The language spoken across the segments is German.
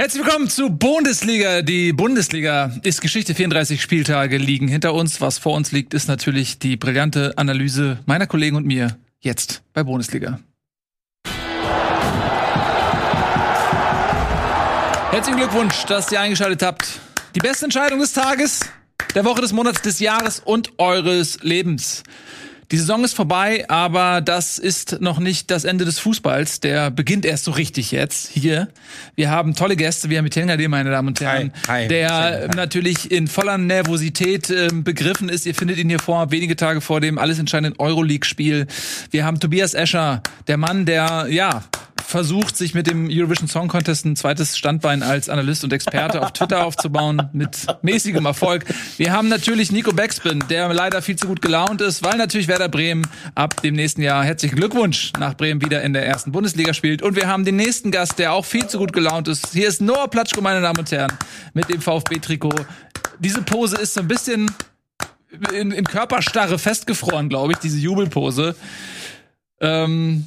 Herzlich willkommen zu Bundesliga. Die Bundesliga ist Geschichte. 34 Spieltage liegen hinter uns. Was vor uns liegt, ist natürlich die brillante Analyse meiner Kollegen und mir jetzt bei Bundesliga. Herzlichen Glückwunsch, dass ihr eingeschaltet habt. Die beste Entscheidung des Tages, der Woche, des Monats, des Jahres und eures Lebens. Die Saison ist vorbei, aber das ist noch nicht das Ende des Fußballs. Der beginnt erst so richtig jetzt hier. Wir haben tolle Gäste. Wir haben Etienne Gade, meine Damen und Herren, Hi, hi. der Hi. natürlich in voller Nervosität äh, begriffen ist. Ihr findet ihn hier vor, wenige Tage vor dem alles entscheidenden Euroleague-Spiel. Wir haben Tobias Escher, der Mann, der, ja, versucht, sich mit dem Eurovision Song Contest ein zweites Standbein als Analyst und Experte auf Twitter aufzubauen, mit mäßigem Erfolg. Wir haben natürlich Nico Backspin, der leider viel zu gut gelaunt ist, weil natürlich Werder Bremen ab dem nächsten Jahr herzlichen Glückwunsch nach Bremen wieder in der ersten Bundesliga spielt. Und wir haben den nächsten Gast, der auch viel zu gut gelaunt ist. Hier ist Noah Platschko, meine Damen und Herren, mit dem VfB-Trikot. Diese Pose ist so ein bisschen in, in Körperstarre festgefroren, glaube ich, diese Jubelpose. Ähm,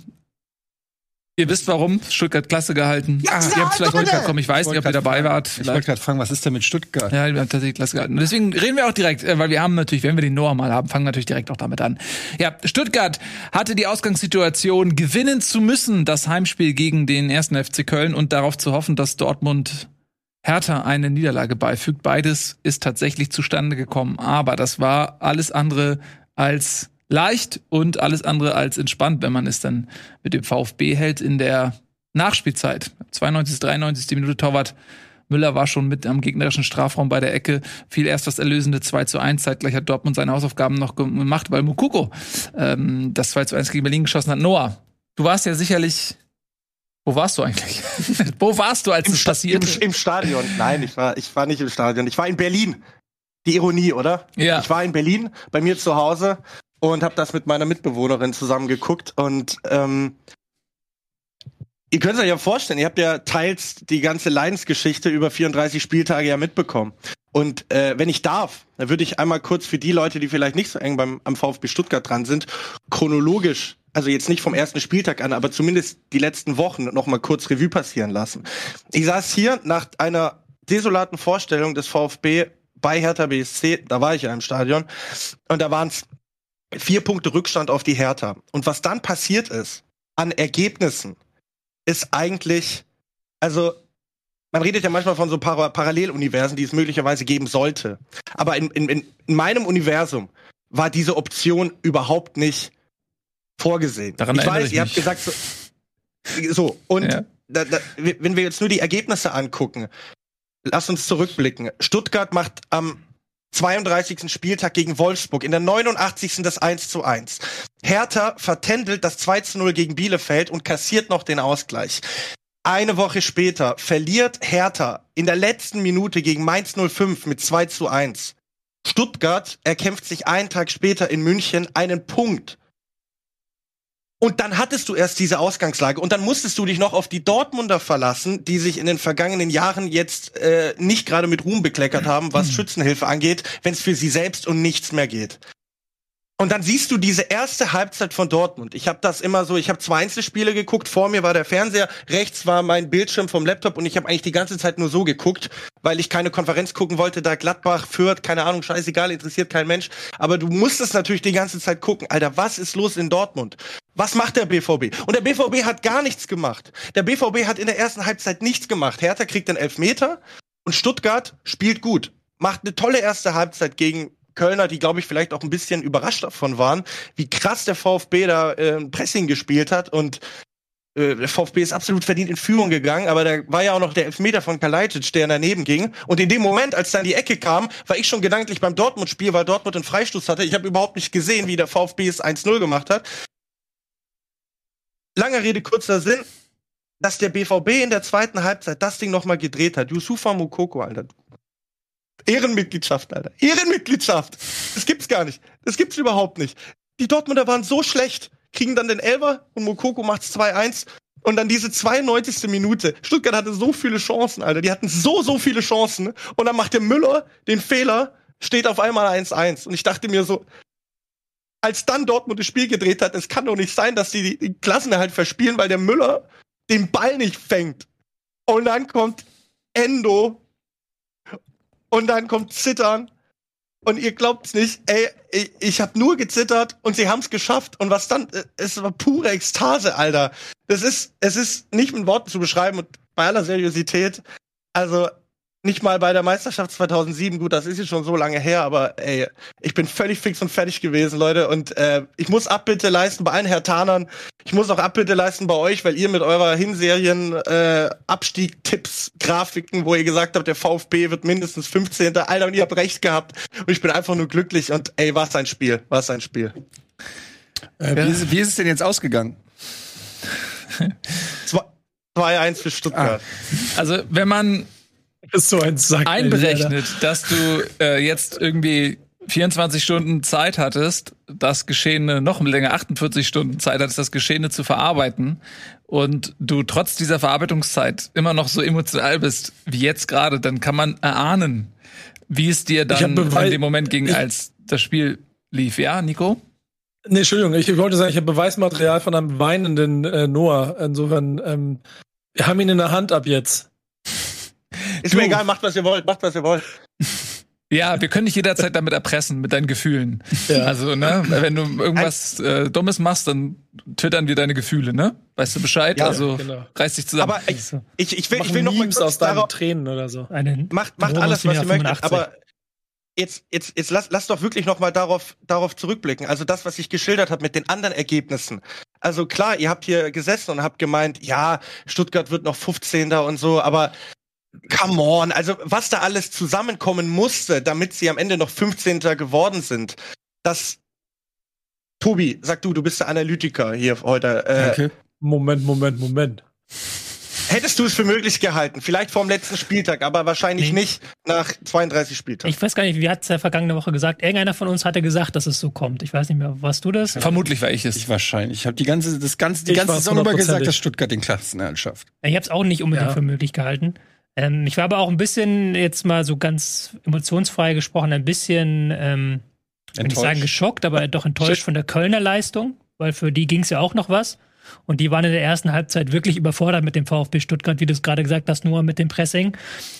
ihr wisst warum, Stuttgart klasse gehalten. Ja, ihr habt vielleicht Leute! mitbekommen, ich weiß Ich nicht, ob ihr dabei wart. Ich wollte gerade fragen, was ist denn mit Stuttgart? Ja, wir haben tatsächlich klasse gehalten. Und Deswegen reden wir auch direkt, äh, weil wir haben natürlich, wenn wir den Noah mal haben, fangen wir natürlich direkt auch damit an. Ja, Stuttgart hatte die Ausgangssituation, gewinnen zu müssen, das Heimspiel gegen den ersten FC Köln und darauf zu hoffen, dass Dortmund Hertha eine Niederlage beifügt. Beides ist tatsächlich zustande gekommen, aber das war alles andere als leicht und alles andere als entspannt, wenn man es dann mit dem VfB hält in der Nachspielzeit. 92. 93. Minute Torwart Müller war schon mit am gegnerischen Strafraum bei der Ecke, fiel erst das erlösende 2 zu 1. Zeitgleich hat Dortmund seine Hausaufgaben noch gemacht, weil Mukoko ähm, das 2 zu 1 gegen Berlin geschossen hat. Noah, du warst ja sicherlich. Wo warst du eigentlich? Wo warst du, als Im, es Sta passiert? im, Im Stadion. Nein, ich war, ich war nicht im Stadion. Ich war in Berlin. Die Ironie, oder? Ja. Ich war in Berlin bei mir zu Hause und habe das mit meiner Mitbewohnerin zusammen geguckt und ähm, ihr könnt euch ja vorstellen, ihr habt ja teils die ganze Leidensgeschichte über 34 Spieltage ja mitbekommen. Und äh, wenn ich darf, dann würde ich einmal kurz für die Leute, die vielleicht nicht so eng beim am VfB Stuttgart dran sind, chronologisch, also jetzt nicht vom ersten Spieltag an, aber zumindest die letzten Wochen noch mal kurz Revue passieren lassen. Ich saß hier nach einer desolaten Vorstellung des VfB bei Hertha BSC, da war ich ja im Stadion, und da waren es vier Punkte Rückstand auf die Hertha. Und was dann passiert ist an Ergebnissen, ist eigentlich, also man redet ja manchmal von so Para Paralleluniversen, die es möglicherweise geben sollte. Aber in, in, in meinem Universum war diese Option überhaupt nicht vorgesehen. Daran ich weiß, ich ihr mich. habt gesagt, so, so und Ja. da, da, wenn wir jetzt nur die Ergebnisse angucken, lass uns zurückblicken. Stuttgart macht am 32. Spieltag gegen Wolfsburg, in der 89. das 1 zu 1. Hertha vertändelt das 2 zu 0 gegen Bielefeld und kassiert noch den Ausgleich. Eine Woche später verliert Hertha in der letzten Minute gegen Mainz 05 mit 2 zu 1. Stuttgart erkämpft sich einen Tag später in München einen Punkt. Und dann hattest du erst diese Ausgangslage und dann musstest du dich noch auf die Dortmunder verlassen, die sich in den vergangenen Jahren jetzt äh, nicht gerade mit Ruhm bekleckert haben, was Schützenhilfe angeht, wenn es für sie selbst um nichts mehr geht. Und dann siehst du diese erste Halbzeit von Dortmund. Ich habe das immer so, ich habe zwei Einzelspiele geguckt, vor mir war der Fernseher, rechts war mein Bildschirm vom Laptop und ich habe eigentlich die ganze Zeit nur so geguckt, weil ich keine Konferenz gucken wollte, da Gladbach führt, keine Ahnung, scheißegal, interessiert kein Mensch, aber du musstest natürlich die ganze Zeit gucken, Alter, was ist los in Dortmund? Was macht der BVB? Und der BVB hat gar nichts gemacht. Der BVB hat in der ersten Halbzeit nichts gemacht. Hertha kriegt den Elfmeter und Stuttgart spielt gut. Macht eine tolle erste Halbzeit gegen Kölner, die, glaube ich, vielleicht auch ein bisschen überrascht davon waren, wie krass der VfB da äh, Pressing gespielt hat und äh, der VfB ist absolut verdient in Führung gegangen, aber da war ja auch noch der Elfmeter von Kalajdzic, der daneben ging. Und in dem Moment, als dann die Ecke kam, war ich schon gedanklich beim Dortmund-Spiel, weil Dortmund einen Freistoß hatte. Ich habe überhaupt nicht gesehen, wie der VfB es 1-0 gemacht hat. Lange Rede, kurzer Sinn, dass der BVB in der zweiten Halbzeit das Ding nochmal gedreht hat. Yusufa Mukoko, Alter. Ehrenmitgliedschaft, Alter. Ehrenmitgliedschaft. Das gibt's gar nicht. Das gibt's überhaupt nicht. Die Dortmunder waren so schlecht, kriegen dann den Elfer und Mokoko macht's 2-1. Und dann diese 92. Minute. Stuttgart hatte so viele Chancen, Alter. Die hatten so, so viele Chancen. Und dann macht der Müller den Fehler, steht auf einmal 1-1. Und ich dachte mir so, als dann Dortmund das Spiel gedreht hat, es kann doch nicht sein, dass die die Klassenerhalt verspielen, weil der Müller den Ball nicht fängt. Und dann kommt Endo. Und dann kommt Zittern. Und ihr glaubt's nicht, ey, ich, habe nur gezittert und sie haben's geschafft. Und was dann, äh, es war pure Ekstase, Alter. Das ist, es ist nicht mit Worten zu beschreiben und bei aller Seriosität. Also, nicht mal bei der Meisterschaft 2007, gut, das ist jetzt schon so lange her, aber ey, ich bin völlig fix und fertig gewesen, Leute. Und äh, ich muss Abbitte leisten bei allen Hertanern. Ich muss auch Abbitte leisten bei euch, weil ihr mit eurer Hinserien äh, Abstieg-Tipps, Grafiken, wo ihr gesagt habt, der VfB wird mindestens 15. Alter, und ihr habt recht gehabt. Und ich bin einfach nur glücklich. Und ey, was ein Spiel, was ein Spiel. Äh, wie, ist, wie ist es denn jetzt ausgegangen? 2-1 für Stuttgart. Ah. Also, wenn man ist so ein Sack, einberechnet, dass du äh, jetzt irgendwie 24 Stunden Zeit hattest, das Geschehene noch länger, 48 Stunden Zeit hattest, das Geschehene zu verarbeiten und du trotz dieser Verarbeitungszeit immer noch so emotional bist wie jetzt gerade, dann kann man erahnen, wie es dir dann in dem Moment ging, als das Spiel lief. Ja, Nico? Nee, Entschuldigung, ich wollte sagen, ich habe Beweismaterial von einem weinenden äh, Noah. Insofern, ähm, wir haben ihn in der Hand ab jetzt. Ist du. mir egal, macht was ihr wollt, macht was ihr wollt. Ja, wir können dich jederzeit damit erpressen, mit deinen Gefühlen. Ja. Also, ne, wenn du irgendwas äh, Dummes machst, dann twittern wir deine Gefühle, ne? Weißt du Bescheid? Ja, also genau. reiß dich zusammen. Aber ich, ich, ich will, ich will noch mal aus deinen Tränen oder so. Einen macht macht alles, was ihr möchtet, aber jetzt, jetzt, jetzt lass, lass doch wirklich noch mal darauf, darauf zurückblicken. Also das, was ich geschildert habe mit den anderen Ergebnissen. Also klar, ihr habt hier gesessen und habt gemeint, ja, Stuttgart wird noch 15. und so, aber come on, also was da alles zusammenkommen musste, damit sie am Ende noch 15. geworden sind, das Tobi, sag du, du bist der Analytiker hier heute. Äh, okay. Moment, Moment, Moment. Hättest du es für möglich gehalten? Vielleicht vor dem letzten Spieltag, aber wahrscheinlich nee. nicht nach 32 Spieltagen. Ich weiß gar nicht, wie hat es ja vergangene Woche gesagt? Irgendeiner von uns hatte gesagt, dass es so kommt. Ich weiß nicht mehr, warst du das? Vermutlich war ich es. Ich wahrscheinlich. Ich habe die ganze, das ganze, die ich ganze Saison über gesagt, dass Stuttgart den Klassenerhalt schafft. Ich habe es auch nicht unbedingt ja. für möglich gehalten. Ähm, ich war aber auch ein bisschen, jetzt mal so ganz emotionsfrei gesprochen, ein bisschen, ähm, will ich sagen, geschockt, aber doch enttäuscht von der Kölner Leistung, weil für die ging es ja auch noch was. Und die waren in der ersten Halbzeit wirklich überfordert mit dem VfB Stuttgart, wie du es gerade gesagt hast, nur mit dem Pressing.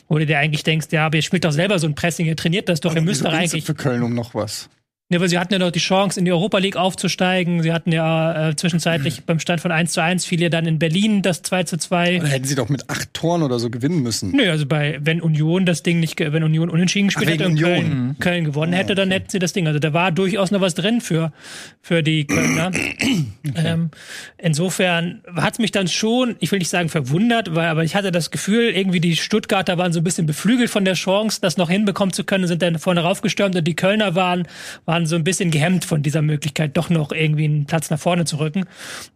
Wo du dir eigentlich denkst, ja, aber ihr spielt doch selber so ein Pressing, ihr trainiert das doch, ihr müsst doch eigentlich. für Köln um noch was. Ja, weil sie hatten ja noch die Chance, in die Europa League aufzusteigen. Sie hatten ja äh, zwischenzeitlich mhm. beim Stand von 1 zu 1 fiel ja dann in Berlin das 2 zu 2. Dann hätten sie doch mit acht Toren oder so gewinnen müssen. Nö, also bei, wenn Union das Ding nicht, wenn Union unentschieden gespielt Ach, hätte und Köln, mhm. Köln, gewonnen hätte, dann hätten sie das Ding. Also da war durchaus noch was drin für, für die Kölner. okay. ähm, insofern hat es mich dann schon, ich will nicht sagen verwundert, weil, aber ich hatte das Gefühl, irgendwie die Stuttgarter waren so ein bisschen beflügelt von der Chance, das noch hinbekommen zu können, sind dann vorne raufgestürmt und die Kölner waren, waren so ein bisschen gehemmt von dieser Möglichkeit, doch noch irgendwie einen Platz nach vorne zu rücken.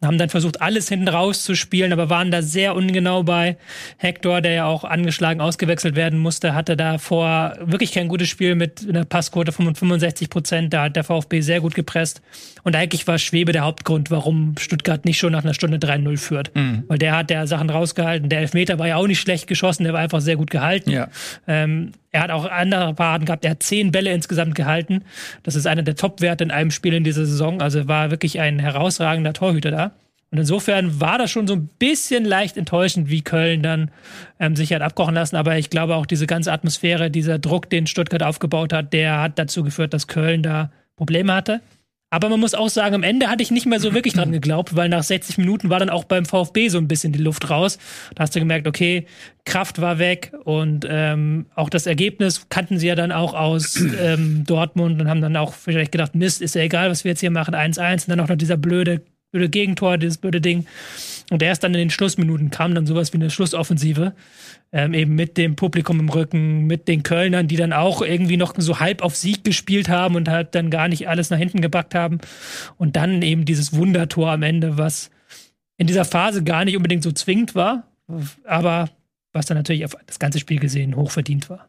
Haben dann versucht, alles hinten rauszuspielen, aber waren da sehr ungenau bei. Hector, der ja auch angeschlagen ausgewechselt werden musste, hatte da vor wirklich kein gutes Spiel mit einer Passquote von 65 Prozent. Da hat der VfB sehr gut gepresst. Und eigentlich war Schwebe der Hauptgrund, warum Stuttgart nicht schon nach einer Stunde 3-0 führt. Mhm. Weil der hat der Sachen rausgehalten. Der Elfmeter war ja auch nicht schlecht geschossen, der war einfach sehr gut gehalten. Ja. Ähm, er hat auch andere Paraden gehabt. Er hat zehn Bälle insgesamt gehalten. Das ist einer der Top-Werte in einem Spiel in dieser Saison. Also war wirklich ein herausragender Torhüter da. Und insofern war das schon so ein bisschen leicht enttäuschend, wie Köln dann ähm, sich hat abkochen lassen. Aber ich glaube auch diese ganze Atmosphäre, dieser Druck, den Stuttgart aufgebaut hat, der hat dazu geführt, dass Köln da Probleme hatte. Aber man muss auch sagen, am Ende hatte ich nicht mehr so wirklich dran geglaubt, weil nach 60 Minuten war dann auch beim VfB so ein bisschen die Luft raus. Da hast du gemerkt, okay, Kraft war weg und ähm, auch das Ergebnis kannten sie ja dann auch aus ähm, Dortmund und haben dann auch vielleicht gedacht, Mist, ist ja egal, was wir jetzt hier machen, 1-1 und dann auch noch dieser blöde, blöde Gegentor, dieses blöde Ding. Und erst dann in den Schlussminuten kam dann sowas wie eine Schlussoffensive ähm, eben mit dem Publikum im Rücken, mit den Kölnern, die dann auch irgendwie noch so halb auf Sieg gespielt haben und halt dann gar nicht alles nach hinten gebackt haben. Und dann eben dieses Wundertor am Ende, was in dieser Phase gar nicht unbedingt so zwingend war, aber was dann natürlich auf das ganze Spiel gesehen hochverdient war.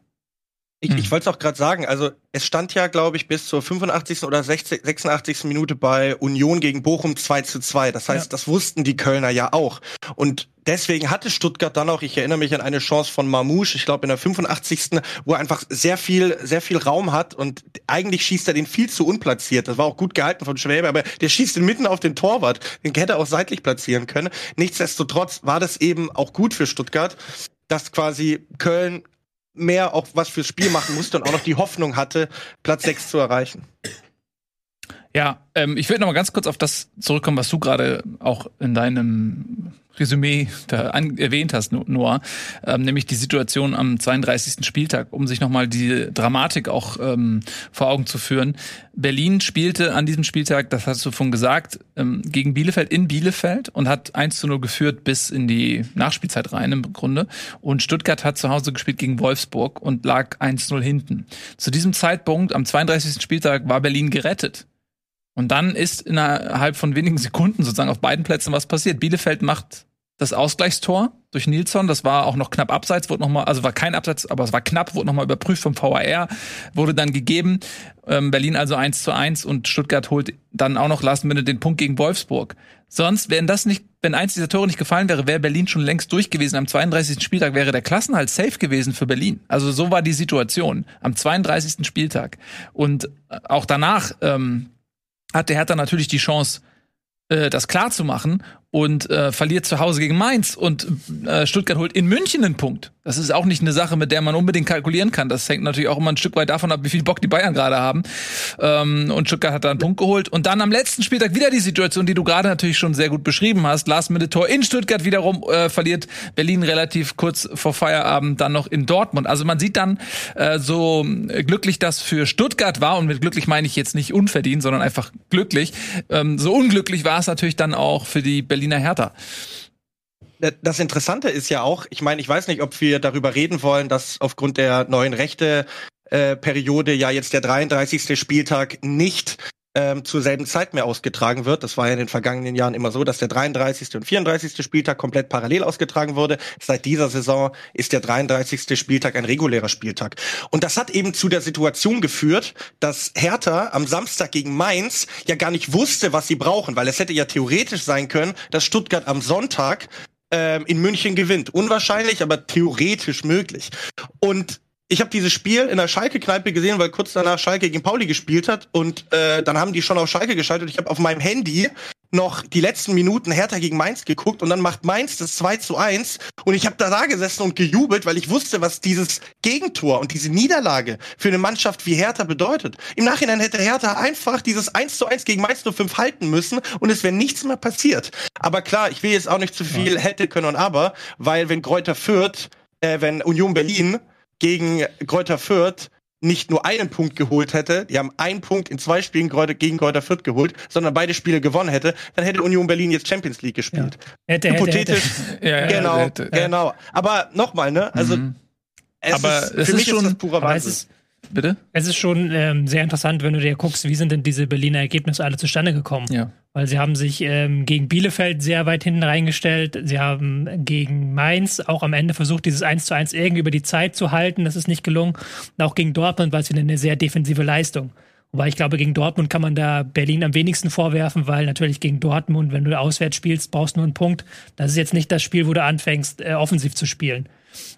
Ich, ich hm. wollte es auch gerade sagen, also es stand ja, glaube ich, bis zur 85. oder 60, 86. Minute bei Union gegen Bochum 2 zu 2. Das heißt, ja. das wussten die Kölner ja auch. Und deswegen hatte Stuttgart dann auch, ich erinnere mich an eine Chance von Mamouche, ich glaube in der 85. wo er einfach sehr viel, sehr viel Raum hat und eigentlich schießt er den viel zu unplatziert. Das war auch gut gehalten von Schwäbe, aber der schießt den mitten auf den Torwart. Den hätte er auch seitlich platzieren können. Nichtsdestotrotz war das eben auch gut für Stuttgart. dass quasi Köln mehr auch was fürs Spiel machen musste und auch noch die Hoffnung hatte, Platz 6 zu erreichen. Ja, ähm, ich will noch mal ganz kurz auf das zurückkommen, was du gerade auch in deinem Resümee da an, erwähnt hast, Noah, ähm, nämlich die Situation am 32. Spieltag, um sich nochmal die Dramatik auch ähm, vor Augen zu führen. Berlin spielte an diesem Spieltag, das hast du vorhin gesagt, ähm, gegen Bielefeld in Bielefeld und hat 1 zu 0 geführt bis in die Nachspielzeit rein im Grunde. Und Stuttgart hat zu Hause gespielt gegen Wolfsburg und lag 1 0 hinten. Zu diesem Zeitpunkt, am 32. Spieltag, war Berlin gerettet. Und dann ist innerhalb von wenigen Sekunden sozusagen auf beiden Plätzen was passiert. Bielefeld macht das Ausgleichstor durch Nilsson, das war auch noch knapp abseits, wurde noch mal, also war kein Abseits, aber es war knapp, wurde noch mal überprüft vom VAR, wurde dann gegeben. Ähm, Berlin also 1 zu 1 und Stuttgart holt dann auch noch last minute den Punkt gegen Wolfsburg. Sonst, wenn das nicht, wenn eins dieser Tore nicht gefallen wäre, wäre Berlin schon längst durch gewesen. Am 32. Spieltag wäre der Klassenhalt safe gewesen für Berlin. Also so war die Situation am 32. Spieltag. Und auch danach ähm, hat der Hertha natürlich die Chance, äh, das klar zu machen und äh, verliert zu Hause gegen Mainz und äh, Stuttgart holt in München einen Punkt. Das ist auch nicht eine Sache, mit der man unbedingt kalkulieren kann. Das hängt natürlich auch immer ein Stück weit davon ab, wie viel Bock die Bayern gerade haben. Ähm, und Stuttgart hat da einen Punkt geholt. Und dann am letzten Spieltag wieder die Situation, die du gerade natürlich schon sehr gut beschrieben hast. Last Minute Tor in Stuttgart wiederum äh, verliert Berlin relativ kurz vor Feierabend dann noch in Dortmund. Also man sieht dann äh, so glücklich das für Stuttgart war und mit glücklich meine ich jetzt nicht unverdient, sondern einfach glücklich. Ähm, so unglücklich war es natürlich dann auch für die Berliner Hertha. Das Interessante ist ja auch, ich meine, ich weiß nicht, ob wir darüber reden wollen, dass aufgrund der neuen Rechte äh, Periode ja jetzt der 33. Spieltag nicht ähm, zur selben Zeit mehr ausgetragen wird. Das war ja in den vergangenen Jahren immer so, dass der 33. und 34. Spieltag komplett parallel ausgetragen wurde. Seit dieser Saison ist der 33. Spieltag ein regulärer Spieltag. Und das hat eben zu der Situation geführt, dass Hertha am Samstag gegen Mainz ja gar nicht wusste, was sie brauchen, weil es hätte ja theoretisch sein können, dass Stuttgart am Sonntag ähm, in München gewinnt. Unwahrscheinlich, aber theoretisch möglich. Und ich habe dieses Spiel in der Schalke-Kneipe gesehen, weil kurz danach Schalke gegen Pauli gespielt hat und äh, dann haben die schon auf Schalke geschaltet. Ich habe auf meinem Handy noch die letzten Minuten Hertha gegen Mainz geguckt und dann macht Mainz das 2 zu 1 und ich habe da, da gesessen und gejubelt, weil ich wusste, was dieses Gegentor und diese Niederlage für eine Mannschaft wie Hertha bedeutet. Im Nachhinein hätte Hertha einfach dieses 1 zu 1 gegen Mainz 05 halten müssen und es wäre nichts mehr passiert. Aber klar, ich will jetzt auch nicht zu viel hätte können und aber, weil wenn Kräuter Fürth, äh, wenn Union Berlin gegen Kräuter Fürth nicht nur einen Punkt geholt hätte, die haben einen Punkt in zwei Spielen gegen Kräuter Fürth geholt, sondern beide Spiele gewonnen hätte, dann hätte Union Berlin jetzt Champions League gespielt. Ja. Hätte, Hypothetisch. Hätte, hätte. genau, hätte, genau. Aber nochmal, ne? Also Mhm. es Aber ist, es für ist mich schon- ist das purer es Wahnsinn. ist, Bitte? es ist schon ähm, sehr interessant, wenn du dir guckst, wie sind denn diese Berliner Ergebnisse alle zustande gekommen. Ja. Weil sie haben sich ähm, gegen Bielefeld sehr weit hinten reingestellt. Sie haben gegen Mainz auch am Ende versucht, dieses 1 zu 1 irgendwie über die Zeit zu halten. Das ist nicht gelungen. Und auch gegen Dortmund war es wieder eine sehr defensive Leistung. Wobei ich glaube, gegen Dortmund kann man da Berlin am wenigsten vorwerfen, weil natürlich gegen Dortmund, wenn du auswärts spielst, brauchst du nur einen Punkt. Das ist jetzt nicht das Spiel, wo du anfängst, äh, offensiv zu spielen.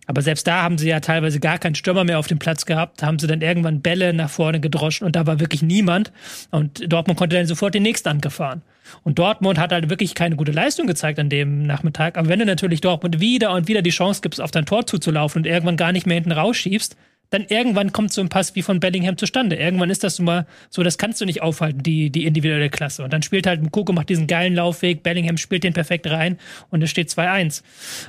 Aber selbst da haben sie ja teilweise gar keinen Stürmer mehr auf dem Platz gehabt, haben sie dann irgendwann Bälle nach vorne gedroschen und da war wirklich niemand. Und Dortmund konnte dann sofort den nächsten Angriff fahren. Und Dortmund hat halt wirklich keine gute Leistung gezeigt an dem Nachmittag. Aber wenn du natürlich Dortmund wieder und wieder die Chance gibst, auf dein Tor zuzulaufen und irgendwann gar nicht mehr hinten rausschiebst, dann irgendwann kommt so ein Pass wie von Bellingham zustande. Irgendwann ist das nun mal so, das kannst du nicht aufhalten, die, die individuelle Klasse. Und dann spielt halt Mukoko, macht diesen geilen Laufweg, Bellingham spielt den perfekt rein und es steht 2-1.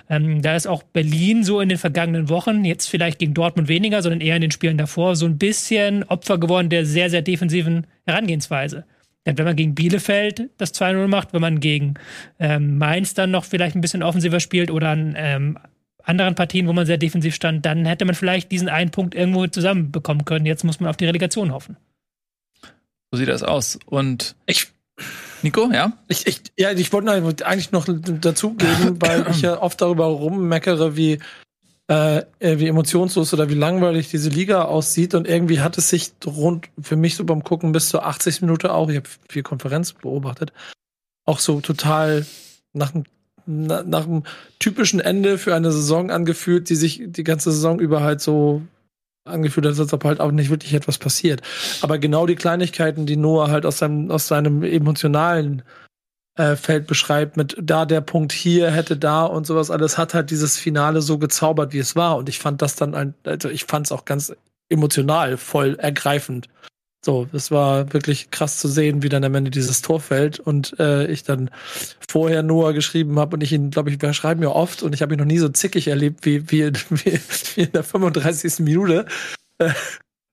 Ähm, da ist auch Berlin so in den vergangenen Wochen, jetzt vielleicht gegen Dortmund weniger, sondern eher in den Spielen davor, so ein bisschen Opfer geworden der sehr, sehr defensiven Herangehensweise. Denn wenn man gegen Bielefeld das 2-0 macht, wenn man gegen ähm, Mainz dann noch vielleicht ein bisschen offensiver spielt oder an ähm, anderen Partien, wo man sehr defensiv stand, dann hätte man vielleicht diesen einen Punkt irgendwo zusammenbekommen können. Jetzt muss man auf die Relegation hoffen. So sieht das aus. Und Ich, Nico, ja? ich, ich, ja, ich wollte eigentlich noch dazugeben, weil ich ja oft darüber rummeckere, wie, äh, äh, wie emotionslos oder wie langweilig diese Liga aussieht. Und irgendwie hat es sich rund für mich so beim Gucken bis zur 80 Minute auch, ich habe viel Konferenz beobachtet, auch so total nach einem na, nach einem typischen Ende für eine Saison angefühlt, die sich die ganze Saison über halt so angefühlt hat, als ob halt auch nicht wirklich etwas passiert. Aber genau die Kleinigkeiten, die Noah halt aus seinem, aus seinem emotionalen äh, Feld beschreibt, mit da der Punkt hier hätte da und sowas alles, hat halt dieses Finale so gezaubert, wie es war. Und ich fand das dann ein, also ich fand es auch ganz emotional voll ergreifend. So, das war wirklich krass zu sehen, wie dann am Ende dieses Tor fällt und äh, ich dann vorher Noah geschrieben habe und ich ihn, glaube ich, wir schreiben ja oft und ich habe ihn noch nie so zickig erlebt wie, wie, wie, wie in der 35. Minute. Äh,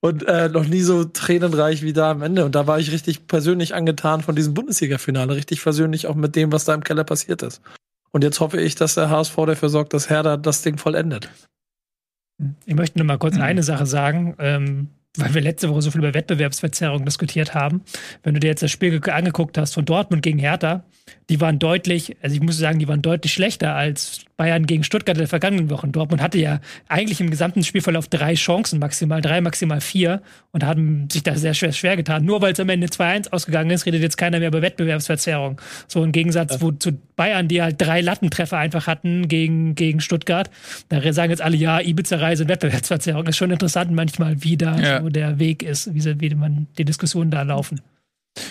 und äh, noch nie so tränenreich wie da am Ende. Und da war ich richtig persönlich angetan von diesem Bundesliga-Finale, richtig persönlich auch mit dem, was da im Keller passiert ist. Und jetzt hoffe ich, dass der HSV dafür sorgt, dass Herder das Ding vollendet. Ich möchte nur mal kurz eine Sache sagen. Ähm, weil wir letzte Woche so viel über Wettbewerbsverzerrung diskutiert haben. Wenn du dir jetzt das Spiel angeguckt hast von Dortmund gegen Hertha, die waren deutlich, also ich muss sagen, die waren deutlich schlechter als Bayern gegen Stuttgart in der vergangenen Woche. Dortmund hatte ja eigentlich im gesamten Spielverlauf drei Chancen, maximal drei, maximal vier und haben sich da sehr schwer, schwer getan. Nur weil es am Ende 2-1 ausgegangen ist, redet jetzt keiner mehr über Wettbewerbsverzerrung. So im Gegensatz ja. wo, zu Bayern, die halt drei Lattentreffer einfach hatten gegen, gegen Stuttgart. Da sagen jetzt alle, ja, Ibiza-Reise und Wettbewerbsverzerrung. ist schon interessant manchmal, wie da ja. Der Weg ist, wie, wie man die Diskussionen da laufen.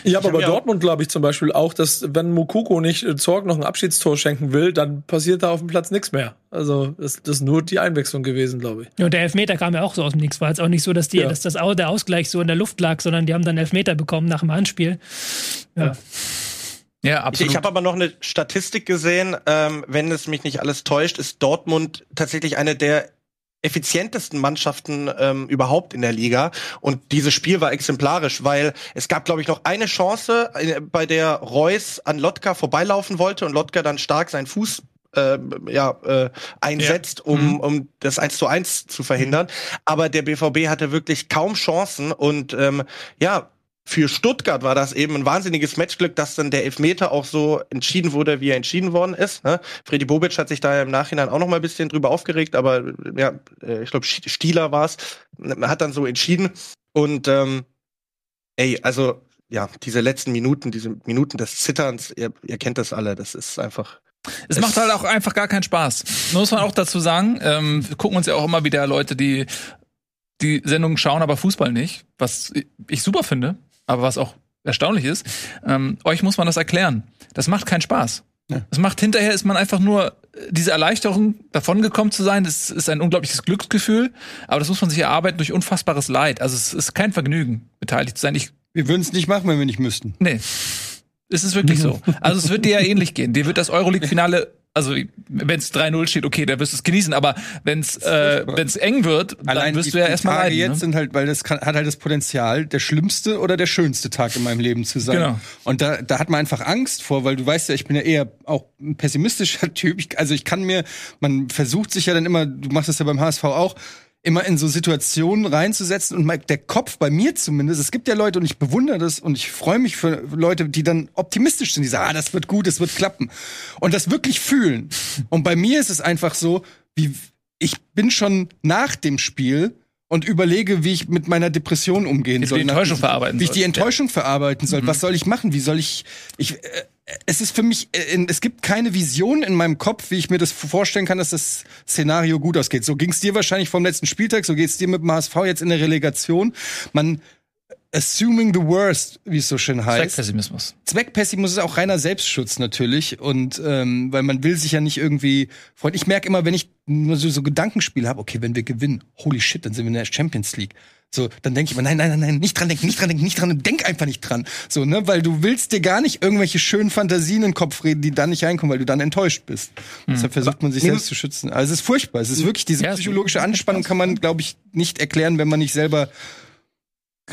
Ja, aber bei Dortmund glaube ich zum Beispiel auch, dass wenn Mukoko nicht äh, Zorg noch ein Abschiedstor schenken will, dann passiert da auf dem Platz nichts mehr. Also das, das ist nur die Einwechslung gewesen, glaube ich. Ja, und der Elfmeter kam ja auch so aus dem Nix. War jetzt auch nicht so, dass, die, ja. dass das, der Ausgleich so in der Luft lag, sondern die haben dann Elfmeter bekommen nach dem Anspiel. Ja. ja. Ja, absolut. Ich, ich habe aber noch eine Statistik gesehen, ähm, wenn es mich nicht alles täuscht, ist Dortmund tatsächlich eine der effizientesten Mannschaften ähm, überhaupt in der Liga. Und dieses Spiel war exemplarisch, weil es gab, glaube ich, noch eine Chance, äh, bei der Reus an Lotka vorbeilaufen wollte und Lotka dann stark seinen Fuß äh, ja, äh, einsetzt, ja. um, mhm. um das 1 zu 1 zu verhindern. Aber der BVB hatte wirklich kaum Chancen und ähm, ja, für Stuttgart war das eben ein wahnsinniges Matchglück, dass dann der Elfmeter auch so entschieden wurde, wie er entschieden worden ist. Ne? Freddy Bobic hat sich da im Nachhinein auch noch mal ein bisschen drüber aufgeregt, aber ja, äh, ich glaube Stieler war es, hat dann so entschieden. Und ähm, ey, also ja, diese letzten Minuten, diese Minuten des Zitterns, ihr, ihr kennt das alle, das ist einfach es, es macht halt auch einfach gar keinen Spaß. Muss man auch dazu sagen. Ähm, wir gucken uns ja auch immer wieder Leute, die die Sendungen schauen, aber Fußball nicht, was ich super finde. Aber was auch erstaunlich ist, ähm, euch muss man das erklären. Das macht keinen Spaß. Ja. Das macht hinterher ist man einfach nur diese Erleichterung, davongekommen zu sein. Das ist ein unglaubliches Glücksgefühl, aber das muss man sich erarbeiten durch unfassbares Leid. Also es ist kein Vergnügen, beteiligt zu sein. Ich, wir würden es nicht machen, wenn wir nicht müssten. Nee. Es ist wirklich so. Also es wird dir ja ähnlich gehen. Dir wird das Euroleague-Finale also wenn es 3-0 steht, okay, da wirst du es genießen, aber wenn es äh, wenn's eng wird, dann Allein wirst du ja erstmal leiden. jetzt ne? sind halt, weil das kann, hat halt das Potenzial, der schlimmste oder der schönste Tag in meinem Leben zu sein. Genau. Und da, da hat man einfach Angst vor, weil du weißt ja, ich bin ja eher auch ein pessimistischer Typ. Ich, also ich kann mir, man versucht sich ja dann immer, du machst das ja beim HSV auch, immer in so Situationen reinzusetzen und der Kopf bei mir zumindest, es gibt ja Leute und ich bewundere das und ich freue mich für Leute, die dann optimistisch sind, die sagen, ah, das wird gut, das wird klappen und das wirklich fühlen. Und bei mir ist es einfach so, wie ich bin schon nach dem Spiel und überlege, wie ich mit meiner Depression umgehen wie soll. Wie die Enttäuschung verarbeiten Wie ich die Enttäuschung verarbeiten soll. Mhm. Was soll ich machen? Wie soll ich, ich, äh, es ist für mich, äh, es gibt keine Vision in meinem Kopf, wie ich mir das vorstellen kann, dass das Szenario gut ausgeht. So ging es dir wahrscheinlich vom letzten Spieltag, so geht es dir mit dem HSV jetzt in der Relegation. Man assuming the worst, wie es so schön heißt. Zweckpessimismus. Zweckpessimismus ist auch reiner Selbstschutz natürlich und ähm, weil man will sich ja nicht irgendwie freuen. Ich merke immer, wenn ich nur so, so Gedankenspiele habe, okay, wenn wir gewinnen, holy shit, dann sind wir in der Champions League. So, dann denke ich mir, nein, nein, nein, nein, nicht dran denken, nicht dran denken, nicht dran, denk einfach nicht dran. So, ne, weil du willst dir gar nicht irgendwelche schönen Fantasien in den Kopf reden, die dann nicht reinkommen, weil du dann enttäuscht bist. Mhm. Deshalb versucht man sich selbst zu schützen. Also es ist furchtbar. Es ist wirklich diese ja, psychologische Anspannung kann man, glaube ich, nicht erklären, wenn man nicht selber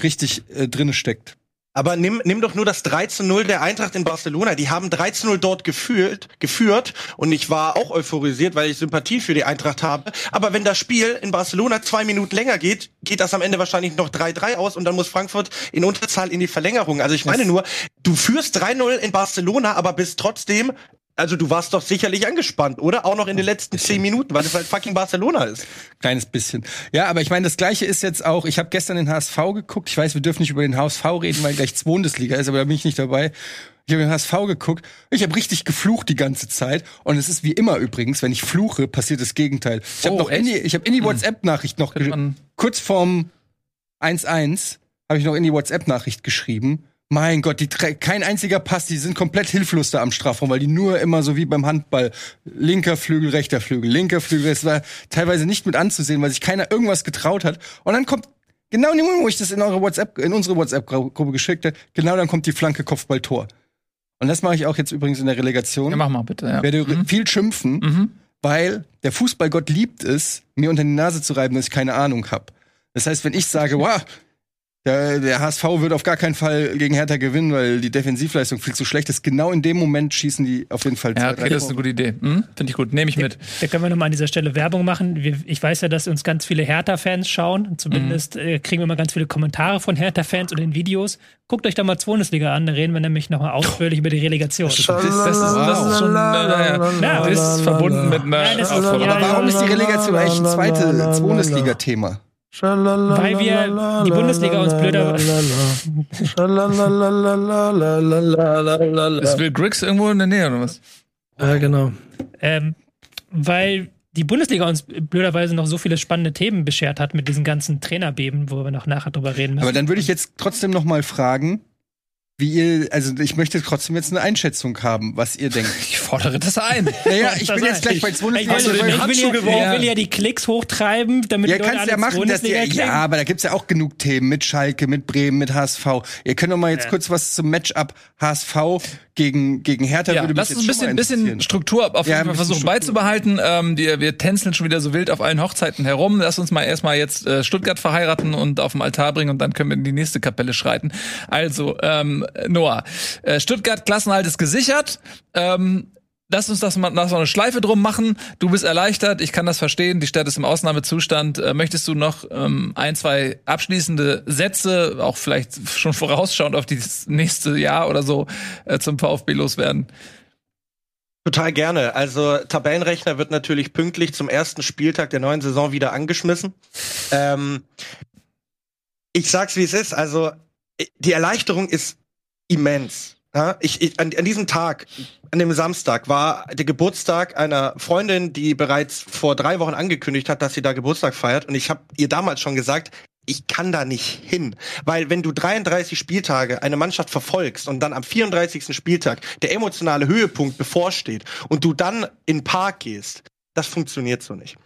richtig äh, drinne steckt. Aber nimm, nimm doch nur das 13-0 der Eintracht in Barcelona. Die haben 13-0 dort geführt, geführt und ich war auch euphorisiert, weil ich Sympathie für die Eintracht habe. Aber wenn das Spiel in Barcelona zwei Minuten länger geht, geht das am Ende wahrscheinlich noch 3-3 aus und dann muss Frankfurt in Unterzahl in die Verlängerung. Also ich meine nur, du führst 3-0 in Barcelona, aber bist trotzdem also du warst doch sicherlich angespannt, oder? Auch noch in den letzten zehn Minuten, weil es halt fucking Barcelona ist. Kleines bisschen. Ja, aber ich meine, das Gleiche ist jetzt auch, ich habe gestern den HSV geguckt. Ich weiß, wir dürfen nicht über den HSV reden, weil gleich Bundesliga ist, aber da bin ich nicht dabei. Ich habe den HSV geguckt. Ich habe richtig geflucht die ganze Zeit. Und es ist wie immer übrigens, wenn ich fluche, passiert das Gegenteil. Ich habe oh, noch in die, ich hab in die hm. WhatsApp-Nachricht noch kurz vorm 1-1 habe ich noch in die WhatsApp-Nachricht geschrieben Mein Gott, die kein einziger Pass, die sind komplett hilflos da am Strafraum, weil die nur immer so wie beim Handball linker Flügel, rechter Flügel, linker Flügel. Es war teilweise nicht mit anzusehen, weil sich keiner irgendwas getraut hat. Und dann kommt genau in dem Moment, wo ich das in eure WhatsApp, in unsere WhatsApp-Gruppe geschickt habe, genau dann kommt die Flanke Kopfball-Tor. Und das mache ich auch jetzt übrigens in der Relegation. Ja, mach mal bitte. Ja. Werde mhm. viel schimpfen, mhm. weil der Fußballgott liebt es, mir unter die Nase zu reiben, dass ich keine Ahnung habe. Das heißt, wenn ich sage, wow, der, der HSV wird auf gar keinen Fall gegen Hertha gewinnen, weil die Defensivleistung viel zu schlecht ist. Genau in dem Moment schießen die auf jeden Fall Ja, okay, das ist eine gute Idee. Hm? Finde ich gut. Nehme ich mit. Da können wir nochmal an dieser Stelle Werbung machen. ich weiß ja, dass uns ganz viele Hertha-Fans schauen. Zumindest mhm. kriegen wir immer ganz viele Kommentare von Hertha-Fans und in Videos. Guckt euch da mal Bundesliga an, da reden wir nämlich nochmal ausführlich über die Relegation. Das, das, ist, das ist schon äh, ja, ist verbunden mit einer. Ja, aber warum ist die Relegation eigentlich ein zweites Bundesliga-Thema? Weil wir die Bundesliga uns blöder. Ist Will Griggs irgendwo in der Nähe oder was? Ja, genau. Ähm, weil die Bundesliga uns blöderweise noch so viele spannende Themen beschert hat mit diesen ganzen Trainerbeben, wo wir noch nachher drüber reden müssen. Aber dann würde ich jetzt trotzdem noch mal fragen, wie ihr, also ich möchte trotzdem jetzt eine Einschätzung haben, was ihr denkt. Ich fordere das ein. Naja, ich bin jetzt gleich bei 200 also, ich, will, ich, will ja, ich will ja die Klicks hochtreiben, damit ja, kannst ja machen, dass ihr, ja, aber da gibt's ja auch genug Themen mit Schalke, mit Bremen, mit HSV. Ihr könnt doch mal jetzt ja. kurz was zum Matchup HSV gegen, gegen Hertha ja, würde lass uns ein bisschen, bisschen Struktur auf jeden ja, Fall versuchen Struktur. beizubehalten. Ähm, die, wir tänzeln schon wieder so wild auf allen Hochzeiten herum. Lass uns mal erstmal jetzt äh, Stuttgart verheiraten und auf dem Altar bringen und dann können wir in die nächste Kapelle schreiten. Also, ähm, Noah, äh, Stuttgart Klassenhalt ist gesichert. Ähm, lass uns das mal, lass mal eine Schleife drum machen. Du bist erleichtert, ich kann das verstehen. Die Stadt ist im Ausnahmezustand. Äh, möchtest du noch ähm, ein, zwei abschließende Sätze, auch vielleicht schon vorausschauend auf das nächste Jahr oder so, äh, zum VfB loswerden? Total gerne. Also Tabellenrechner wird natürlich pünktlich zum ersten Spieltag der neuen Saison wieder angeschmissen. Ähm, ich sag's wie es ist. Also die Erleichterung ist immens. Ja, ich, ich an, an diesem Tag, an dem Samstag, war der Geburtstag einer Freundin, die bereits vor drei Wochen angekündigt hat, dass sie da Geburtstag feiert. Und ich habe ihr damals schon gesagt, ich kann da nicht hin. Weil wenn du 33 Spieltage eine Mannschaft verfolgst und dann am 34. Spieltag der emotionale Höhepunkt bevorsteht und du dann in den Park gehst, das funktioniert so nicht.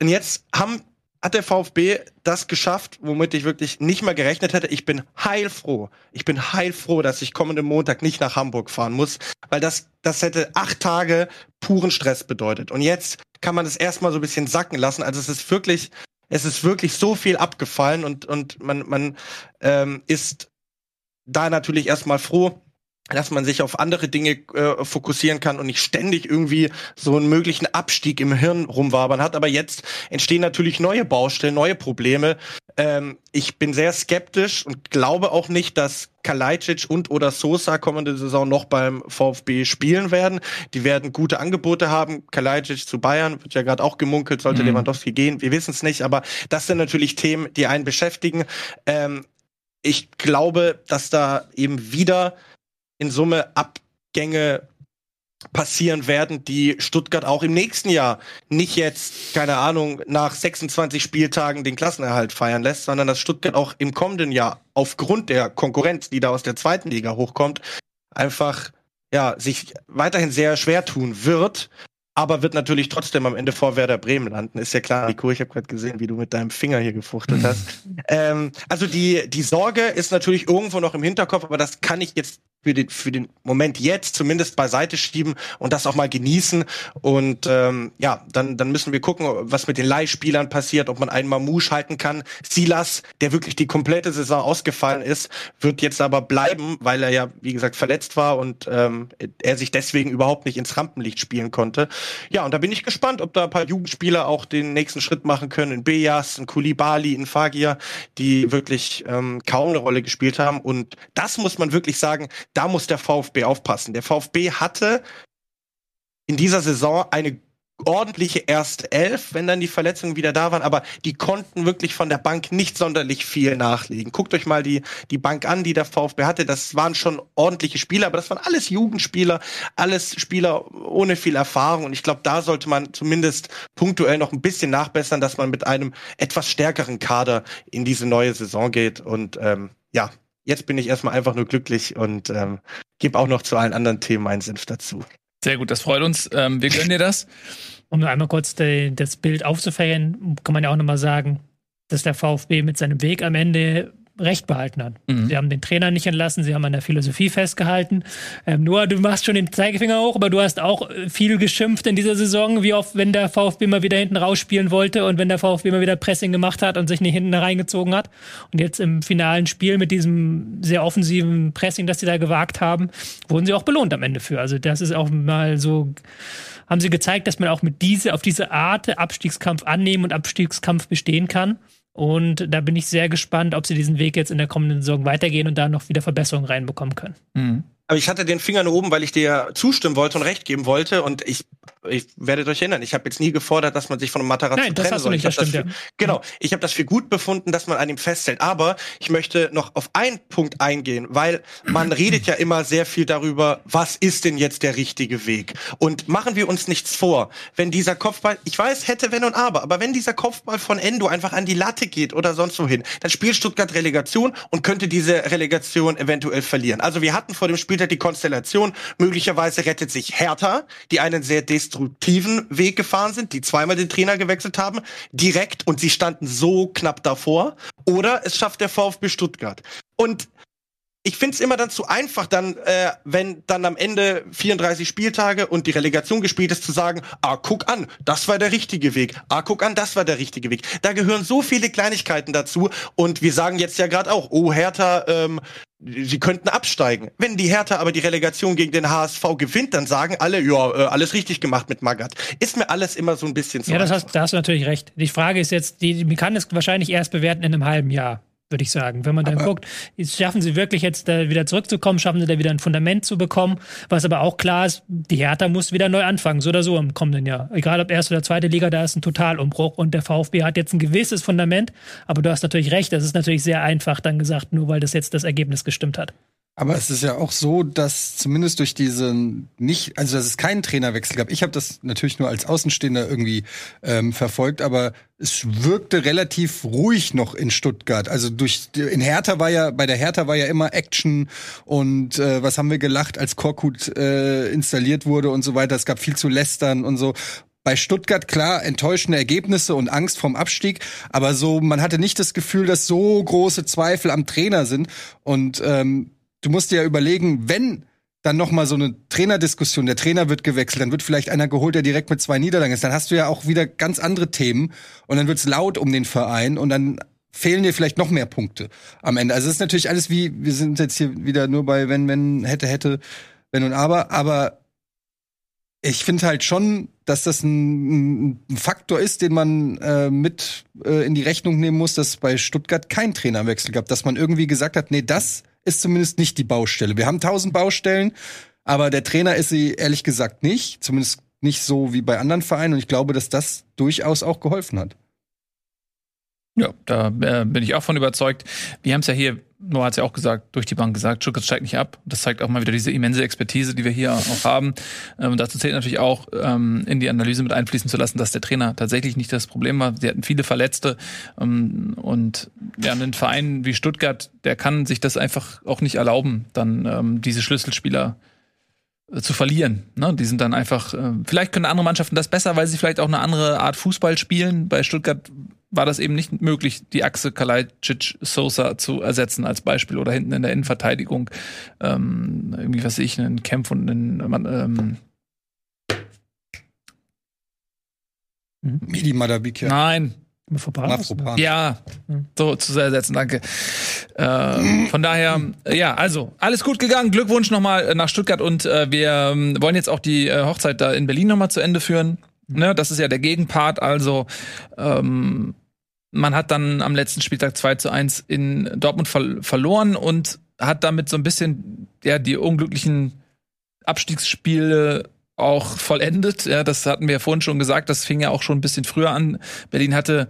Und jetzt haben hat der VfB das geschafft, womit ich wirklich nicht mal gerechnet hätte. Ich bin heilfroh. Ich bin heilfroh, dass ich kommenden Montag nicht nach Hamburg fahren muss, weil das, das hätte acht Tage puren Stress bedeutet. Und jetzt kann man das erstmal so ein bisschen sacken lassen. Also es ist wirklich, es ist wirklich so viel abgefallen und, und man, man ähm, ist da natürlich erstmal froh, dass man sich auf andere Dinge äh, fokussieren kann und nicht ständig irgendwie so einen möglichen Abstieg im Hirn rumwabern hat. Aber jetzt entstehen natürlich neue Baustellen, neue Probleme. Ähm, ich bin sehr skeptisch und glaube auch nicht, dass Kalajdzic und oder Sosa kommende Saison noch beim VfB spielen werden. Die werden gute Angebote haben. Kalajdzic zu Bayern wird ja gerade auch gemunkelt, sollte mhm. Lewandowski gehen. Wir wissen es nicht, aber das sind natürlich Themen, die einen beschäftigen. Ähm, ich glaube, dass da eben wieder in Summe Abgänge passieren werden, die Stuttgart auch im nächsten Jahr nicht jetzt, keine Ahnung, nach 26 Spieltagen den Klassenerhalt feiern lässt, sondern dass Stuttgart auch im kommenden Jahr aufgrund der Konkurrenz, die da aus der zweiten Liga hochkommt, einfach ja, sich weiterhin sehr schwer tun wird, aber wird natürlich trotzdem am Ende vor Werder Bremen landen. Ist ja klar, Nico, ich habe gerade gesehen, wie du mit deinem Finger hier gefuchtelt hast. ähm, also die, die Sorge ist natürlich irgendwo noch im Hinterkopf, aber das kann ich jetzt für den, für den Moment jetzt zumindest beiseite schieben und das auch mal genießen. Und ähm, ja, dann, dann müssen wir gucken, was mit den Leihspielern passiert, ob man einen Mamouche halten kann. Silas, der wirklich die komplette Saison ausgefallen ist, wird jetzt aber bleiben, weil er ja, wie gesagt, verletzt war und ähm, er sich deswegen überhaupt nicht ins Rampenlicht spielen konnte. Ja, und da bin ich gespannt, ob da ein paar Jugendspieler auch den nächsten Schritt machen können. In Bejas, in Kulibali, in Fagir, die wirklich ähm, kaum eine Rolle gespielt haben. Und das muss man wirklich sagen, da muss der VfB aufpassen. Der VfB hatte in dieser Saison eine ordentliche erste Elf, wenn dann die Verletzungen wieder da waren, aber die konnten wirklich von der Bank nicht sonderlich viel nachlegen. Guckt euch mal die, die Bank an, die der VfB hatte. Das waren schon ordentliche Spieler, aber das waren alles Jugendspieler, alles Spieler ohne viel Erfahrung. Und ich glaube, da sollte man zumindest punktuell noch ein bisschen nachbessern, dass man mit einem etwas stärkeren Kader in diese neue Saison geht. Und ähm, ja, jetzt bin ich erstmal einfach nur glücklich und ähm, gebe auch noch zu allen anderen Themen meinen Senf dazu. Sehr gut, das freut uns. Ähm, wir gönnen dir das. Um nur einmal kurz die, das Bild aufzufängern, kann man ja auch nochmal sagen, dass der VfB mit seinem Weg am Ende Recht behalten hat. Mhm. Sie haben den Trainer nicht entlassen, sie haben an der Philosophie festgehalten. Ähm, nur du machst schon den Zeigefinger hoch, aber du hast auch äh, viel geschimpft in dieser Saison, wie oft, wenn der VfB mal wieder hinten rausspielen wollte und wenn der VfB mal wieder Pressing gemacht hat und sich nicht hinten reingezogen hat. Und jetzt im finalen Spiel mit diesem sehr offensiven Pressing, das sie da gewagt haben, wurden sie auch belohnt am Ende für. Also das ist auch mal so haben sie gezeigt, dass man auch mit diese, auf diese Art Abstiegskampf annehmen und Abstiegskampf bestehen kann. Und da bin ich sehr gespannt, ob sie diesen Weg jetzt in der kommenden Saison weitergehen und da noch wieder Verbesserungen reinbekommen können. Mhm. Aber ich hatte den Finger nur oben, weil ich dir zustimmen wollte und recht geben wollte. Und ich, ich werde euch erinnern, ich habe jetzt nie gefordert, dass man sich von einem Materazzo Nein, das trennen hast soll. Du nicht, das stimmt, das für, ja. Genau, ich habe das für gut befunden, dass man an ihm festhält. Aber ich möchte noch auf einen Punkt eingehen, weil man redet ja immer sehr viel darüber, was ist denn jetzt der richtige Weg? Und machen wir uns nichts vor, wenn dieser Kopfball, ich weiß, hätte, wenn und aber, aber wenn dieser Kopfball von Endo einfach an die Latte geht oder sonst wohin, dann spielt Stuttgart Relegation und könnte diese Relegation eventuell verlieren. Also wir hatten vor dem Spiel die Konstellation. Möglicherweise rettet sich Hertha, die einen sehr destruktiven Weg gefahren sind, die zweimal den Trainer gewechselt haben, direkt und sie standen so knapp davor. Oder es schafft der VfB Stuttgart. Und ich find's immer dann zu einfach, dann, äh, wenn dann am Ende 34 Spieltage und die Relegation gespielt ist, zu sagen, ah, guck an, das war der richtige Weg. Ah, guck an, das war der richtige Weg. Da gehören so viele Kleinigkeiten dazu und wir sagen jetzt ja gerade auch, oh, Hertha, ähm, sie könnten absteigen. Wenn die Hertha aber die Relegation gegen den HSV gewinnt, dann sagen alle, ja, äh, alles richtig gemacht mit Magath. Ist mir alles immer so ein bisschen zu Ja, das hast, da hast du natürlich recht. Die Frage ist jetzt, die, man kann es wahrscheinlich erst bewerten in einem halben Jahr würde ich sagen. Wenn man dann aber guckt, schaffen sie wirklich jetzt da wieder zurückzukommen, schaffen sie da wieder ein Fundament zu bekommen, was aber auch klar ist, die Hertha muss wieder neu anfangen, so oder so im kommenden Jahr. Egal ob erste oder zweite Liga, da ist ein Totalumbruch und der VfB hat jetzt ein gewisses Fundament, aber du hast natürlich recht, das ist natürlich sehr einfach dann gesagt, nur weil das jetzt das Ergebnis gestimmt hat. Aber es ist ja auch so, dass zumindest durch diesen nicht, also dass es keinen Trainerwechsel gab. Ich habe das natürlich nur als Außenstehender irgendwie ähm, verfolgt, aber es wirkte relativ ruhig noch in Stuttgart. Also durch in Hertha war ja bei der Hertha war ja immer Action und äh, was haben wir gelacht, als Korkut äh, installiert wurde und so weiter. Es gab viel zu lästern und so bei Stuttgart klar enttäuschende Ergebnisse und Angst vorm Abstieg, aber so man hatte nicht das Gefühl, dass so große Zweifel am Trainer sind und ähm, du musst dir ja überlegen, wenn dann noch mal so eine Trainerdiskussion, der Trainer wird gewechselt, dann wird vielleicht einer geholt, der direkt mit zwei Niederlagen ist, dann hast du ja auch wieder ganz andere Themen und dann wird's laut um den Verein und dann fehlen dir vielleicht noch mehr Punkte am Ende. Also es ist natürlich alles wie, wir sind jetzt hier wieder nur bei wenn, wenn, hätte, hätte, wenn und aber, aber ich finde halt schon, dass das ein, ein, Faktor ist, den man äh, mit äh, in die Rechnung nehmen muss, dass bei Stuttgart kein Trainerwechsel gab, dass man irgendwie gesagt hat, nee, das ist zumindest nicht die Baustelle. Wir haben tausend Baustellen, aber der Trainer ist sie ehrlich gesagt nicht, zumindest nicht so wie bei anderen Vereinen. Und ich glaube, dass das durchaus auch geholfen hat. Ja, da äh, bin ich auch von überzeugt. Wir haben es ja hier, Noah hat es ja auch gesagt, durch die Bank gesagt, Stuttgart steigt nicht ab. Das zeigt auch mal wieder diese immense Expertise, die wir hier auch haben. Ähm, dazu zählt natürlich auch, ähm, in die Analyse mit einfließen zu lassen, dass der Trainer tatsächlich nicht das Problem war. Sie hatten viele Verletzte ähm, und ja, ein Verein wie Stuttgart, der kann sich das einfach auch nicht erlauben, dann ähm, diese Schlüsselspieler äh, zu verlieren. Ne? Die sind dann einfach, äh, vielleicht können andere Mannschaften das besser, weil sie vielleicht auch eine andere Art Fußball spielen. Bei Stuttgart war das eben nicht möglich, die Achse Kalajdzic Sosa zu ersetzen als Beispiel oder hinten in der Innenverteidigung ähm, irgendwie was weiß ich einen Kämpf und einen ähm, mhm. Midi Madabik, Nein. Mafropan. Ja, so zu ersetzen, danke. Äh, von daher, ja, also alles gut gegangen. Glückwunsch nochmal nach Stuttgart und äh, wir äh, wollen jetzt auch die äh, Hochzeit da in Berlin nochmal zu Ende führen. Ne, das ist ja der Gegenpart. Also ähm, man hat dann am letzten Spieltag 2 zu 1 in Dortmund ver verloren und hat damit so ein bisschen ja, die unglücklichen Abstiegsspiele auch vollendet. Ja, das hatten wir ja vorhin schon gesagt. Das fing ja auch schon ein bisschen früher an. Berlin hatte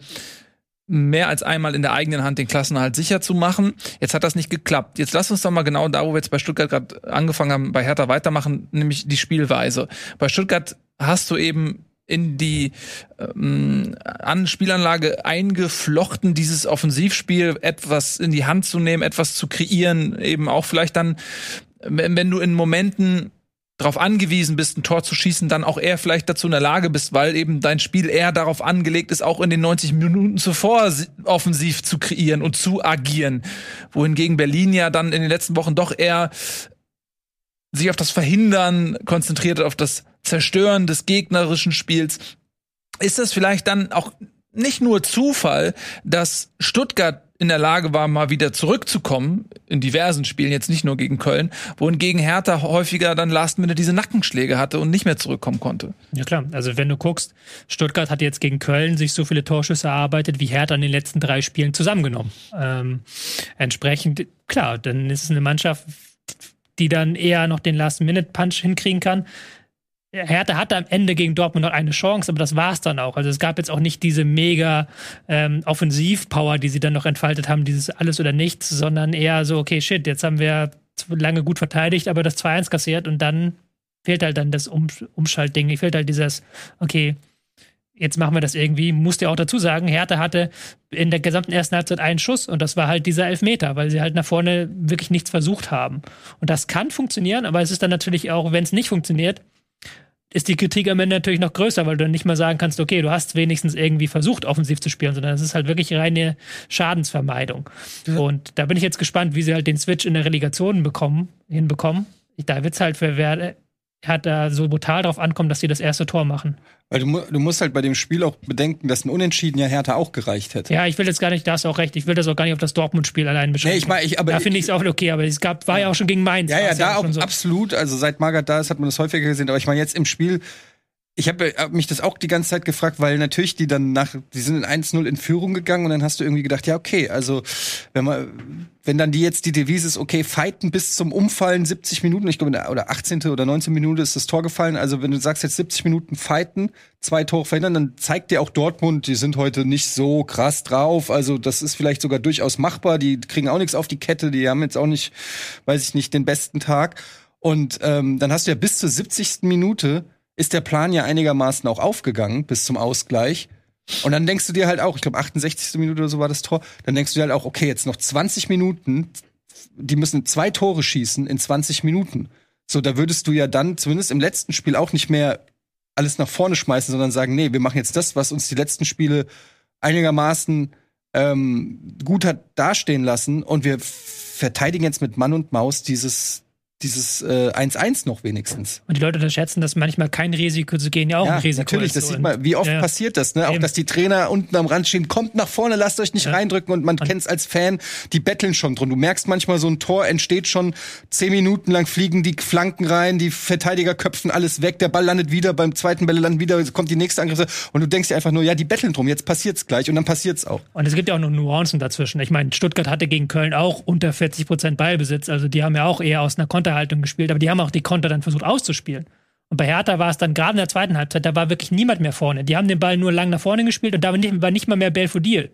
mehr als einmal in der eigenen Hand den Klassenerhalt sicher zu machen. Jetzt hat das nicht geklappt. Jetzt lass uns doch mal genau da, wo wir jetzt bei Stuttgart gerade angefangen haben, bei Hertha weitermachen, nämlich die Spielweise. Bei Stuttgart hast du eben in die ähm, an Spielanlage eingeflochten, dieses Offensivspiel etwas in die Hand zu nehmen, etwas zu kreieren, eben auch vielleicht dann, wenn, wenn du in Momenten darauf angewiesen bist, ein Tor zu schießen, dann auch eher vielleicht dazu in der Lage bist, weil eben dein Spiel eher darauf angelegt ist, auch in den 90 Minuten zuvor offensiv zu kreieren und zu agieren. Wohingegen Berlin ja dann in den letzten Wochen doch eher sich auf das Verhindern konzentriert, auf das Zerstören des gegnerischen Spiels. Ist das vielleicht dann auch nicht nur Zufall, dass Stuttgart in der Lage war, mal wieder zurückzukommen in diversen Spielen, jetzt nicht nur gegen Köln, wohingegen Hertha häufiger dann Last Minute diese Nackenschläge hatte und nicht mehr zurückkommen konnte. Ja klar, also wenn du guckst, Stuttgart hat jetzt gegen Köln sich so viele Torschüsse erarbeitet wie Hertha in den letzten drei Spielen zusammengenommen. Ähm, entsprechend, klar, dann ist es eine Mannschaft, die dann eher noch den Last-Minute-Punch hinkriegen kann. Hertha hatte am Ende gegen Dortmund noch eine Chance, aber das war es dann auch. Also es gab jetzt auch nicht diese mega ähm, Offensivpower, die sie dann noch entfaltet haben, dieses alles oder nichts, sondern eher so, okay, shit, jetzt haben wir lange gut verteidigt, aber das 2-1 kassiert und dann fehlt halt dann das um Umschaltding. Fehlt halt dieses, okay, jetzt machen wir das irgendwie. Musst ja auch dazu sagen, Hertha hatte in der gesamten ersten Halbzeit einen Schuss und das war halt dieser Elfmeter, weil sie halt nach vorne wirklich nichts versucht haben. Und das kann funktionieren, aber es ist dann natürlich auch, wenn es nicht funktioniert, ist die Kritik am Ende natürlich noch größer, weil du nicht mal sagen kannst, okay, du hast wenigstens irgendwie versucht, offensiv zu spielen, sondern es ist halt wirklich reine Schadensvermeidung. Ja. Und da bin ich jetzt gespannt, wie sie halt den Switch in der Relegation bekommen, hinbekommen. Da wird es halt für Werder hat da so brutal darauf ankommen, dass sie das erste Tor machen. Weil du, du, musst halt bei dem Spiel auch bedenken, dass ein Unentschieden ja Hertha auch gereicht hätte. Ja, ich will jetzt gar nicht, da hast du auch recht, ich will das auch gar nicht auf das Dortmund-Spiel allein beschränken. Nee, ich mein, ich, aber da finde ich es auch okay, aber es gab, war ja auch schon gegen Mainz. Ja, ja, da auch so. absolut. Also seit Magath da ist, hat man das häufiger gesehen. Aber ich meine, jetzt im Spiel ich habe hab mich das auch die ganze Zeit gefragt, weil natürlich die dann nach, die sind in 1-0 in Führung gegangen und dann hast du irgendwie gedacht, ja, okay, also wenn man, wenn dann die jetzt die Devise ist, okay, fighten bis zum Umfallen 70 Minuten, ich glaube, oder 18. oder 19. Minute ist das Tor gefallen, also wenn du sagst jetzt 70 Minuten fighten, zwei Tore verhindern, dann zeigt dir auch Dortmund, die sind heute nicht so krass drauf, also das ist vielleicht sogar durchaus machbar, die kriegen auch nichts auf die Kette, die haben jetzt auch nicht, weiß ich nicht, den besten Tag und ähm, dann hast du ja bis zur 70. Minute ist der Plan ja einigermaßen auch aufgegangen bis zum Ausgleich. Und dann denkst du dir halt auch, ich glaube 68. Minute oder so war das Tor, dann denkst du dir halt auch, okay, jetzt noch 20 Minuten, die müssen zwei Tore schießen in 20 Minuten. So, da würdest du ja dann zumindest im letzten Spiel auch nicht mehr alles nach vorne schmeißen, sondern sagen, nee, wir machen jetzt das, was uns die letzten Spiele einigermaßen ähm, gut hat dastehen lassen und wir verteidigen jetzt mit Mann und Maus dieses dieses 1-1 äh, noch wenigstens. Und die Leute unterschätzen, dass manchmal kein Risiko zu gehen ja auch ja, ein Risiko natürlich, ist. das sieht man, wie oft ja. passiert das, ne? Auch, dass die Trainer unten am Rand stehen, kommt nach vorne, lasst euch nicht ja. reindrücken und man kennt es als Fan, die betteln schon drin. Du merkst manchmal, so ein Tor entsteht schon zehn Minuten lang, fliegen die Flanken rein, die Verteidiger köpfen alles weg, der Ball landet wieder, beim zweiten Bälle landen wieder, kommt die nächste Angriff und du denkst dir einfach nur, ja, die betteln drum, jetzt passiert's gleich und dann passiert's auch. Und es gibt ja auch noch Nuancen dazwischen. Ich meine, Stuttgart hatte gegen Köln auch unter 40 Prozent Ballbesitz, also die haben ja auch eher aus einer Konterhaltung gespielt, aber die haben auch die Konter dann versucht auszuspielen. Und bei Hertha war es dann gerade in der zweiten Halbzeit, da war wirklich niemand mehr vorne. Die haben den Ball nur lang nach vorne gespielt und da war nicht, war nicht mal mehr Belfodil.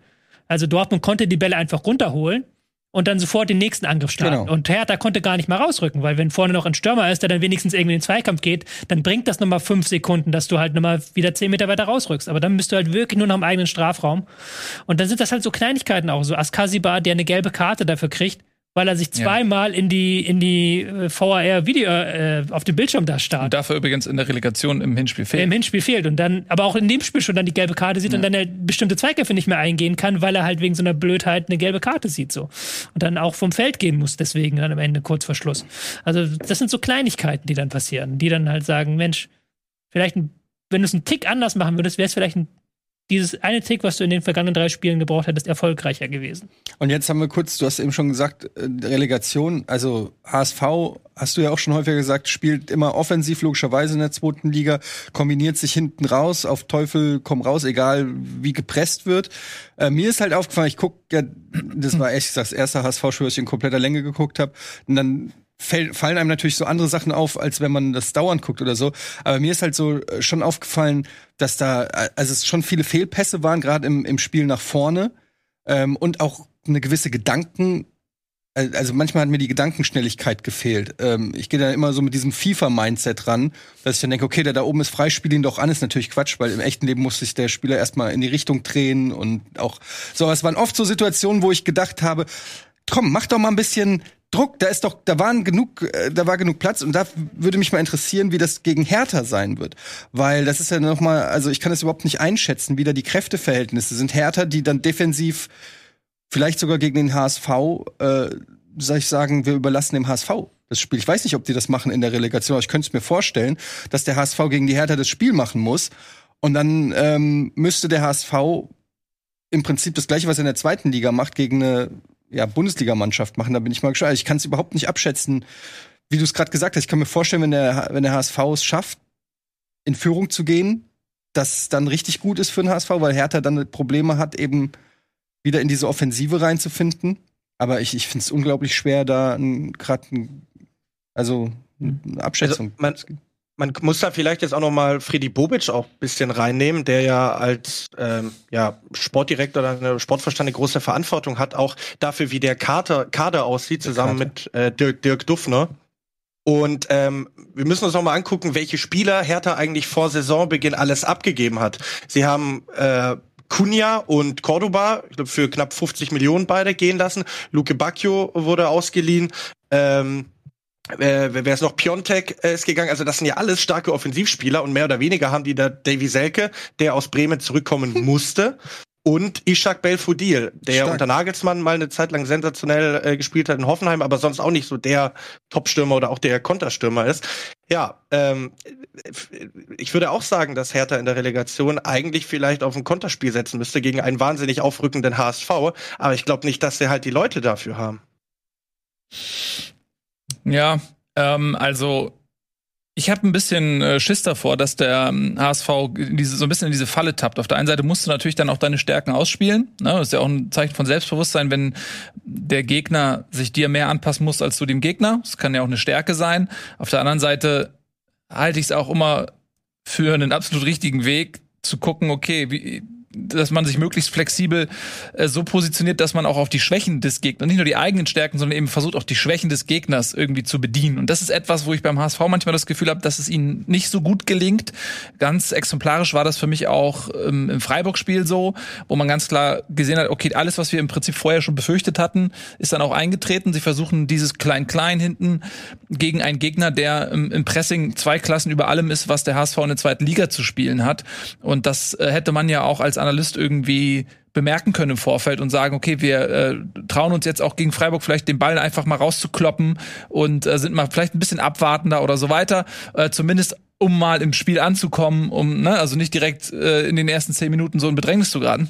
Also Dortmund konnte die Bälle einfach runterholen und dann sofort den nächsten Angriff starten. Genau. Und Hertha konnte gar nicht mal rausrücken, weil wenn vorne noch ein Stürmer ist, der dann wenigstens irgendwie in den Zweikampf geht, dann bringt das nochmal fünf Sekunden, dass du halt nochmal wieder zehn Meter weiter rausrückst. Aber dann bist du halt wirklich nur noch im eigenen Strafraum. Und dann sind das halt so Kleinigkeiten auch. So Askasiba, der eine gelbe Karte dafür kriegt, weil er sich zweimal ja. in die, in die äh, VAR-Video äh, auf dem Bildschirm da starrt. Und dafür übrigens in der Relegation im Hinspiel fehlt. Im Hinspiel fehlt. Und dann, aber auch in dem Spiel schon dann die gelbe Karte sieht ja. und dann er bestimmte Zweikämpfe nicht mehr eingehen kann, weil er halt wegen so einer Blödheit eine gelbe Karte sieht, so. Und dann auch vom Feld gehen muss, deswegen dann am Ende kurz vor Schluss. Also, das sind so Kleinigkeiten, die dann passieren, die dann halt sagen, Mensch, vielleicht, wenn du es einen Tick anders machen würdest, wäre es vielleicht ein dieses eine Tick, was du in den vergangenen drei Spielen gebraucht hättest, erfolgreicher gewesen. Und jetzt haben wir kurz, du hast eben schon gesagt, äh, Relegation, also HSV, hast du ja auch schon häufiger gesagt, spielt immer offensiv, logischerweise in der zweiten Liga, kombiniert sich hinten raus, auf Teufel komm raus, egal wie gepresst wird. Äh, mir ist halt aufgefallen, ich guck ja, das war echt das erste HSV-Spiel, was ich in kompletter Länge geguckt habe, und dann fallen einem natürlich so andere Sachen auf, als wenn man das dauernd guckt oder so. Aber mir ist halt so äh, schon aufgefallen, dass da, äh, also es schon viele Fehlpässe waren, gerade im, im Spiel nach vorne. Ähm, und auch eine gewisse Gedanken, also manchmal hat mir die Gedankenschnelligkeit gefehlt. Ähm, ich gehe da immer so mit diesem FIFA-Mindset ran, dass ich dann denke, okay, der da oben ist frei, spiel ihn doch an, ist natürlich Quatsch, weil im echten Leben muss sich der Spieler erstmal in die Richtung drehen und auch so. Es waren oft so Situationen, wo ich gedacht habe, komm, mach doch mal ein bisschen Druck, da ist doch, da waren genug, äh, da war genug Platz und da würde mich mal interessieren, wie das gegen Hertha sein wird, weil das ist ja noch mal, also ich kann das überhaupt nicht einschätzen, wie da die Kräfteverhältnisse sind. Hertha, die dann defensiv vielleicht sogar gegen den HSV, äh, soll ich sagen, wir überlassen dem HSV das Spiel. Ich weiß nicht, ob die das machen in der Relegation, aber ich könnte es mir vorstellen, dass der HSV gegen die Hertha das Spiel machen muss und dann ähm, müsste der HSV im Prinzip das gleiche, was er in der zweiten Liga macht, gegen eine ja, Bundesligamannschaft machen. Da bin ich mal gespannt. Ich kann es überhaupt nicht abschätzen, wie du es gerade gesagt hast. Ich kann mir vorstellen, wenn der, wenn der HSV es schafft, in Führung zu gehen, dass dann richtig gut ist für den HSV, weil Hertha dann Probleme hat, eben wieder in diese Offensive reinzufinden. Aber ich, ich finde es unglaublich schwer, da gerade also eine Abschätzung. Also man, man muss da vielleicht jetzt auch noch mal Freddy Bobic auch ein bisschen reinnehmen, der ja als ähm, ja, Sportdirektor oder eine Sportverstand eine große Verantwortung hat, auch dafür, wie der Kader, Kader aussieht, zusammen mit äh, Dirk, Dirk Duffner. Und ähm, wir müssen uns noch mal angucken, welche Spieler Hertha eigentlich vor Saisonbeginn alles abgegeben hat. Sie haben äh, Cunha und Cordoba, ich glaube, für knapp 50 Millionen beide gehen lassen. Luke Bacchio wurde ausgeliehen. Ähm, äh, wer ist noch? Piontek äh, ist gegangen. Also das sind ja alles starke Offensivspieler und mehr oder weniger haben die da Davy Selke, der aus Bremen zurückkommen musste. Und Ishak Belfodil, der Stark. unter Nagelsmann mal eine Zeit lang sensationell äh, gespielt hat in Hoffenheim, aber sonst auch nicht so der Topstürmer oder auch der Konterstürmer ist. Ja, ähm, ich würde auch sagen, dass Hertha in der Relegation eigentlich vielleicht auf ein Konterspiel setzen müsste gegen einen wahnsinnig aufrückenden HSV, aber ich glaube nicht, dass sie halt die Leute dafür haben. Ja, ähm, also ich habe ein bisschen äh, Schiss davor, dass der ähm, HSV diese, so ein bisschen in diese Falle tappt. Auf der einen Seite musst du natürlich dann auch deine Stärken ausspielen. Ne? Das ist ja auch ein Zeichen von Selbstbewusstsein, wenn der Gegner sich dir mehr anpassen muss als du dem Gegner. Das kann ja auch eine Stärke sein. Auf der anderen Seite halte ich es auch immer für einen absolut richtigen Weg, zu gucken, okay, wie, dass man sich möglichst flexibel äh, so positioniert, dass man auch auf die Schwächen des Gegners, nicht nur die eigenen Stärken, sondern eben versucht auch die Schwächen des Gegners irgendwie zu bedienen. Und das ist etwas, wo ich beim HSV manchmal das Gefühl habe, dass es ihnen nicht so gut gelingt. Ganz exemplarisch war das für mich auch ähm, im Freiburg-Spiel so, wo man ganz klar gesehen hat, okay, alles, was wir im Prinzip vorher schon befürchtet hatten, ist dann auch eingetreten. Sie versuchen dieses Klein-Klein hinten gegen einen Gegner, der im, im Pressing zwei Klassen über allem ist, was der HSV in der zweiten Liga zu spielen hat. Und das äh, hätte man ja auch als Analyst irgendwie bemerken können im Vorfeld und sagen, okay, wir äh, trauen uns jetzt auch gegen Freiburg vielleicht den Ball einfach mal rauszukloppen und äh, sind mal vielleicht ein bisschen abwartender oder so weiter. Äh, zumindest um mal im Spiel anzukommen, um, ne, also nicht direkt äh, in den ersten zehn Minuten so in Bedrängnis zu geraten.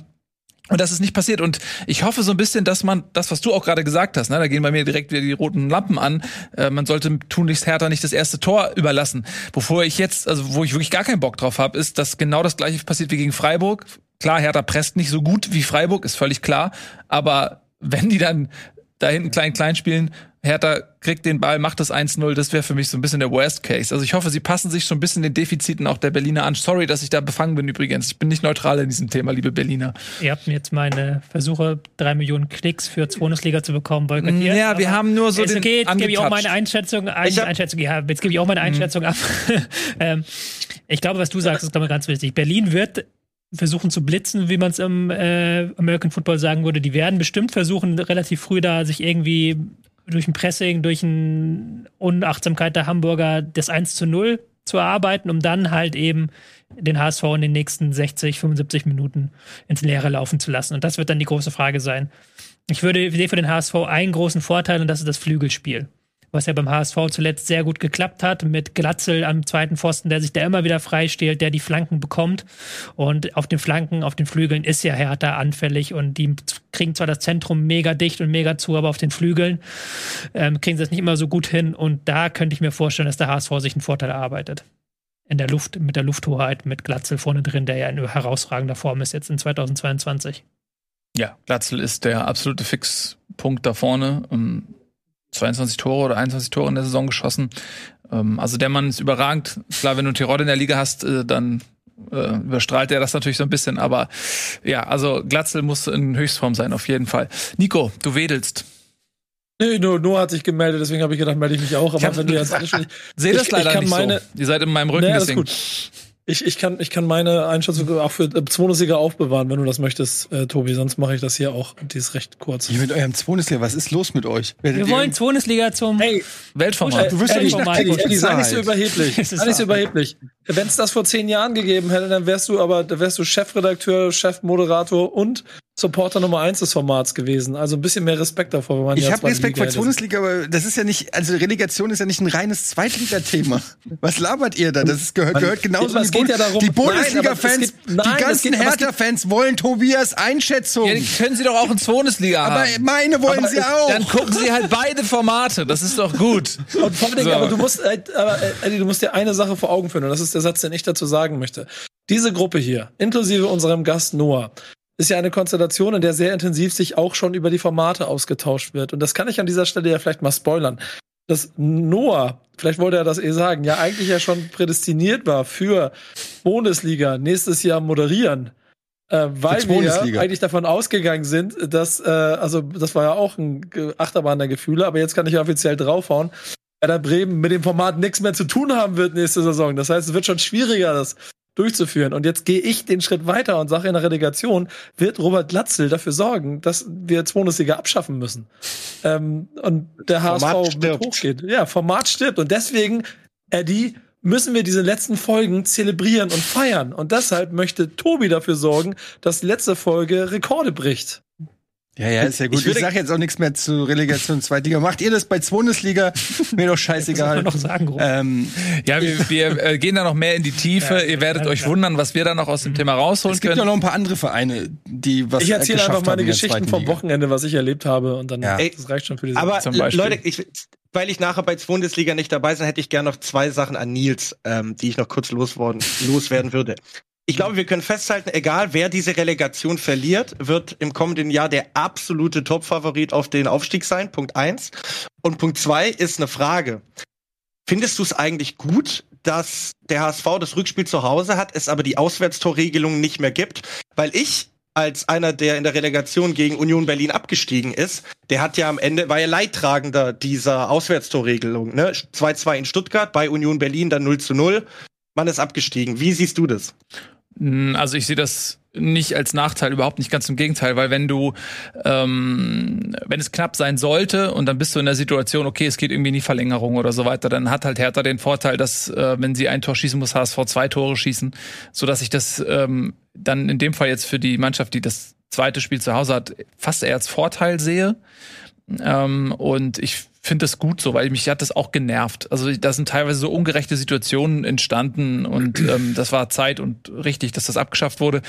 Und das ist nicht passiert. Und ich hoffe so ein bisschen, dass man, das, was du auch gerade gesagt hast, ne, da gehen bei mir direkt wieder die roten Lampen an, äh, man sollte tunlichst Hertha nicht das erste Tor überlassen. Bevor ich jetzt, also wo ich wirklich gar keinen Bock drauf habe, ist, dass genau das gleiche passiert wie gegen Freiburg. Klar, Hertha presst nicht so gut wie Freiburg, ist völlig klar. Aber wenn die dann da hinten klein klein spielen, Hertha kriegt den Ball, macht das 1-0, das wäre für mich so ein bisschen der Worst Case. Also ich hoffe, sie passen sich schon ein bisschen den Defiziten auch der Berliner an. Sorry, dass ich da befangen bin übrigens. Ich bin nicht neutral in diesem Thema, liebe Berliner. Ihr habt mir jetzt meine Versuche, drei Millionen Klicks für Bundesliga zu bekommen, boykottiert. Ja, wir haben nur so den okay, jetzt gebe ich auch meine Einschätzung, ein, Einschätzung, ja, jetzt gebe ich auch meine mhm. Einschätzung ab. ähm, ich glaube, was du sagst, ist glaube ich ganz wichtig. Berlin wird versuchen zu blitzen, wie man es im äh, American Football sagen würde. Die werden bestimmt versuchen, relativ früh da sich irgendwie durch ein Pressing, durch eine Unachtsamkeit der Hamburger das 1 zu 0 zu erarbeiten, um dann halt eben den HSV in den nächsten 60, 75 Minuten ins Leere laufen zu lassen. Und das wird dann die große Frage sein. Ich würde ich sehe für den HSV einen großen Vorteil und das ist das Flügelspiel was ja beim HSV zuletzt sehr gut geklappt hat, mit Glatzel am zweiten Pfosten, der sich da immer wieder freistellt, der die Flanken bekommt. Und auf den Flanken, auf den Flügeln ist ja Hertha anfällig und die kriegen zwar das Zentrum mega dicht und mega zu, aber auf den Flügeln ähm, kriegen sie das nicht immer so gut hin. Und da könnte ich mir vorstellen, dass der HSV sich einen Vorteil erarbeitet. In der Luft, mit der Lufthoheit, mit Glatzel vorne drin, der ja in herausragender Form ist jetzt in 2022. Ja, Glatzel ist der absolute Fixpunkt da vorne. 22 Tore oder 21 Tore in der Saison geschossen. Ähm, also der Mann ist überragend. Klar, wenn du Tirol in der Liga hast, äh, dann äh, überstrahlt er das natürlich so ein bisschen. Aber ja, also Glatzel muss in Höchstform sein, auf jeden Fall. Nico, du wedelst. Nee, nur, nur hat sich gemeldet, deswegen habe ich gedacht, melde ich mich auch. Aber wenn du jetzt alle Sehe das leider ich nicht meine, so. Ihr seid in meinem Rücken, nee, deswegen. Gut. Ich, ich, kann, ich kann meine Einschätzung auch für äh, Bundesliga aufbewahren, wenn du das möchtest, äh, Tobi. Sonst mache ich das hier auch. Die ist recht kurz. Hier mit eurem Bundesliga, was ist los mit euch? Werdet Wir wollen Bundesliga zum hey, Weltformat. Du wirst ja nicht nach Eddie, sei nicht so überheblich. sei nicht so überheblich. Wenn es das vor zehn Jahren gegeben hätte, dann wärst du aber, da wärst du Chefredakteur, Chefmoderator und Supporter Nummer eins des Formats gewesen. Also ein bisschen mehr Respekt davor, wenn man Ich habe Respekt vor Bundesliga, aber das ist ja nicht, also Relegation ist ja nicht ein reines Zweitligathema. Was labert ihr da? Das gehört, gehört genauso es geht ja darum, Die Bundesliga-Fans, die ganzen Hertha-Fans wollen Tobias Einschätzung. Ja, die können sie doch auch in Bundesliga haben. Aber meine wollen aber, sie auch. Dann gucken sie halt beide Formate. Das ist doch gut. Und vor allem, so. aber du musst, äh, aber, äh, Eddie, du musst dir eine Sache vor Augen führen. Und das ist der Satz, den ich dazu sagen möchte. Diese Gruppe hier, inklusive unserem Gast Noah, ist ja eine Konstellation, in der sehr intensiv sich auch schon über die Formate ausgetauscht wird. Und das kann ich an dieser Stelle ja vielleicht mal spoilern. Dass Noah, vielleicht wollte er das eh sagen, ja eigentlich ja schon prädestiniert war für Bundesliga nächstes Jahr moderieren. Äh, weil wir ja eigentlich davon ausgegangen sind, dass, äh, also das war ja auch ein Achterbahn der Gefühle, aber jetzt kann ich ja offiziell draufhauen, Werder Bremen mit dem Format nichts mehr zu tun haben wird nächste Saison. Das heißt, es wird schon schwieriger, das durchzuführen. Und jetzt gehe ich den Schritt weiter und sage in der Relegation, wird Robert Latzel dafür sorgen, dass wir jetzt Bundesliga abschaffen müssen. Ähm, und der HSV mit hochgeht. Ja, Format stirbt. Und deswegen, Eddie, müssen wir diese letzten Folgen zelebrieren und feiern. Und deshalb möchte Tobi dafür sorgen, dass die letzte Folge Rekorde bricht. Ja, ja, ist ja gut. Ich, ich sag jetzt auch nichts mehr zu Relegation Zweitliga. Macht ihr das bei Bundesliga? Mir doch scheißegal. noch sagen, ähm, ja, wir, wir äh, gehen da noch mehr in die Tiefe. Ja, ihr werdet ja, euch wundern, was wir da noch aus dem Thema rausholen es gibt können. ja noch ein paar andere Vereine, die was Ich erzähle einfach meine Geschichten vom Wochenende, was ich erlebt habe und dann ja. das reicht schon für diese Aber Leute, ich, weil ich nachher bei Bundesliga nicht dabei bin, hätte ich gerne noch zwei Sachen an Nils, ähm, die ich noch kurz loswerden, loswerden würde ich glaube, wir können festhalten, egal wer diese Relegation verliert, wird im kommenden Jahr der absolute Topfavorit auf den Aufstieg sein. Punkt eins. Und Punkt zwei ist eine Frage. Findest du es eigentlich gut, dass der HSV das Rückspiel zu Hause hat, es aber die Auswärtstorregelung nicht mehr gibt? Weil ich als einer, der in der Relegation gegen Union Berlin abgestiegen ist, der hat ja am Ende, war ja Leidtragender dieser Auswärtstorregelung. Ne? 2-2 in Stuttgart, bei Union Berlin dann 0 zu 0. Man ist abgestiegen. Wie siehst du das? Also ich sehe das nicht als Nachteil, überhaupt nicht ganz im Gegenteil, weil wenn du, ähm, wenn es knapp sein sollte und dann bist du in der Situation, okay, es geht irgendwie in die Verlängerung oder so weiter, dann hat halt Hertha den Vorteil, dass äh, wenn sie ein Tor schießen muss, HSV zwei Tore schießen, so dass ich das ähm, dann in dem Fall jetzt für die Mannschaft, die das zweite Spiel zu Hause hat, fast eher als Vorteil sehe. Ähm, und ich finde das gut so, weil mich hat das auch genervt. Also da sind teilweise so ungerechte Situationen entstanden und ähm, das war Zeit und richtig, dass das abgeschafft wurde.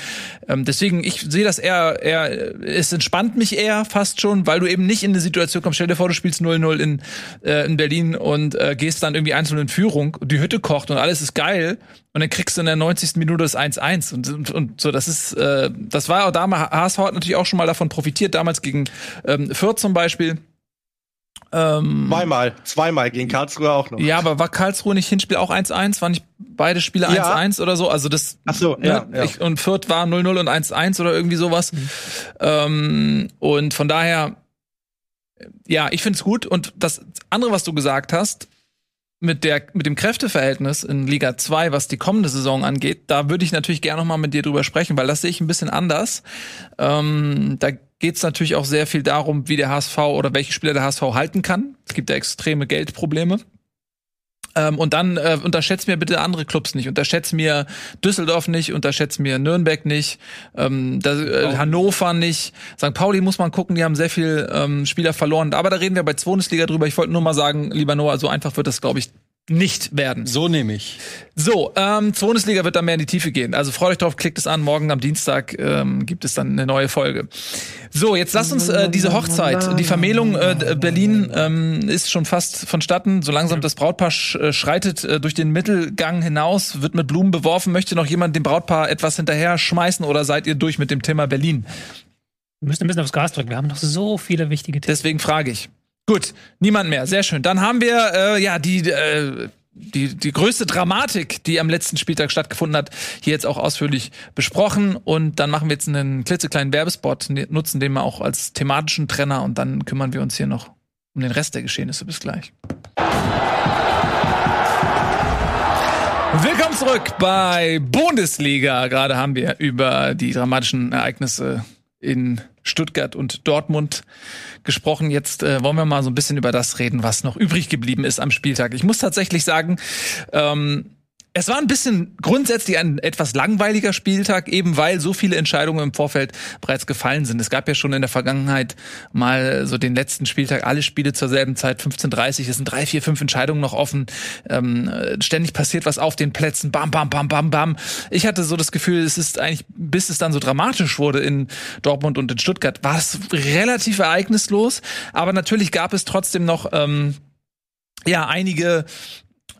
Ähm, deswegen, ich sehe das eher, eher, es entspannt mich eher fast schon, weil du eben nicht in eine Situation kommst, stell dir vor, du spielst 0-0 in, äh, in Berlin und äh, gehst dann irgendwie einzeln in Führung, die Hütte kocht und alles ist geil und dann kriegst du in der 90. Minute das 1-1 und, und, und so, das ist, äh, das war auch damals, HSV hat natürlich auch schon mal davon profitiert, damals gegen ähm, Fürth zum Beispiel ähm, zweimal, zweimal gegen Karlsruhe auch noch. Ja, aber war Karlsruhe nicht Hinspiel auch 1-1? Waren nicht beide Spiele 1-1 ja. oder so? Also das. Ach so, ja. Ne, ja. Ich, und Fürth war 0-0 und 1-1 oder irgendwie sowas. Mhm. Ähm, und von daher, ja, ich find's gut. Und das andere, was du gesagt hast, mit der mit dem Kräfteverhältnis in Liga 2, was die kommende Saison angeht, da würde ich natürlich gerne noch mal mit dir drüber sprechen, weil das sehe ich ein bisschen anders. Ähm, da geht es natürlich auch sehr viel darum, wie der HSV oder welche Spieler der HSV halten kann. Es gibt ja extreme Geldprobleme. Ähm, und dann äh, unterschätzt mir bitte andere Clubs nicht. Unterschätzt mir Düsseldorf nicht, unterschätzt mir Nürnberg nicht, ähm, das, äh, Hannover nicht. St. Pauli muss man gucken, die haben sehr viel ähm, Spieler verloren. Aber da reden wir bei Bundesliga drüber. Ich wollte nur mal sagen, lieber Noah, so einfach wird das, glaube ich, nicht werden. So nehme ich. So, ähm, Bundesliga wird dann mehr in die Tiefe gehen. Also freut euch drauf, klickt es an. Morgen am Dienstag ähm, gibt es dann eine neue Folge. So, jetzt lasst uns äh, diese Hochzeit, die Vermählung äh, Berlin ähm, ist schon fast vonstatten. So langsam das Brautpaar sch äh, schreitet äh, durch den Mittelgang hinaus, wird mit Blumen beworfen. Möchte noch jemand dem Brautpaar etwas hinterher schmeißen oder seid ihr durch mit dem Thema Berlin? Wir müssen ein bisschen aufs Gas drücken. Wir haben noch so viele wichtige Themen. Deswegen frage ich. Gut, niemand mehr. Sehr schön. Dann haben wir äh, ja die äh, die, die größte Dramatik, die am letzten Spieltag stattgefunden hat, hier jetzt auch ausführlich besprochen. Und dann machen wir jetzt einen klitzekleinen Werbespot, nutzen den mal auch als thematischen Trenner und dann kümmern wir uns hier noch um den Rest der Geschehnisse. Bis gleich. Willkommen zurück bei Bundesliga. Gerade haben wir über die dramatischen Ereignisse in Stuttgart und Dortmund gesprochen. Jetzt äh, wollen wir mal so ein bisschen über das reden, was noch übrig geblieben ist am Spieltag. Ich muss tatsächlich sagen, ähm, es war ein bisschen grundsätzlich ein etwas langweiliger Spieltag, eben weil so viele Entscheidungen im Vorfeld bereits gefallen sind. Es gab ja schon in der Vergangenheit mal so den letzten Spieltag alle Spiele zur selben Zeit, 15.30 Es sind drei, vier, fünf Entscheidungen noch offen. Ähm, ständig passiert was auf den Plätzen. Bam, bam, bam, bam, bam. Ich hatte so das Gefühl, es ist eigentlich, bis es dann so dramatisch wurde in Dortmund und in Stuttgart, war es relativ ereignislos. Aber natürlich gab es trotzdem noch ähm, ja einige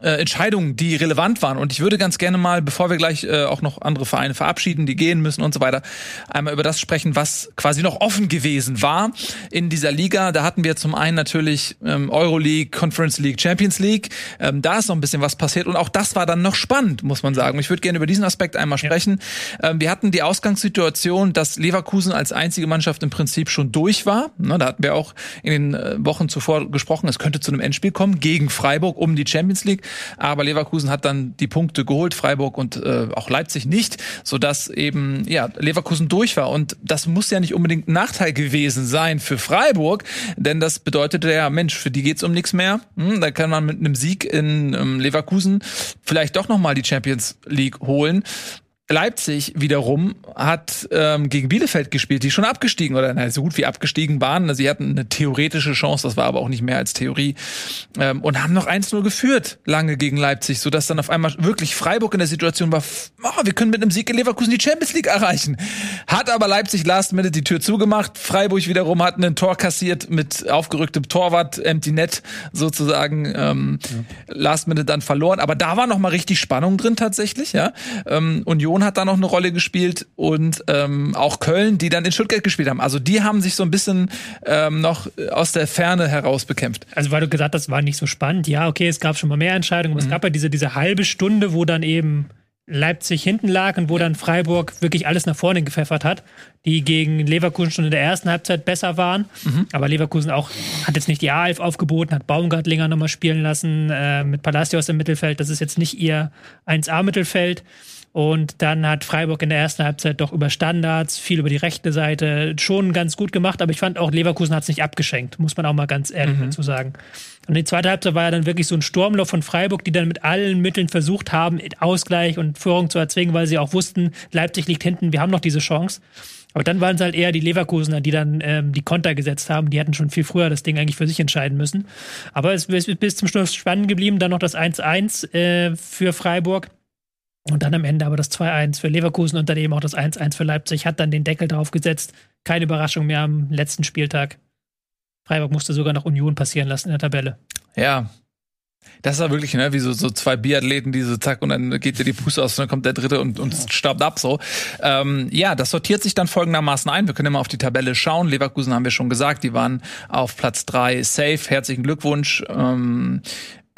äh, Entscheidungen, die relevant waren. Und ich würde ganz gerne mal, bevor wir gleich äh, auch noch andere Vereine verabschieden, die gehen müssen und so weiter, einmal über das sprechen, was quasi noch offen gewesen war in dieser Liga. Da hatten wir zum einen natürlich ähm, Euroleague, Conference League, Champions League. Ähm, da ist noch ein bisschen was passiert und auch das war dann noch spannend, muss man sagen. Ich würde gerne über diesen Aspekt einmal sprechen. Ja. Ähm, wir hatten die Ausgangssituation, dass Leverkusen als einzige Mannschaft im Prinzip schon durch war. Ne, da hatten wir auch in den äh, Wochen zuvor gesprochen, es könnte zu einem Endspiel kommen gegen Freiburg um die Champions League. Aber Leverkusen hat dann die Punkte geholt, Freiburg und äh, auch Leipzig nicht, sodass eben ja Leverkusen durch war. Und das muss ja nicht unbedingt ein Nachteil gewesen sein für Freiburg, denn das bedeutete ja, Mensch, für die geht's um nichts mehr. Hm, da kann man mit einem Sieg in ähm, Leverkusen vielleicht doch noch mal die Champions League holen. Leipzig wiederum hat ähm, gegen Bielefeld gespielt, die schon abgestiegen oder na, so gut wie abgestiegen waren. Sie hatten eine theoretische Chance, das war aber auch nicht mehr als Theorie ähm, und haben noch 1-0 geführt lange gegen Leipzig, so dass dann auf einmal wirklich Freiburg in der Situation war, oh, wir können mit einem Sieg in Leverkusen die Champions League erreichen. Hat aber Leipzig last minute die Tür zugemacht. Freiburg wiederum hat ein Tor kassiert mit aufgerücktem Torwart, Empty Net sozusagen ähm, ja. last minute dann verloren. Aber da war noch mal richtig Spannung drin tatsächlich, ja. Ähm, Union Union hat da noch eine Rolle gespielt und ähm, auch Köln, die dann in Stuttgart gespielt haben. Also die haben sich so ein bisschen ähm, noch aus der Ferne heraus bekämpft. Also weil du gesagt hast, war nicht so spannend. Ja, okay, es gab schon mal mehr Entscheidungen, aber mhm. es gab ja diese, diese halbe Stunde, wo dann eben Leipzig hinten lag und wo dann Freiburg wirklich alles nach vorne gepfeffert hat, die gegen Leverkusen schon in der ersten Halbzeit besser waren. Mhm. Aber Leverkusen auch hat jetzt nicht die A11 aufgeboten, hat Baumgartlinger nochmal spielen lassen, äh, mit Palacios im Mittelfeld. Das ist jetzt nicht ihr 1A-Mittelfeld. Und dann hat Freiburg in der ersten Halbzeit doch über Standards, viel über die rechte Seite schon ganz gut gemacht, aber ich fand auch Leverkusen hat es nicht abgeschenkt, muss man auch mal ganz ehrlich mhm. dazu sagen. Und die zweite Halbzeit war ja dann wirklich so ein Sturmlauf von Freiburg, die dann mit allen Mitteln versucht haben, Ausgleich und Führung zu erzwingen, weil sie auch wussten, Leipzig liegt hinten, wir haben noch diese Chance. Aber dann waren es halt eher die Leverkusener, die dann ähm, die Konter gesetzt haben. Die hätten schon viel früher das Ding eigentlich für sich entscheiden müssen. Aber es ist bis zum Schluss spannend geblieben. Dann noch das 1-1 äh, für Freiburg. Und dann am Ende aber das 2-1 für Leverkusen und dann eben auch das 1-1 für Leipzig hat dann den Deckel drauf gesetzt. Keine Überraschung mehr am letzten Spieltag. Freiburg musste sogar noch Union passieren lassen in der Tabelle. Ja. Das war wirklich, ne, wie so, so zwei Biathleten, die so zack, und dann geht dir die Puste aus und dann kommt der dritte und, und staubt ab so. Ähm, ja, das sortiert sich dann folgendermaßen ein. Wir können immer auf die Tabelle schauen. Leverkusen haben wir schon gesagt, die waren auf Platz drei safe. Herzlichen Glückwunsch. Ähm,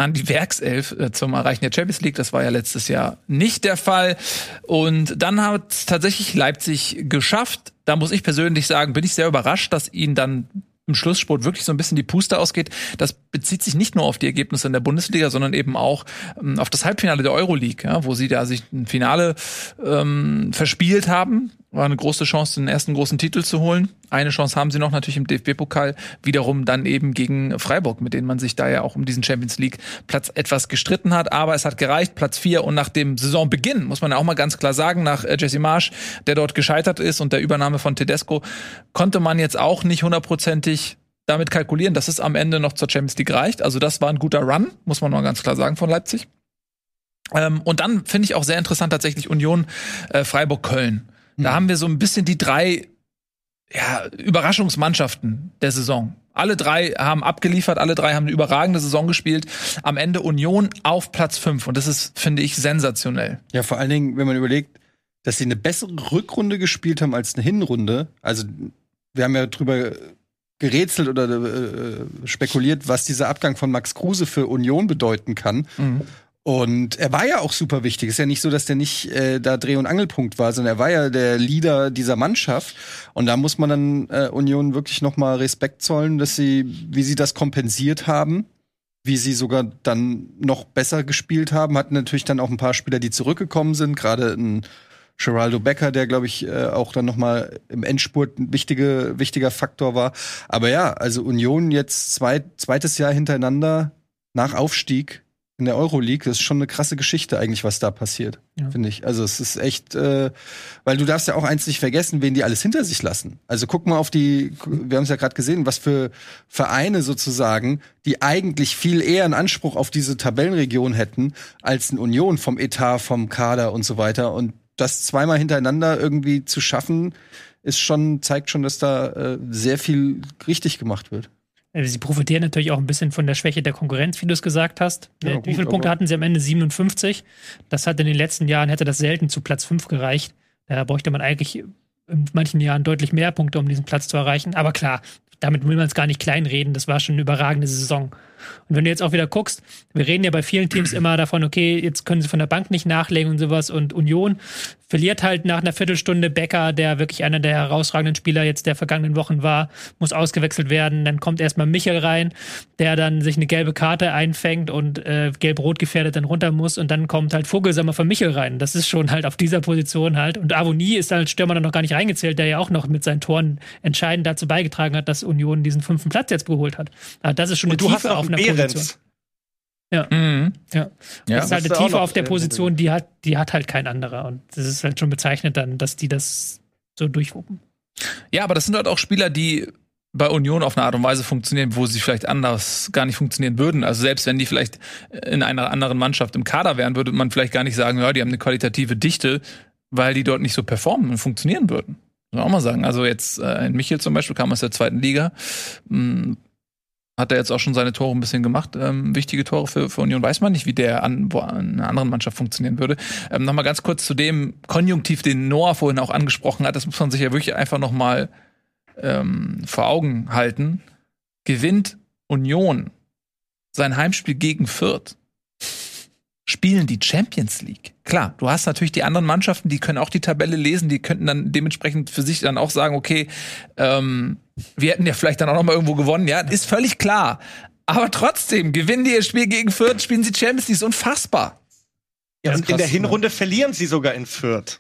an die Werkself äh, zum Erreichen der Champions League. Das war ja letztes Jahr nicht der Fall. Und dann hat tatsächlich Leipzig geschafft. Da muss ich persönlich sagen, bin ich sehr überrascht, dass ihnen dann im Schlusssport wirklich so ein bisschen die Puste ausgeht. Das bezieht sich nicht nur auf die Ergebnisse in der Bundesliga, sondern eben auch ähm, auf das Halbfinale der Euroleague, ja, wo sie da sich ein Finale ähm, verspielt haben war eine große Chance, den ersten großen Titel zu holen. Eine Chance haben sie noch natürlich im DFB-Pokal, wiederum dann eben gegen Freiburg, mit denen man sich da ja auch um diesen Champions League-Platz etwas gestritten hat. Aber es hat gereicht, Platz vier. Und nach dem Saisonbeginn, muss man ja auch mal ganz klar sagen, nach äh, Jesse Marsch, der dort gescheitert ist und der Übernahme von Tedesco, konnte man jetzt auch nicht hundertprozentig damit kalkulieren, dass es am Ende noch zur Champions League reicht. Also das war ein guter Run, muss man mal ganz klar sagen, von Leipzig. Ähm, und dann finde ich auch sehr interessant tatsächlich Union äh, Freiburg-Köln. Da mhm. haben wir so ein bisschen die drei ja, Überraschungsmannschaften der Saison. Alle drei haben abgeliefert, alle drei haben eine überragende Saison gespielt. Am Ende Union auf Platz fünf und das ist, finde ich, sensationell. Ja, vor allen Dingen, wenn man überlegt, dass sie eine bessere Rückrunde gespielt haben als eine Hinrunde. Also wir haben ja drüber gerätselt oder äh, spekuliert, was dieser Abgang von Max Kruse für Union bedeuten kann. Mhm. Und er war ja auch super wichtig. Ist ja nicht so, dass der nicht äh, da Dreh- und Angelpunkt war, sondern er war ja der Leader dieser Mannschaft. Und da muss man dann äh, Union wirklich noch mal Respekt zollen, dass sie, wie sie das kompensiert haben, wie sie sogar dann noch besser gespielt haben. Hatten natürlich dann auch ein paar Spieler, die zurückgekommen sind, gerade ein Geraldo Becker, der glaube ich äh, auch dann noch mal im Endspurt ein wichtige, wichtiger Faktor war. Aber ja, also Union jetzt zwei, zweites Jahr hintereinander nach Aufstieg in der Euroleague, das ist schon eine krasse Geschichte eigentlich, was da passiert, ja. finde ich. Also es ist echt, äh, weil du darfst ja auch eins nicht vergessen, wen die alles hinter sich lassen. Also guck mal auf die, wir haben es ja gerade gesehen, was für Vereine sozusagen, die eigentlich viel eher einen Anspruch auf diese Tabellenregion hätten als ein Union vom Etat, vom Kader und so weiter. Und das zweimal hintereinander irgendwie zu schaffen, ist schon, zeigt schon, dass da äh, sehr viel richtig gemacht wird. Äh, sie profitieren natürlich auch ein bisschen von der Schwäche der Konkurrenz, wie du es gesagt hast. Ja, gut, wie viele Punkte hatten sie am Ende? 57. Das hat in den letzten Jahren, hätte das selten zu Platz 5 gereicht. Da bräuchte man eigentlich in manchen Jahren deutlich mehr Punkte, um diesen Platz zu erreichen. Aber klar, damit will man es gar nicht kleinreden. Das war schon eine überragende Saison. Und wenn du jetzt auch wieder guckst, wir reden ja bei vielen Teams immer davon, okay, jetzt können sie von der Bank nicht nachlegen und sowas. Und Union verliert halt nach einer Viertelstunde Becker, der wirklich einer der herausragenden Spieler jetzt der vergangenen Wochen war, muss ausgewechselt werden. Dann kommt erstmal Michel rein, der dann sich eine gelbe Karte einfängt und äh, gelb-rot gefährdet dann runter muss. Und dann kommt halt Vogelsammer von Michel rein. Das ist schon halt auf dieser Position halt. Und Avonie ist als Stürmer dann noch gar nicht reingezählt, der ja auch noch mit seinen Toren entscheidend dazu beigetragen hat, dass Union diesen fünften Platz jetzt geholt hat. Aber das ist schon eine und du Tiefe auf einer Behrens. Position. Ja. Mhm. ja. ja. Das ist halt eine Tiefe auf der Position, die hat, die hat halt kein anderer. Und das ist halt schon bezeichnet dann, dass die das so durchwuppen. Ja, aber das sind halt auch Spieler, die bei Union auf eine Art und Weise funktionieren, wo sie vielleicht anders gar nicht funktionieren würden. Also selbst wenn die vielleicht in einer anderen Mannschaft im Kader wären, würde man vielleicht gar nicht sagen, ja, die haben eine qualitative Dichte, weil die dort nicht so performen und funktionieren würden. Muss man auch mal sagen. Also jetzt äh, in Michel zum Beispiel kam aus der zweiten Liga, mh, hat er jetzt auch schon seine Tore ein bisschen gemacht. Ähm, wichtige Tore für, für Union weiß man nicht, wie der an, wo einer anderen Mannschaft funktionieren würde. Ähm, Nochmal ganz kurz zu dem Konjunktiv, den Noah vorhin auch angesprochen hat. Das muss man sich ja wirklich einfach nochmal ähm, vor Augen halten. Gewinnt Union sein Heimspiel gegen Fürth spielen die Champions League. Klar, du hast natürlich die anderen Mannschaften, die können auch die Tabelle lesen, die könnten dann dementsprechend für sich dann auch sagen, okay, ähm, wir hätten ja vielleicht dann auch noch mal irgendwo gewonnen. Ja, ist völlig klar. Aber trotzdem, gewinnen die ihr Spiel gegen Fürth, spielen sie Champions League, ist unfassbar. Ja, und in der Hinrunde verlieren sie sogar in Fürth.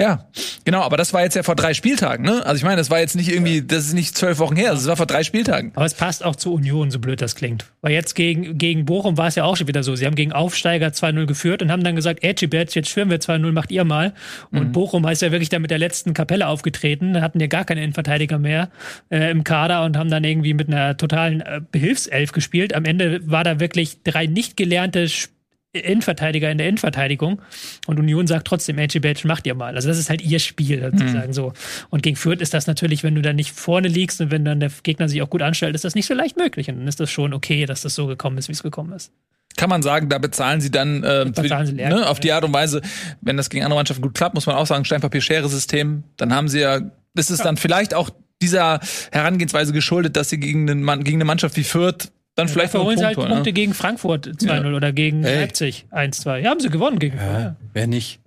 Ja, genau, aber das war jetzt ja vor drei Spieltagen, ne? Also ich meine, das war jetzt nicht irgendwie, das ist nicht zwölf Wochen her, das war vor drei Spieltagen. Aber es passt auch zu Union, so blöd das klingt. Weil jetzt gegen, gegen Bochum war es ja auch schon wieder so. Sie haben gegen Aufsteiger 2-0 geführt und haben dann gesagt, Edgibet, jetzt führen wir 2-0, macht ihr mal. Und mhm. Bochum ist ja wirklich da mit der letzten Kapelle aufgetreten, hatten ja gar keine Innenverteidiger mehr äh, im Kader und haben dann irgendwie mit einer totalen äh, Behilfself gespielt. Am Ende war da wirklich drei nicht gelernte Spieler Innenverteidiger in der Innenverteidigung und Union sagt trotzdem, AJ Belgian macht ihr mal. Also das ist halt ihr Spiel sozusagen mhm. so. Und gegen Fürth ist das natürlich, wenn du da nicht vorne liegst und wenn dann der Gegner sich auch gut anstellt, ist das nicht so leicht möglich. Und dann ist das schon okay, dass das so gekommen ist, wie es gekommen ist. Kann man sagen, da bezahlen sie dann äh, bezahlen sie ne, auf die Art und Weise, wenn das gegen andere Mannschaften gut klappt, muss man auch sagen, Steinpapier-Schere-System, dann haben sie ja, ist es ja. dann vielleicht auch dieser Herangehensweise geschuldet, dass sie gegen, einen, gegen eine Mannschaft wie Fürth dann vielleicht ja, verholen sie halt Punkte ne? gegen Frankfurt 2-0 ja. oder gegen hey. Leipzig 1-2. Ja, haben sie gewonnen gegen ja, ja. Wer nicht?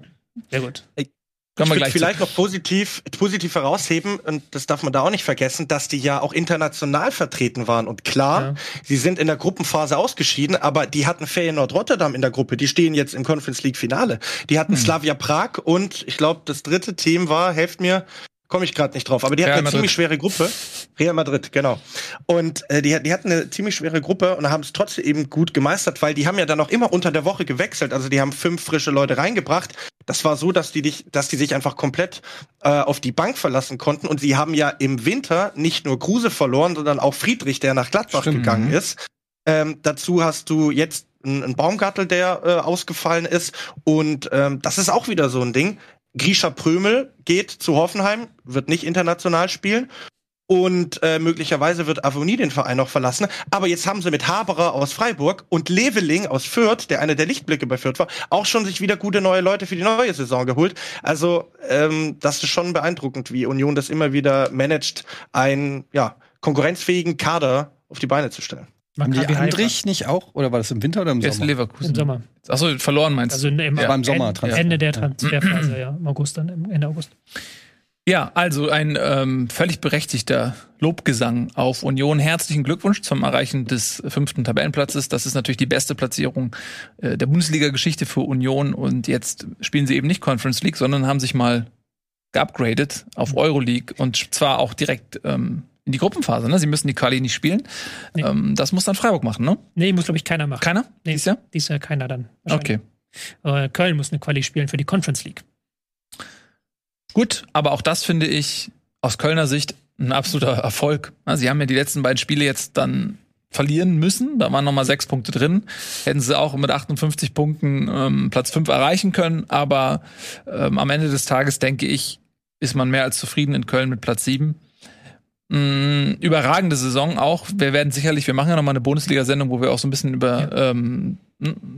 Sehr gut. Ich, ich will vielleicht noch positiv, positiv herausheben, und das darf man da auch nicht vergessen, dass die ja auch international vertreten waren. Und klar, ja. sie sind in der Gruppenphase ausgeschieden, aber die hatten Feyenoord Rotterdam in der Gruppe. Die stehen jetzt im Conference League Finale. Die hatten hm. Slavia Prag und ich glaube, das dritte Team war, helft mir, Komme ich gerade nicht drauf, aber die hatten eine ziemlich schwere Gruppe. Real Madrid, genau. Und äh, die, die hatten eine ziemlich schwere Gruppe und haben es trotzdem eben gut gemeistert, weil die haben ja dann auch immer unter der Woche gewechselt. Also die haben fünf frische Leute reingebracht. Das war so, dass die, dich, dass die sich einfach komplett äh, auf die Bank verlassen konnten. Und sie haben ja im Winter nicht nur Kruse verloren, sondern auch Friedrich, der nach Gladbach Stimmt. gegangen ist. Ähm, dazu hast du jetzt einen Baumgartel, der äh, ausgefallen ist. Und ähm, das ist auch wieder so ein Ding. Grisha Prömel geht zu Hoffenheim, wird nicht international spielen. Und äh, möglicherweise wird Avonie den Verein noch verlassen. Aber jetzt haben sie mit Haberer aus Freiburg und Leveling aus Fürth, der einer der Lichtblicke bei Fürth war, auch schon sich wieder gute neue Leute für die neue Saison geholt. Also ähm, das ist schon beeindruckend, wie Union das immer wieder managt, einen ja, konkurrenzfähigen Kader auf die Beine zu stellen. Haben die Andrich nicht auch? Oder war das im Winter oder im Sommer? Leverkusen. Im Sommer. Achso, verloren meinst du? Also im, ja. im Sommer. Ende der Transferphase, ja. Im August dann, Ende August. Ja, also ein ähm, völlig berechtigter Lobgesang auf Union. Herzlichen Glückwunsch zum Erreichen des fünften Tabellenplatzes. Das ist natürlich die beste Platzierung äh, der Bundesliga-Geschichte für Union. Und jetzt spielen sie eben nicht Conference League, sondern haben sich mal geupgradet auf Euroleague und zwar auch direkt ähm, in die Gruppenphase. Ne? Sie müssen die Quali nicht spielen. Nee. Ähm, das muss dann Freiburg machen, ne? Nee, muss, glaube ich, keiner machen. Keiner? Nee, dies Jahr? Dies Jahr keiner dann. Okay. Äh, Köln muss eine Quali spielen für die Conference League. Gut, aber auch das finde ich aus Kölner Sicht ein absoluter Erfolg. Sie haben ja die letzten beiden Spiele jetzt dann verlieren müssen. Da waren nochmal sechs Punkte drin. Hätten sie auch mit 58 Punkten ähm, Platz fünf erreichen können. Aber ähm, am Ende des Tages, denke ich, ist man mehr als zufrieden in Köln mit Platz sieben. Mhm, überragende Saison auch. Wir werden sicherlich, wir machen ja nochmal eine Bundesliga-Sendung, wo wir auch so ein bisschen über ja. ähm,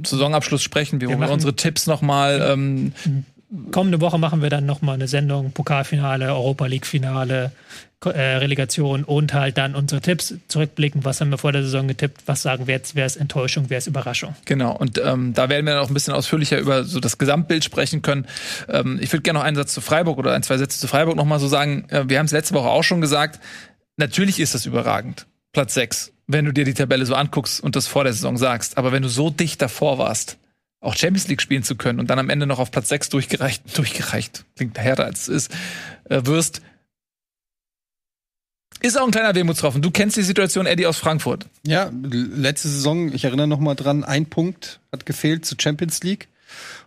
Saisonabschluss sprechen, wir, wir unsere Tipps nochmal ähm, kommende Woche machen wir dann nochmal eine Sendung, Pokalfinale, Europa League-Finale, Relegation und halt dann unsere Tipps zurückblicken. Was haben wir vor der Saison getippt? Was sagen wir jetzt? Wer ist Enttäuschung? Wer ist Überraschung? Genau. Und ähm, da werden wir dann auch ein bisschen ausführlicher über so das Gesamtbild sprechen können. Ähm, ich würde gerne noch einen Satz zu Freiburg oder ein, zwei Sätze zu Freiburg nochmal so sagen. Äh, wir haben es letzte Woche auch schon gesagt. Natürlich ist das überragend. Platz sechs, wenn du dir die Tabelle so anguckst und das vor der Saison sagst. Aber wenn du so dicht davor warst, auch Champions League spielen zu können und dann am Ende noch auf Platz 6 durchgereicht, durchgereicht, klingt härter als es ist, äh, wirst, ist auch ein kleiner Wehmutstropfen. Du kennst die Situation, Eddie, aus Frankfurt. Ja, letzte Saison, ich erinnere noch mal dran, ein Punkt hat gefehlt zur Champions League.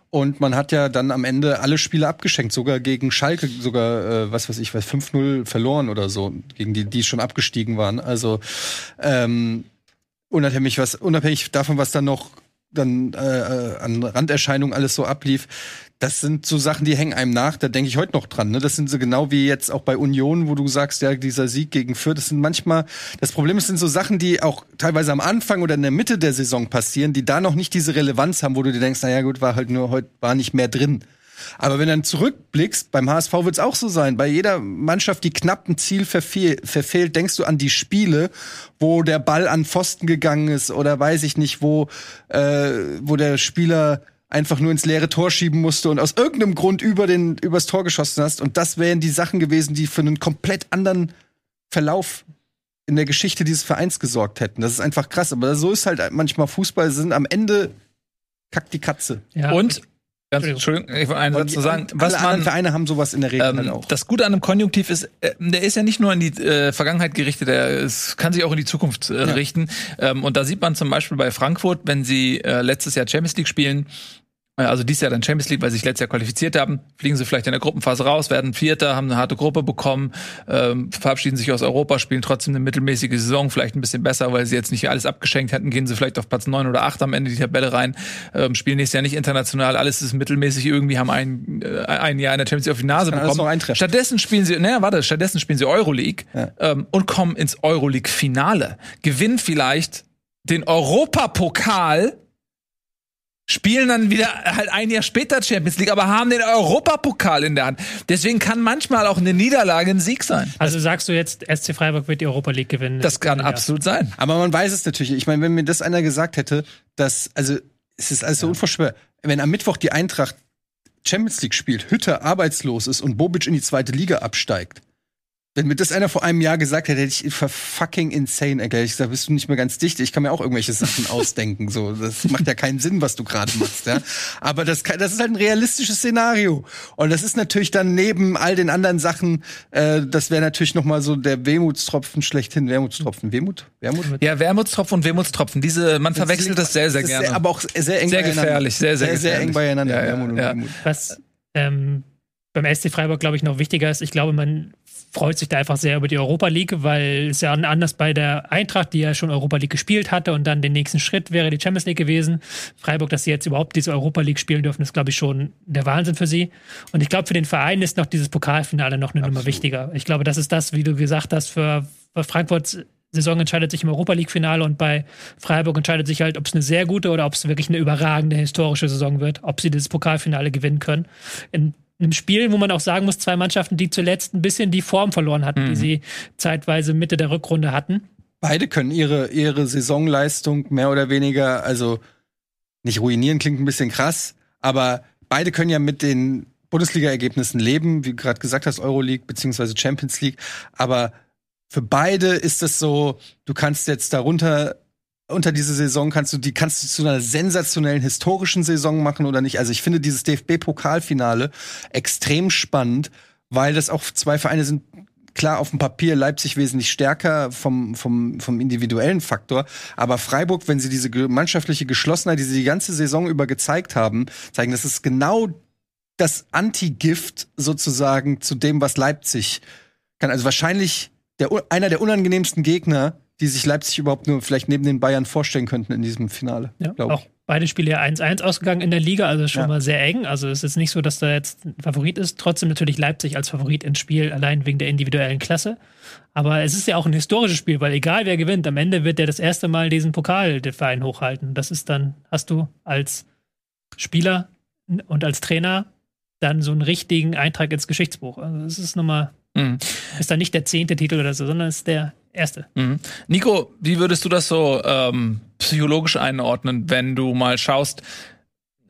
Und man hat ja dann am Ende alle Spiele abgeschenkt, sogar gegen Schalke, sogar, äh, was weiß ich, was 5-0 verloren oder so, gegen die, die schon abgestiegen waren. Also ähm, unabhängig, was, unabhängig davon, was dann noch dann äh, äh, an Randerscheinungen alles so ablief. Das sind so Sachen, die hängen einem nach. Da denke ich heute noch dran. Ne? Das sind so genau wie jetzt auch bei Union, wo du sagst, ja, dieser Sieg gegen Fürth. Das sind manchmal, das Problem ist, sind so Sachen, die auch teilweise am Anfang oder in der Mitte der Saison passieren, die da noch nicht diese Relevanz haben, wo du dir denkst, na ja, gut, war halt nur heute war nicht mehr drin. Aber wenn du dann zurückblickst, beim HSV wird es auch so sein. Bei jeder Mannschaft, die knapp ein Ziel verfehl, verfehlt, denkst du an die Spiele, wo der Ball an Pfosten gegangen ist oder weiß ich nicht, wo, äh, wo der Spieler einfach nur ins leere Tor schieben musste und aus irgendeinem Grund über den, übers Tor geschossen hast. Und das wären die Sachen gewesen, die für einen komplett anderen Verlauf in der Geschichte dieses Vereins gesorgt hätten. Das ist einfach krass. Aber so ist halt manchmal Fußball, sind am Ende kackt die Katze. Ja. Und Ganz, Entschuldigung, ich wollte einen Satz zu sagen. Was alle man, Vereine haben sowas in der Regel ähm, halt auch. Das Gute an einem Konjunktiv ist, äh, der ist ja nicht nur in die äh, Vergangenheit gerichtet, der es kann sich auch in die Zukunft äh, ja. richten. Ähm, und da sieht man zum Beispiel bei Frankfurt, wenn sie äh, letztes Jahr Champions League spielen, also dies Jahr dann Champions League, weil sie sich letztes Jahr qualifiziert haben, fliegen sie vielleicht in der Gruppenphase raus, werden Vierter, haben eine harte Gruppe bekommen, ähm, verabschieden sich aus Europa, spielen trotzdem eine mittelmäßige Saison, vielleicht ein bisschen besser, weil sie jetzt nicht alles abgeschenkt hätten, gehen sie vielleicht auf Platz neun oder acht am Ende die Tabelle rein, ähm, spielen nächstes Jahr nicht international, alles ist mittelmäßig, irgendwie haben ein, äh, ein Jahr in der Champions League auf die Nase bekommen. Stattdessen spielen sie, naja, warte, stattdessen spielen sie Euroleague ja. ähm, und kommen ins Euroleague-Finale, gewinnen vielleicht den Europapokal spielen dann wieder halt ein Jahr später Champions League, aber haben den Europapokal in der Hand. Deswegen kann manchmal auch eine Niederlage ein Sieg sein. Also sagst du jetzt, SC Freiburg wird die Europa League gewinnen? Das kann absolut sein. Aber man weiß es natürlich. Ich meine, wenn mir das einer gesagt hätte, dass, also, es ist alles so ja. unvorstellbar. Wenn am Mittwoch die Eintracht Champions League spielt, Hütter arbeitslos ist und Bobic in die zweite Liga absteigt, wenn mir das einer vor einem Jahr gesagt hätte, hätte ich für fucking insane erklärt. Ich gesagt, bist du nicht mehr ganz dicht? Ich kann mir auch irgendwelche Sachen ausdenken. So, das macht ja keinen Sinn, was du gerade machst. Ja? Aber das, kann, das ist halt ein realistisches Szenario. Und das ist natürlich dann neben all den anderen Sachen, äh, das wäre natürlich noch mal so der Wehmutstropfen schlechthin. Wermutstropfen, Wehmut, Wermut. Ja, Wermutstropfen und Wehmutstropfen. Diese, man verwechselt das sehr, sehr gerne. Sehr, aber auch sehr eng sehr gefährlich, sehr, sehr, sehr, sehr eng beieinander. Ja, ja, Wermut und ja. Wehmut. Was ähm, beim SC Freiburg, glaube ich, noch wichtiger ist. Ich glaube, man freut sich da einfach sehr über die Europa League, weil es ja anders bei der Eintracht, die ja schon Europa League gespielt hatte und dann den nächsten Schritt wäre die Champions League gewesen. Freiburg, dass sie jetzt überhaupt diese Europa League spielen dürfen, ist, glaube ich, schon der Wahnsinn für sie. Und ich glaube, für den Verein ist noch dieses Pokalfinale noch eine Absolut. Nummer wichtiger. Ich glaube, das ist das, wie du gesagt hast, für, Frankfurts Saison entscheidet sich im Europa League-Finale und bei Freiburg entscheidet sich halt, ob es eine sehr gute oder ob es wirklich eine überragende historische Saison wird, ob sie dieses Pokalfinale gewinnen können. In einem Spiel, wo man auch sagen muss, zwei Mannschaften, die zuletzt ein bisschen die Form verloren hatten, mhm. die sie zeitweise Mitte der Rückrunde hatten. beide können ihre, ihre Saisonleistung mehr oder weniger, also nicht ruinieren, klingt ein bisschen krass, aber beide können ja mit den Bundesliga-Ergebnissen leben, wie du gerade gesagt hast, Euroleague beziehungsweise Champions League. Aber für beide ist es so, du kannst jetzt darunter unter diese Saison kannst du die kannst du zu einer sensationellen historischen Saison machen oder nicht? Also ich finde dieses DFB Pokalfinale extrem spannend, weil das auch zwei Vereine sind, klar auf dem Papier Leipzig wesentlich stärker vom, vom, vom individuellen Faktor. Aber Freiburg, wenn sie diese mannschaftliche Geschlossenheit, die sie die ganze Saison über gezeigt haben, zeigen, das ist genau das Anti-Gift sozusagen zu dem, was Leipzig kann. Also wahrscheinlich der, einer der unangenehmsten Gegner, die sich Leipzig überhaupt nur vielleicht neben den Bayern vorstellen könnten in diesem Finale. Ja, auch beide Spiele ja 1-1 ausgegangen in der Liga, also schon ja. mal sehr eng. Also es ist nicht so, dass da jetzt ein Favorit ist. Trotzdem natürlich Leipzig als Favorit ins Spiel, allein wegen der individuellen Klasse. Aber es ist ja auch ein historisches Spiel, weil egal wer gewinnt, am Ende wird der das erste Mal diesen Pokal der Verein hochhalten. Das ist dann, hast du als Spieler und als Trainer dann so einen richtigen Eintrag ins Geschichtsbuch. Also es ist nochmal, mhm. ist dann nicht der zehnte Titel oder so, sondern es ist der erste. Mhm. Nico, wie würdest du das so ähm, psychologisch einordnen, wenn du mal schaust,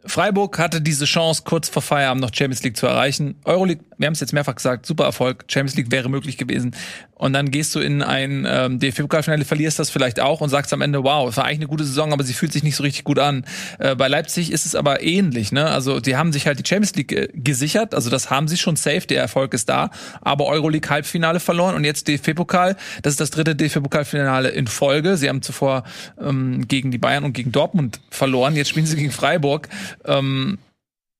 Freiburg hatte diese Chance, kurz vor Feierabend noch Champions League zu erreichen. Euroleague, wir haben es jetzt mehrfach gesagt, super Erfolg. Champions League wäre möglich gewesen. Und dann gehst du in ein ähm, DFB-Pokalfinale, verlierst das vielleicht auch und sagst am Ende, wow, es war eigentlich eine gute Saison, aber sie fühlt sich nicht so richtig gut an. Äh, bei Leipzig ist es aber ähnlich. Ne? Also die haben sich halt die Champions League äh, gesichert. Also das haben sie schon safe, der Erfolg ist da. Aber Euroleague Halbfinale verloren und jetzt DFB-Pokal. Das ist das dritte DFB-Pokalfinale in Folge. Sie haben zuvor ähm, gegen die Bayern und gegen Dortmund verloren. Jetzt spielen sie gegen Freiburg. Ähm,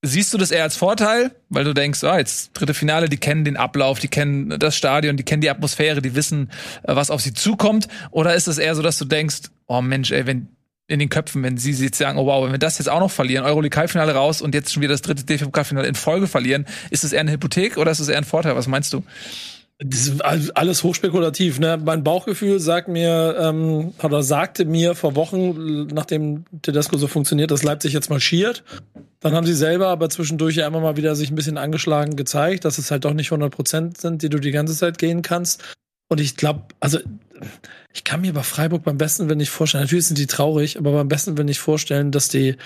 Siehst du das eher als Vorteil, weil du denkst, ah, jetzt dritte Finale, die kennen den Ablauf, die kennen das Stadion, die kennen die Atmosphäre, die wissen, äh, was auf sie zukommt? Oder ist es eher so, dass du denkst, oh Mensch, ey, wenn in den Köpfen, wenn sie jetzt sagen, oh wow, wenn wir das jetzt auch noch verlieren, Euroleague Halbfinale raus und jetzt schon wieder das dritte DFB-Pokalfinale in Folge verlieren, ist es eher eine Hypothek oder ist es eher ein Vorteil? Was meinst du? Das ist alles hochspekulativ. Ne? Mein Bauchgefühl sagt mir ähm, oder sagte mir vor Wochen, nachdem Tedesco so funktioniert, dass Leipzig jetzt marschiert. Dann haben sie selber aber zwischendurch ja immer mal wieder sich ein bisschen angeschlagen gezeigt, dass es halt doch nicht 100 Prozent sind, die du die ganze Zeit gehen kannst. Und ich glaube, also ich kann mir bei Freiburg beim besten Willen nicht vorstellen, natürlich sind die traurig, aber beim besten Willen nicht vorstellen, dass die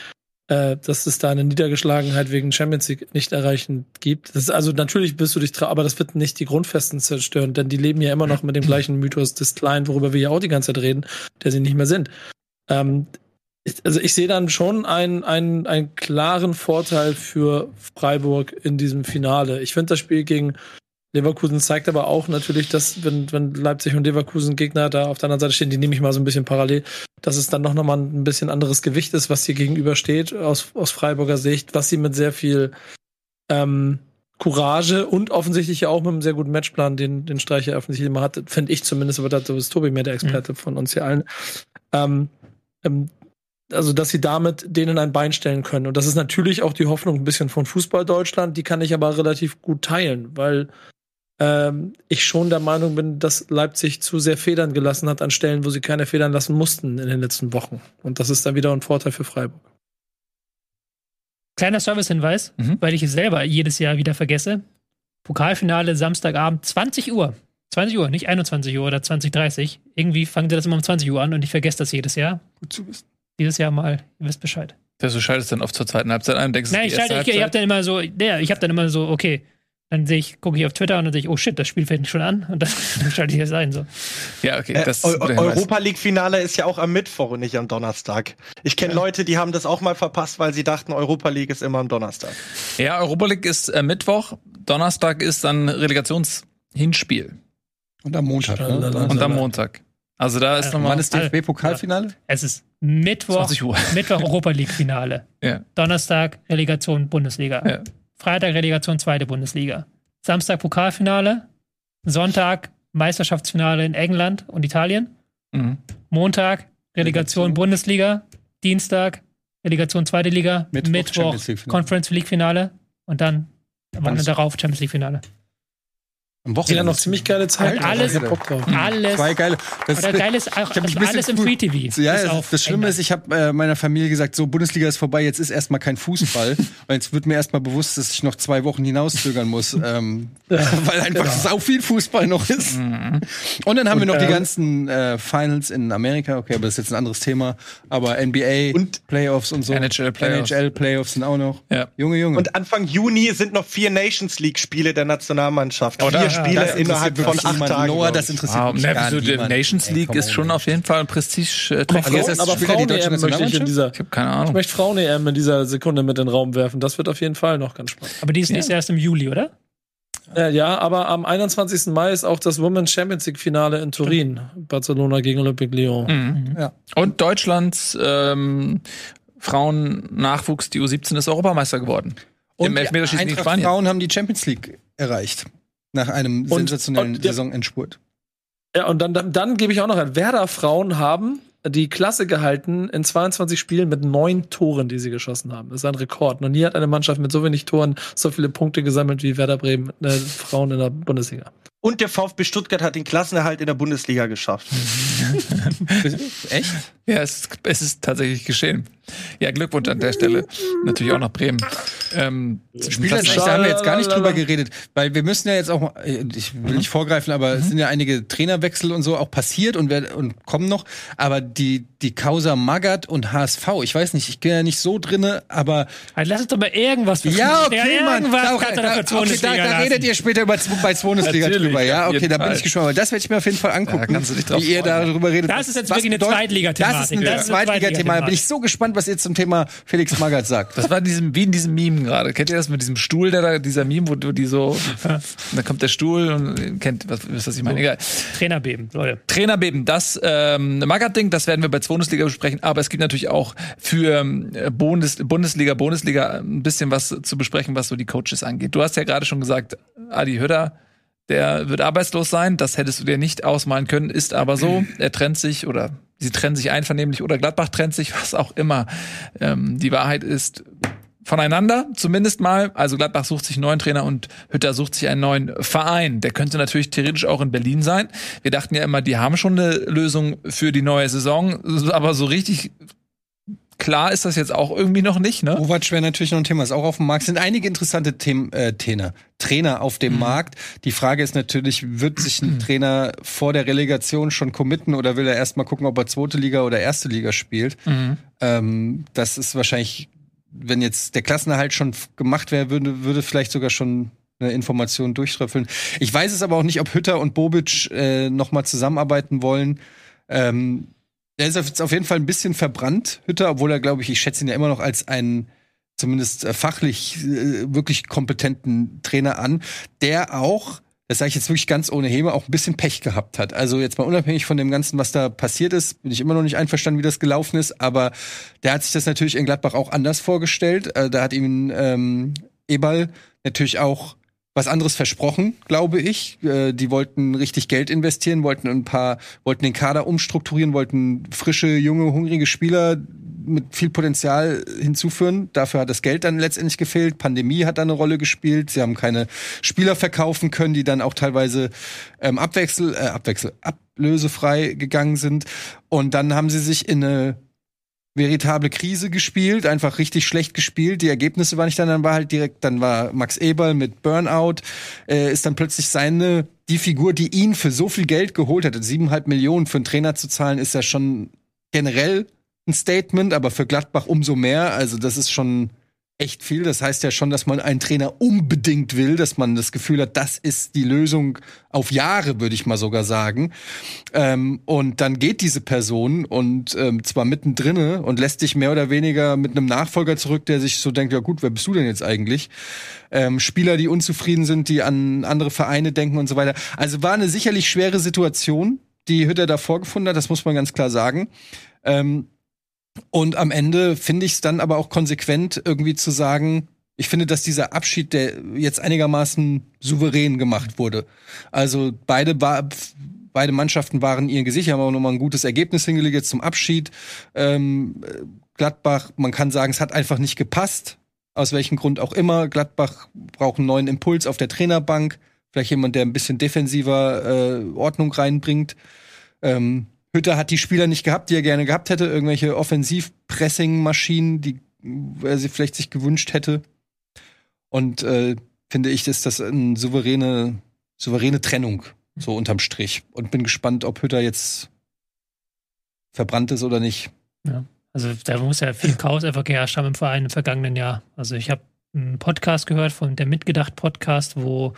äh, dass es da eine Niedergeschlagenheit wegen Champions League nicht erreichen gibt. Das ist, also natürlich bist du dich aber das wird nicht die Grundfesten zerstören, denn die leben ja immer noch mit dem gleichen Mythos des Kleinen, worüber wir ja auch die ganze Zeit reden, der sie nicht mehr sind. Ähm, also ich sehe dann schon einen, einen, einen klaren Vorteil für Freiburg in diesem Finale. Ich finde das Spiel gegen Leverkusen zeigt aber auch natürlich, dass wenn, wenn Leipzig und Leverkusen Gegner da auf der anderen Seite stehen, die nehme ich mal so ein bisschen parallel, dass es dann noch mal ein bisschen anderes Gewicht ist, was hier gegenübersteht aus, aus Freiburger Sicht, was sie mit sehr viel ähm, Courage und offensichtlich ja auch mit einem sehr guten Matchplan, den, den Streicher offensichtlich immer hat, finde ich zumindest, aber da ist Tobi mehr der Experte mhm. von uns hier allen. Ähm, ähm, also dass sie damit denen ein Bein stellen können. Und das ist natürlich auch die Hoffnung ein bisschen von Fußball Deutschland, die kann ich aber relativ gut teilen, weil ähm, ich schon der Meinung bin, dass Leipzig zu sehr Federn gelassen hat an Stellen, wo sie keine Federn lassen mussten in den letzten Wochen. Und das ist dann wieder ein Vorteil für Freiburg. Kleiner Servicehinweis, mhm. weil ich es selber jedes Jahr wieder vergesse. Pokalfinale Samstagabend 20 Uhr. 20 Uhr, nicht 21 Uhr oder 20.30 Irgendwie fangen sie das immer um 20 Uhr an und ich vergesse das jedes Jahr. Gut zu wissen. Dieses Jahr mal, ihr wisst Bescheid. du schaltest dann oft zur zweiten Halbzeit ein und denkst, Nein, ich, schalte, ich, ich hab dann immer so, ja, ich hab dann immer so, okay, dann sehe ich, gucke ich auf Twitter und dann sehe ich, oh shit, das Spiel fängt schon an und dann, dann schalte ich es ein. So. Ja, okay. Das äh, Europa League Finale ist ja auch am Mittwoch und nicht am Donnerstag. Ich kenne ja. Leute, die haben das auch mal verpasst, weil sie dachten, Europa League ist immer am Donnerstag. Ja, Europa League ist äh, Mittwoch, Donnerstag ist dann Relegationshinspiel. Und am Montag. Ne? Und am Montag. Also da ist nochmal. Wann ist DFB-Pokalfinale? Es ist Mittwoch, Mittwoch Europa League Finale. Ja. Donnerstag Relegation Bundesliga. Ja. Freitag Relegation zweite Bundesliga. Samstag Pokalfinale. Sonntag Meisterschaftsfinale in England und Italien. Mhm. Montag Relegation Bundesliga. Dienstag Relegation zweite Liga. Mittwoch, Mittwoch Conference League Finale. Und dann Woche darauf Champions League Finale. Am Wochenende. Ja, noch ziemlich geile Zeit. alles, alles. Zwei geile. Das, Oder geiles, auch, also alles im Free TV. Ja, das, das Schlimme ist, ich habe äh, meiner Familie gesagt, so Bundesliga ist vorbei, jetzt ist erstmal kein Fußball. und jetzt wird mir erstmal bewusst, dass ich noch zwei Wochen hinauszögern muss, ähm, weil einfach genau. sau viel Fußball noch ist. Mhm. Und dann haben und, wir noch die ähm, ganzen äh, Finals in Amerika. Okay, aber das ist jetzt ein anderes Thema. Aber NBA und Playoffs und so. NHL Playoffs. NHL Playoffs sind auch noch. Ja. Junge, Junge. Und Anfang Juni sind noch vier Nations League Spiele der Nationalmannschaft. Oh, vier Spiele innerhalb von acht Tagen. Noah, das interessiert wow, mich gar so Die Nations League Ey, ist schon auf jeden Fall ein prestige aber, Frauen, aber Frauen-EM möchte ich in dieser, ich habe keine Ahnung. Ich möchte Frauen-EM in dieser Sekunde mit in den Raum werfen. Das wird auf jeden Fall noch ganz spannend. Aber die ist, ja. ist erst im Juli, oder? Ja, ja, aber am 21. Mai ist auch das Women's Champions League Finale in Turin. Barcelona gegen Olympique Lyon. Mhm. Ja. Und Deutschlands ähm, Frauen-Nachwuchs, die U17 ist Europameister geworden. Und Im Elfmeterschießen Spanien. Frauen haben die Champions League erreicht. Nach einem und, sensationellen und, Saisonendspurt. Ja, und dann, dann, dann gebe ich auch noch ein. Werder-Frauen haben die Klasse gehalten in 22 Spielen mit neun Toren, die sie geschossen haben. Das ist ein Rekord. Noch nie hat eine Mannschaft mit so wenig Toren so viele Punkte gesammelt wie Werder Bremen, äh, Frauen in der Bundesliga. Und der VfB Stuttgart hat den Klassenerhalt in der Bundesliga geschafft. Echt? Ja, es ist, es ist tatsächlich geschehen. Ja, Glückwunsch an der Stelle. Natürlich auch nach Bremen. Ähm, Spielersicht, da haben wir jetzt gar nicht drüber geredet, weil wir müssen ja jetzt auch, ich will nicht vorgreifen, aber mhm. es sind ja einige Trainerwechsel und so auch passiert und, und kommen noch. Aber die, die Causa Magath und HSV, ich weiß nicht, ich bin ja nicht so drinne, aber. Also lass uns doch mal irgendwas Ja, okay, ja, Mann. Da, okay, da, okay, da, da redet ihr später über, bei Bundesliga drüber, ja? Okay, da bin ich gespannt. Das werde ich mir auf jeden Fall angucken, da drauf wie ihr darüber redet. Das ist jetzt wirklich eine Zweitliga-Thematik. Das ist eine Zweitliga-Thema. Da bin ich so gespannt, was ihr zum Thema Felix Magath sagt. Das war in diesem, wie in diesem Meme gerade. Kennt ihr das mit diesem Stuhl, der da, dieser Meme, wo die so, da kommt der Stuhl und kennt, was, was ich meine, egal. Trainerbeben, Leute. Trainerbeben, das ähm, Magath-Ding, das werden wir bei Bundesliga besprechen, aber es gibt natürlich auch für äh, Bundes, Bundesliga, Bundesliga ein bisschen was zu besprechen, was so die Coaches angeht. Du hast ja gerade schon gesagt, Adi Hütter, der wird arbeitslos sein. Das hättest du dir nicht ausmalen können, ist aber so. Er trennt sich oder sie trennen sich einvernehmlich oder Gladbach trennt sich, was auch immer. Ähm, die Wahrheit ist voneinander, zumindest mal. Also Gladbach sucht sich einen neuen Trainer und Hütter sucht sich einen neuen Verein. Der könnte natürlich theoretisch auch in Berlin sein. Wir dachten ja immer, die haben schon eine Lösung für die neue Saison, aber so richtig Klar ist das jetzt auch irgendwie noch nicht, ne? Kovac wäre natürlich noch ein Thema, ist auch auf dem Markt. Es sind einige interessante Themen, äh, Trainer, Trainer auf dem mhm. Markt. Die Frage ist natürlich, wird sich ein Trainer vor der Relegation schon committen oder will er erstmal gucken, ob er zweite Liga oder erste Liga spielt? Mhm. Ähm, das ist wahrscheinlich, wenn jetzt der Klassenerhalt schon gemacht wäre, würde, würde vielleicht sogar schon eine Information durchtröpfeln. Ich weiß es aber auch nicht, ob Hütter und Bobic äh, noch zusammenarbeiten wollen. Ähm, der ist jetzt auf jeden Fall ein bisschen verbrannt, Hütter, obwohl er, glaube ich, ich schätze ihn ja immer noch als einen zumindest äh, fachlich äh, wirklich kompetenten Trainer an, der auch, das sage ich jetzt wirklich ganz ohne Heme, auch ein bisschen Pech gehabt hat. Also jetzt mal unabhängig von dem Ganzen, was da passiert ist, bin ich immer noch nicht einverstanden, wie das gelaufen ist, aber der hat sich das natürlich in Gladbach auch anders vorgestellt. Äh, da hat ihm ähm, Eberl natürlich auch was anderes versprochen, glaube ich. Äh, die wollten richtig Geld investieren, wollten ein paar, wollten den Kader umstrukturieren, wollten frische, junge, hungrige Spieler mit viel Potenzial hinzuführen. Dafür hat das Geld dann letztendlich gefehlt. Pandemie hat da eine Rolle gespielt. Sie haben keine Spieler verkaufen können, die dann auch teilweise ähm, Abwechsel, äh, Abwechsel, ablösefrei gegangen sind. Und dann haben sie sich in eine veritable Krise gespielt, einfach richtig schlecht gespielt. Die Ergebnisse waren nicht dann, dann war halt direkt, dann war Max Eberl mit Burnout, äh, ist dann plötzlich seine, die Figur, die ihn für so viel Geld geholt hat, siebeneinhalb Millionen für einen Trainer zu zahlen, ist ja schon generell ein Statement, aber für Gladbach umso mehr. Also das ist schon echt viel. Das heißt ja schon, dass man einen Trainer unbedingt will, dass man das Gefühl hat, das ist die Lösung auf Jahre, würde ich mal sogar sagen. Ähm, und dann geht diese Person und ähm, zwar mittendrin und lässt dich mehr oder weniger mit einem Nachfolger zurück, der sich so denkt, ja gut, wer bist du denn jetzt eigentlich? Ähm, Spieler, die unzufrieden sind, die an andere Vereine denken und so weiter. Also war eine sicherlich schwere Situation, die Hütter da vorgefunden hat, das muss man ganz klar sagen. Ähm, und am Ende finde ich es dann aber auch konsequent, irgendwie zu sagen, ich finde, dass dieser Abschied, der jetzt einigermaßen souverän gemacht wurde. Also beide, beide Mannschaften waren ihr Gesicht, haben auch nochmal ein gutes Ergebnis hingelegt jetzt zum Abschied. Ähm, Gladbach, man kann sagen, es hat einfach nicht gepasst. Aus welchem Grund auch immer. Gladbach braucht einen neuen Impuls auf der Trainerbank. Vielleicht jemand, der ein bisschen defensiver äh, Ordnung reinbringt. Ähm, Hütter hat die Spieler nicht gehabt, die er gerne gehabt hätte. Irgendwelche Offensiv-Pressing-Maschinen, die er sie vielleicht sich gewünscht hätte. Und äh, finde ich, ist das eine souveräne, souveräne Trennung, so unterm Strich. Und bin gespannt, ob Hütter jetzt verbrannt ist oder nicht. Ja. Also da muss ja viel Chaos einfach geherrscht haben im Verein im vergangenen Jahr. Also ich habe einen Podcast gehört von der Mitgedacht-Podcast, wo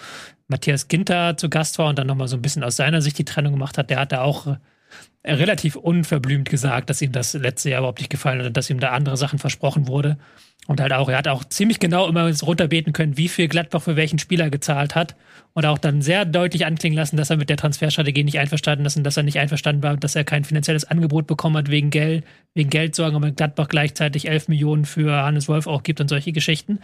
Matthias Ginter zu Gast war und dann nochmal so ein bisschen aus seiner Sicht die Trennung gemacht hat. Der hat da auch relativ unverblümt gesagt, dass ihm das letzte Jahr überhaupt nicht gefallen hat und dass ihm da andere Sachen versprochen wurde. Und halt auch, er hat auch ziemlich genau immer runterbeten können, wie viel Gladbach für welchen Spieler gezahlt hat. Und auch dann sehr deutlich anklingen lassen, dass er mit der Transferstrategie nicht einverstanden ist und dass er nicht einverstanden war, dass er kein finanzielles Angebot bekommen hat wegen Geld, wegen Geldsorgen, aber Gladbach gleichzeitig 11 Millionen für Hannes Wolf auch gibt und solche Geschichten.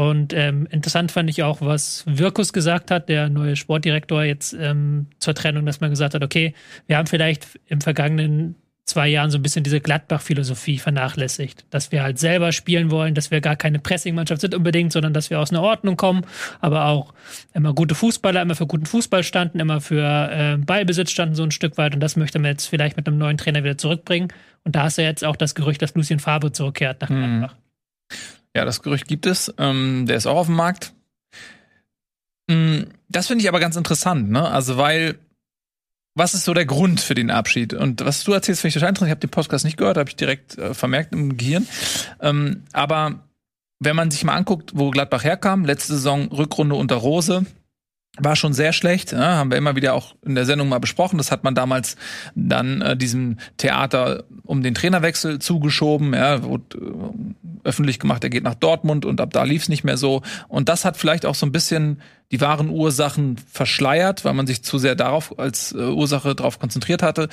Und ähm, interessant fand ich auch, was Wirkus gesagt hat, der neue Sportdirektor jetzt ähm, zur Trennung, dass man gesagt hat, okay, wir haben vielleicht im vergangenen zwei Jahren so ein bisschen diese Gladbach-Philosophie vernachlässigt. Dass wir halt selber spielen wollen, dass wir gar keine Pressing-Mannschaft sind unbedingt, sondern dass wir aus einer Ordnung kommen, aber auch immer gute Fußballer, immer für guten Fußball standen, immer für äh, Ballbesitz standen so ein Stück weit und das möchte man jetzt vielleicht mit einem neuen Trainer wieder zurückbringen. Und da ist ja jetzt auch das Gerücht, dass Lucien Fabre zurückkehrt nach Gladbach. Hm. Ja, das Gerücht gibt es. Ähm, der ist auch auf dem Markt. Hm, das finde ich aber ganz interessant, ne? Also, weil was ist so der Grund für den Abschied? Und was du erzählst, finde ich total interessant. Ich habe den Podcast nicht gehört, habe ich direkt äh, vermerkt im Gehirn. Ähm, aber wenn man sich mal anguckt, wo Gladbach herkam, letzte Saison Rückrunde unter Rose, war schon sehr schlecht, ja, haben wir immer wieder auch in der Sendung mal besprochen. Das hat man damals dann äh, diesem Theater um den Trainerwechsel zugeschoben, ja, wurde äh, öffentlich gemacht, er geht nach Dortmund und ab da lief es nicht mehr so. Und das hat vielleicht auch so ein bisschen die wahren Ursachen verschleiert, weil man sich zu sehr darauf als äh, Ursache darauf konzentriert hatte.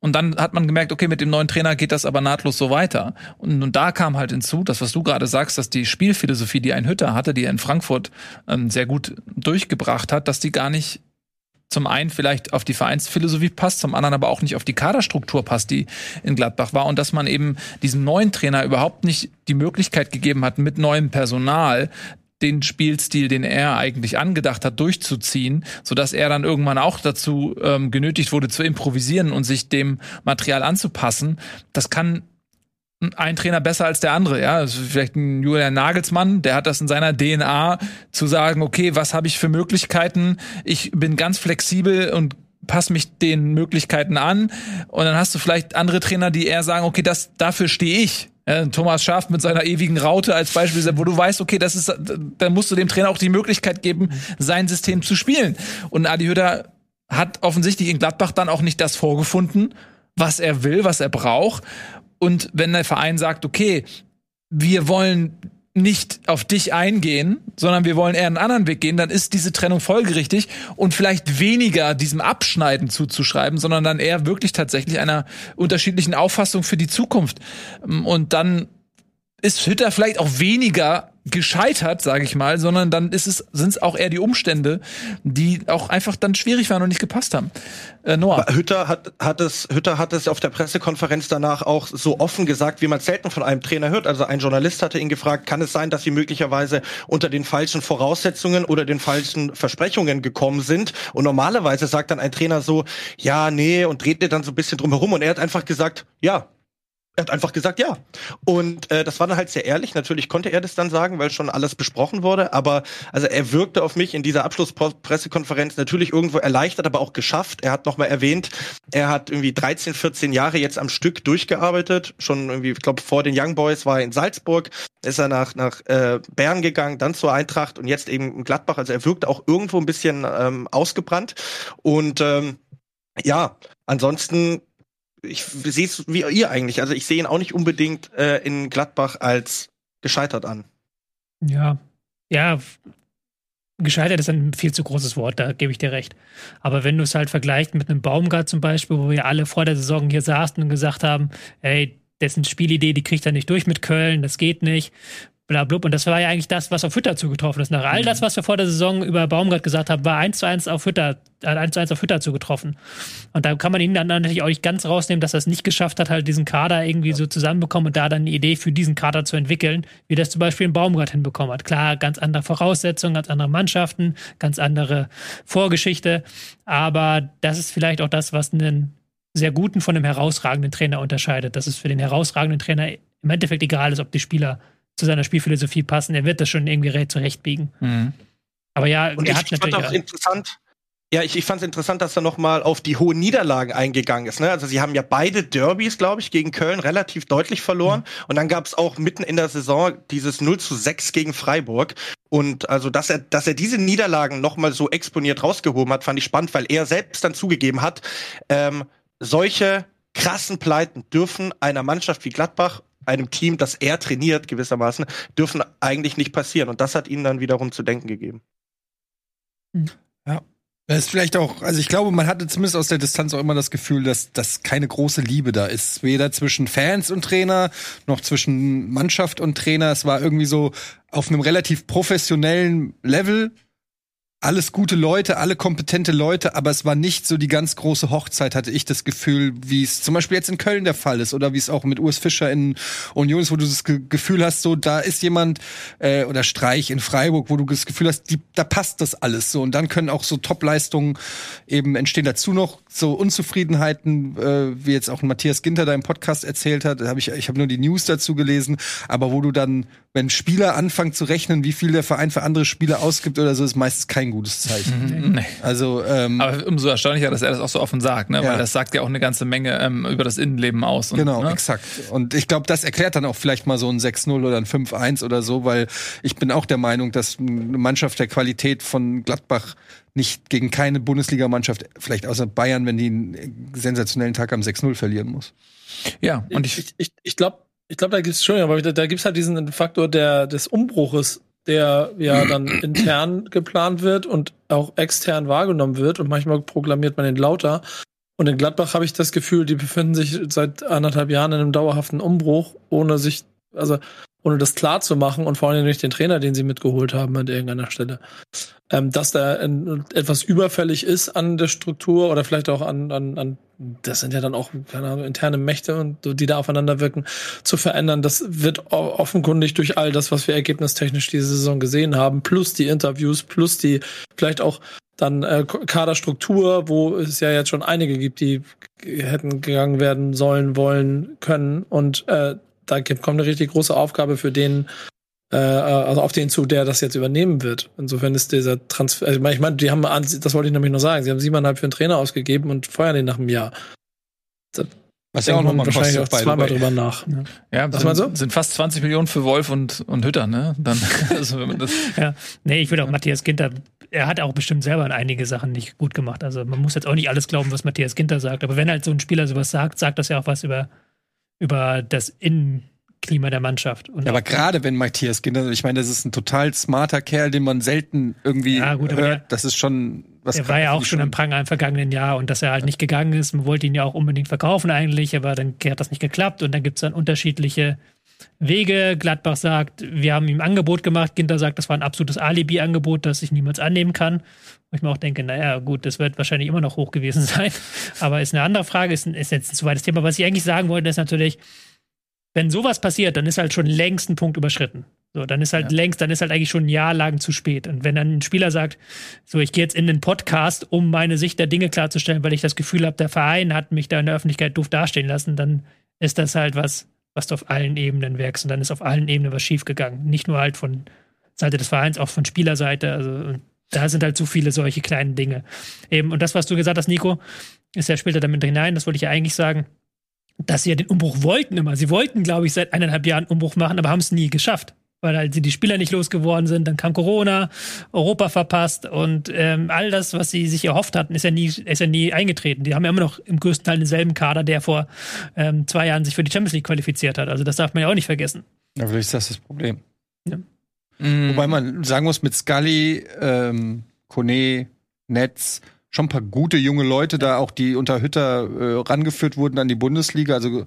Und dann hat man gemerkt, okay, mit dem neuen Trainer geht das aber nahtlos so weiter. Und, und da kam halt hinzu, das, was du gerade sagst, dass die Spielphilosophie, die ein Hütter hatte, die er in Frankfurt ähm, sehr gut durchgebracht hat, dass die gar nicht zum einen vielleicht auf die Vereinsphilosophie passt, zum anderen aber auch nicht auf die Kaderstruktur passt, die in Gladbach war. Und dass man eben diesem neuen Trainer überhaupt nicht die Möglichkeit gegeben hat, mit neuem Personal den Spielstil, den er eigentlich angedacht hat, durchzuziehen, so dass er dann irgendwann auch dazu ähm, genötigt wurde zu improvisieren und sich dem Material anzupassen. Das kann ein Trainer besser als der andere, ja. Also vielleicht ein Julian Nagelsmann, der hat das in seiner DNA zu sagen, okay, was habe ich für Möglichkeiten? Ich bin ganz flexibel und passe mich den Möglichkeiten an. Und dann hast du vielleicht andere Trainer, die eher sagen, okay, das dafür stehe ich. Ja, Thomas Schaaf mit seiner ewigen Raute als Beispiel, wo du weißt, okay, das ist, dann musst du dem Trainer auch die Möglichkeit geben, sein System zu spielen. Und Adi Hütter hat offensichtlich in Gladbach dann auch nicht das vorgefunden, was er will, was er braucht. Und wenn der Verein sagt, okay, wir wollen nicht auf dich eingehen, sondern wir wollen eher einen anderen Weg gehen, dann ist diese Trennung folgerichtig und vielleicht weniger diesem Abschneiden zuzuschreiben, sondern dann eher wirklich tatsächlich einer unterschiedlichen Auffassung für die Zukunft. Und dann ist Hütter vielleicht auch weniger gescheitert, sage ich mal, sondern dann ist es sind es auch eher die Umstände, die auch einfach dann schwierig waren und nicht gepasst haben. Äh, Noah. Hütter hat, hat es Hütter hat es auf der Pressekonferenz danach auch so offen gesagt, wie man selten von einem Trainer hört. Also ein Journalist hatte ihn gefragt, kann es sein, dass sie möglicherweise unter den falschen Voraussetzungen oder den falschen Versprechungen gekommen sind? Und normalerweise sagt dann ein Trainer so, ja, nee, und dreht dir dann so ein bisschen drum herum und er hat einfach gesagt, ja, er hat einfach gesagt ja. Und äh, das war dann halt sehr ehrlich. Natürlich konnte er das dann sagen, weil schon alles besprochen wurde. Aber also er wirkte auf mich in dieser Abschlusspressekonferenz natürlich irgendwo erleichtert, aber auch geschafft. Er hat nochmal erwähnt, er hat irgendwie 13, 14 Jahre jetzt am Stück durchgearbeitet. Schon irgendwie, ich glaube, vor den Young Boys war er in Salzburg, ist er nach, nach äh, Bern gegangen, dann zur Eintracht und jetzt eben in Gladbach. Also er wirkte auch irgendwo ein bisschen ähm, ausgebrannt. Und ähm, ja, ansonsten ich sehe es wie ihr eigentlich. Also ich sehe ihn auch nicht unbedingt äh, in Gladbach als gescheitert an. Ja, ja, gescheitert ist ein viel zu großes Wort, da gebe ich dir recht. Aber wenn du es halt vergleichst mit einem Baumgart zum Beispiel, wo wir alle vor der Saison hier saßen und gesagt haben, ey, dessen Spielidee, die kriegt er nicht durch mit Köln, das geht nicht. Bla blub. Und das war ja eigentlich das, was auf Hütter zugetroffen ist. Nach all das, was wir vor der Saison über Baumgart gesagt haben, war eins zu eins auf Hütter, hat eins zu eins auf Hütter zugetroffen. Und da kann man ihn dann natürlich auch nicht ganz rausnehmen, dass er es nicht geschafft hat, halt diesen Kader irgendwie so zusammenbekommen und da dann eine Idee für diesen Kader zu entwickeln, wie das zum Beispiel ein Baumgart hinbekommen hat. Klar, ganz andere Voraussetzungen, ganz andere Mannschaften, ganz andere Vorgeschichte. Aber das ist vielleicht auch das, was einen sehr guten von einem herausragenden Trainer unterscheidet. Dass es für den herausragenden Trainer im Endeffekt egal ist, ob die Spieler zu seiner Spielphilosophie passen. Er wird das schon irgendwie zurechtbiegen. Mhm. Aber ja, und er hat natürlich. Auch interessant. Ja, ich, ich fand es interessant, dass er noch mal auf die hohen Niederlagen eingegangen ist. Ne? Also sie haben ja beide Derbys, glaube ich, gegen Köln relativ deutlich verloren. Mhm. Und dann gab es auch mitten in der Saison dieses 0 zu 6 gegen Freiburg. Und also, dass er, dass er diese Niederlagen noch mal so exponiert rausgehoben hat, fand ich spannend, weil er selbst dann zugegeben hat, ähm, solche krassen Pleiten dürfen einer Mannschaft wie Gladbach einem Team, das er trainiert gewissermaßen, dürfen eigentlich nicht passieren. Und das hat ihnen dann wiederum zu denken gegeben. Ja. Das ist vielleicht auch, also ich glaube, man hatte zumindest aus der Distanz auch immer das Gefühl, dass, dass keine große Liebe da ist. Weder zwischen Fans und Trainer, noch zwischen Mannschaft und Trainer. Es war irgendwie so auf einem relativ professionellen Level alles gute Leute, alle kompetente Leute, aber es war nicht so die ganz große Hochzeit, hatte ich das Gefühl, wie es zum Beispiel jetzt in Köln der Fall ist oder wie es auch mit Urs Fischer in Union ist, wo du das Ge Gefühl hast, so da ist jemand äh, oder Streich in Freiburg, wo du das Gefühl hast, die, da passt das alles so und dann können auch so Top-Leistungen eben entstehen. Dazu noch so Unzufriedenheiten, äh, wie jetzt auch Matthias Ginter da im Podcast erzählt hat. Hab ich ich habe nur die News dazu gelesen, aber wo du dann, wenn Spieler anfangen zu rechnen, wie viel der Verein für andere Spieler ausgibt oder so, ist meistens kein kein gutes Zeichen. Mhm. Nee. Also, ähm, aber umso erstaunlicher, dass er das auch so offen sagt, ne? Ja. weil das sagt ja auch eine ganze Menge ähm, über das Innenleben aus. Und, genau, ne? exakt. Und ich glaube, das erklärt dann auch vielleicht mal so ein 6-0 oder ein 5-1 oder so, weil ich bin auch der Meinung, dass eine Mannschaft der Qualität von Gladbach nicht gegen keine Bundesligamannschaft, vielleicht außer Bayern, wenn die einen sensationellen Tag am 6-0 verlieren muss. Ja, und ich, ich, ich, ich glaube, ich glaube, da gibt es schon, aber da, da gibt es halt diesen Faktor der, des Umbruches der ja dann intern geplant wird und auch extern wahrgenommen wird und manchmal proklamiert man ihn lauter. Und in Gladbach habe ich das Gefühl, die befinden sich seit anderthalb Jahren in einem dauerhaften Umbruch, ohne sich, also ohne das klar zu machen und vor allem durch den Trainer, den sie mitgeholt haben an irgendeiner Stelle. Ähm, dass da in, etwas überfällig ist an der Struktur oder vielleicht auch an, an, an das sind ja dann auch keine Ahnung, interne Mächte und die da aufeinander wirken, zu verändern. Das wird offenkundig durch all das, was wir ergebnistechnisch diese Saison gesehen haben, plus die Interviews, plus die vielleicht auch dann äh, Kaderstruktur, wo es ja jetzt schon einige gibt, die hätten gegangen werden sollen, wollen, können. Und äh, da kommt eine richtig große Aufgabe für den, äh, also auf den zu, der das jetzt übernehmen wird. Insofern ist dieser Transfer, also ich meine, die haben, das wollte ich nämlich noch sagen, sie haben siebeneinhalb für einen Trainer ausgegeben und feuern den nach einem Jahr. Das was ja auch nochmal wahrscheinlich auch zweimal drüber nach. Ja, ja Was sind, so? sind fast 20 Millionen für Wolf und, und Hütter, ne? Dann, also wenn man das ja, nee, ich würde auch Matthias Ginter, er hat auch bestimmt selber einige Sachen nicht gut gemacht. Also man muss jetzt auch nicht alles glauben, was Matthias Ginter sagt. Aber wenn halt so ein Spieler sowas sagt, sagt das ja auch was über, über das Innen, Klima der Mannschaft. Und ja, aber gerade wenn Matthias Ginter, ich meine, das ist ein total smarter Kerl, den man selten irgendwie ja, gut, hört. Der, das ist schon was. Er war ja auch schon im Pranger im vergangenen Jahr und dass er halt nicht gegangen ist. Man wollte ihn ja auch unbedingt verkaufen eigentlich, aber dann hat das nicht geklappt und dann gibt es dann unterschiedliche Wege. Gladbach sagt, wir haben ihm ein Angebot gemacht. Ginter sagt, das war ein absolutes Alibi-Angebot, das ich niemals annehmen kann. Wo ich mir auch denke, naja, gut, das wird wahrscheinlich immer noch hoch gewesen sein. Aber ist eine andere Frage, ist, ist jetzt ein zu weites Thema. Was ich eigentlich sagen wollte, ist natürlich, wenn sowas passiert, dann ist halt schon längst ein Punkt überschritten. So, dann ist halt ja. längst, dann ist halt eigentlich schon ein Jahr lang zu spät. Und wenn dann ein Spieler sagt, so, ich gehe jetzt in den Podcast, um meine Sicht der Dinge klarzustellen, weil ich das Gefühl habe, der Verein hat mich da in der Öffentlichkeit doof dastehen lassen, dann ist das halt was, was du auf allen Ebenen wirkst. Und dann ist auf allen Ebenen was schiefgegangen. Nicht nur halt von Seite des Vereins, auch von Spielerseite. Also, da sind halt so viele solche kleinen Dinge. Eben, und das, was du gesagt hast, Nico, ist ja später damit hinein, das wollte ich ja eigentlich sagen dass sie ja den Umbruch wollten immer. Sie wollten, glaube ich, seit eineinhalb Jahren Umbruch machen, aber haben es nie geschafft. Weil halt sie die Spieler nicht losgeworden sind, dann kam Corona, Europa verpasst und ähm, all das, was sie sich erhofft hatten, ist ja nie, ist ja nie eingetreten. Die haben ja immer noch im größten Teil denselben Kader, der vor ähm, zwei Jahren sich für die Champions League qualifiziert hat. Also das darf man ja auch nicht vergessen. Ja, vielleicht ist das das Problem. Ja. Mhm. Wobei man sagen muss, mit Scully, ähm, Kone, Netz, schon ein paar gute junge Leute da, auch die unter Hütter äh, rangeführt wurden an die Bundesliga. Also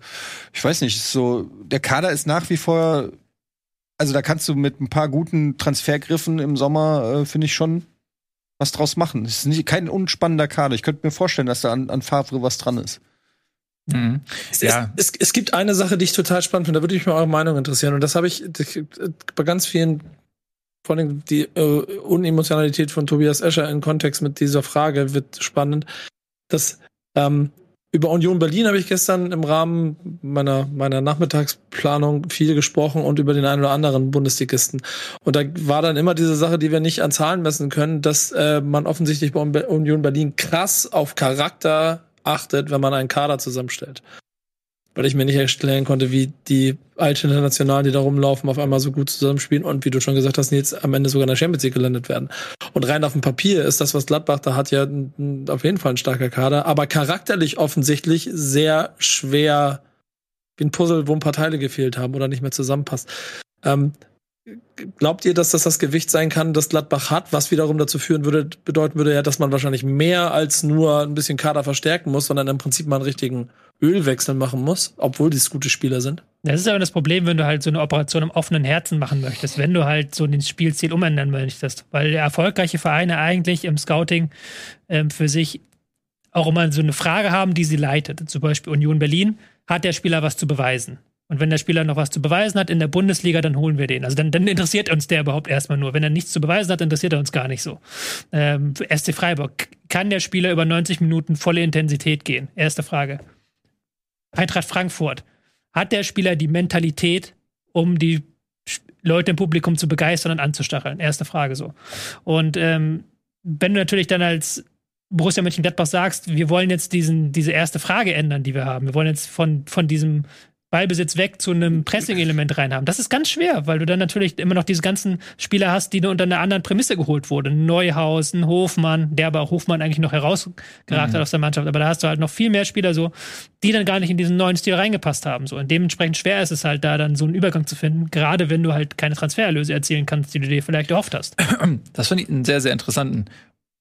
ich weiß nicht, so der Kader ist nach wie vor also da kannst du mit ein paar guten Transfergriffen im Sommer, äh, finde ich schon, was draus machen. Es ist nicht, kein unspannender Kader. Ich könnte mir vorstellen, dass da an, an Favre was dran ist. Mhm. Es, ja. es, es, gibt eine Sache, die ich total spannend finde, da würde mich mal eure Meinung interessieren. Und das habe ich bei ganz vielen, vor allem die äh, Unemotionalität von Tobias Escher in Kontext mit dieser Frage wird spannend. Dass ähm, über Union Berlin habe ich gestern im Rahmen meiner, meiner Nachmittagsplanung viel gesprochen und über den einen oder anderen Bundesligisten. Und da war dann immer diese Sache, die wir nicht an Zahlen messen können, dass äh, man offensichtlich bei Union Berlin krass auf Charakter achtet, wenn man einen Kader zusammenstellt. Weil ich mir nicht erklären konnte, wie die alten Internationalen, die da rumlaufen, auf einmal so gut zusammenspielen und wie du schon gesagt hast, jetzt am Ende sogar in der Champions League gelandet werden. Und rein auf dem Papier ist das, was Gladbach da hat, ja auf jeden Fall ein starker Kader, aber charakterlich offensichtlich sehr schwer wie ein Puzzle, wo ein paar Teile gefehlt haben oder nicht mehr zusammenpasst. Ähm, Glaubt ihr, dass das das Gewicht sein kann, das Gladbach hat, was wiederum dazu führen würde, bedeuten würde ja, dass man wahrscheinlich mehr als nur ein bisschen Kader verstärken muss, sondern im Prinzip mal einen richtigen Ölwechsel machen muss, obwohl dies gute Spieler sind? Das ist aber das Problem, wenn du halt so eine Operation im offenen Herzen machen möchtest, wenn du halt so den Spielziel umändern möchtest, weil erfolgreiche Vereine eigentlich im Scouting ähm, für sich auch immer so eine Frage haben, die sie leitet. Zum Beispiel Union Berlin, hat der Spieler was zu beweisen? Und wenn der Spieler noch was zu beweisen hat in der Bundesliga, dann holen wir den. Also dann, dann interessiert uns der überhaupt erstmal nur. Wenn er nichts zu beweisen hat, interessiert er uns gar nicht so. Ähm, SC Freiburg, kann der Spieler über 90 Minuten volle Intensität gehen? Erste Frage. Eintracht Frankfurt, hat der Spieler die Mentalität, um die Leute im Publikum zu begeistern und anzustacheln? Erste Frage so. Und ähm, wenn du natürlich dann als Borussia Mönchengladbach sagst, wir wollen jetzt diesen, diese erste Frage ändern, die wir haben. Wir wollen jetzt von, von diesem Ballbesitz weg zu einem Pressing-Element reinhaben. Das ist ganz schwer, weil du dann natürlich immer noch diese ganzen Spieler hast, die unter einer anderen Prämisse geholt wurden. Ein Neuhaus, ein Hofmann, der aber auch Hofmann eigentlich noch herausgeragt mhm. hat aus der Mannschaft. Aber da hast du halt noch viel mehr Spieler so, die dann gar nicht in diesen neuen Stil reingepasst haben. So. Und dementsprechend schwer ist es halt, da dann so einen Übergang zu finden, gerade wenn du halt keine Transfererlöse erzielen kannst, die du dir vielleicht erhofft hast. Das finde ich einen sehr, sehr interessanten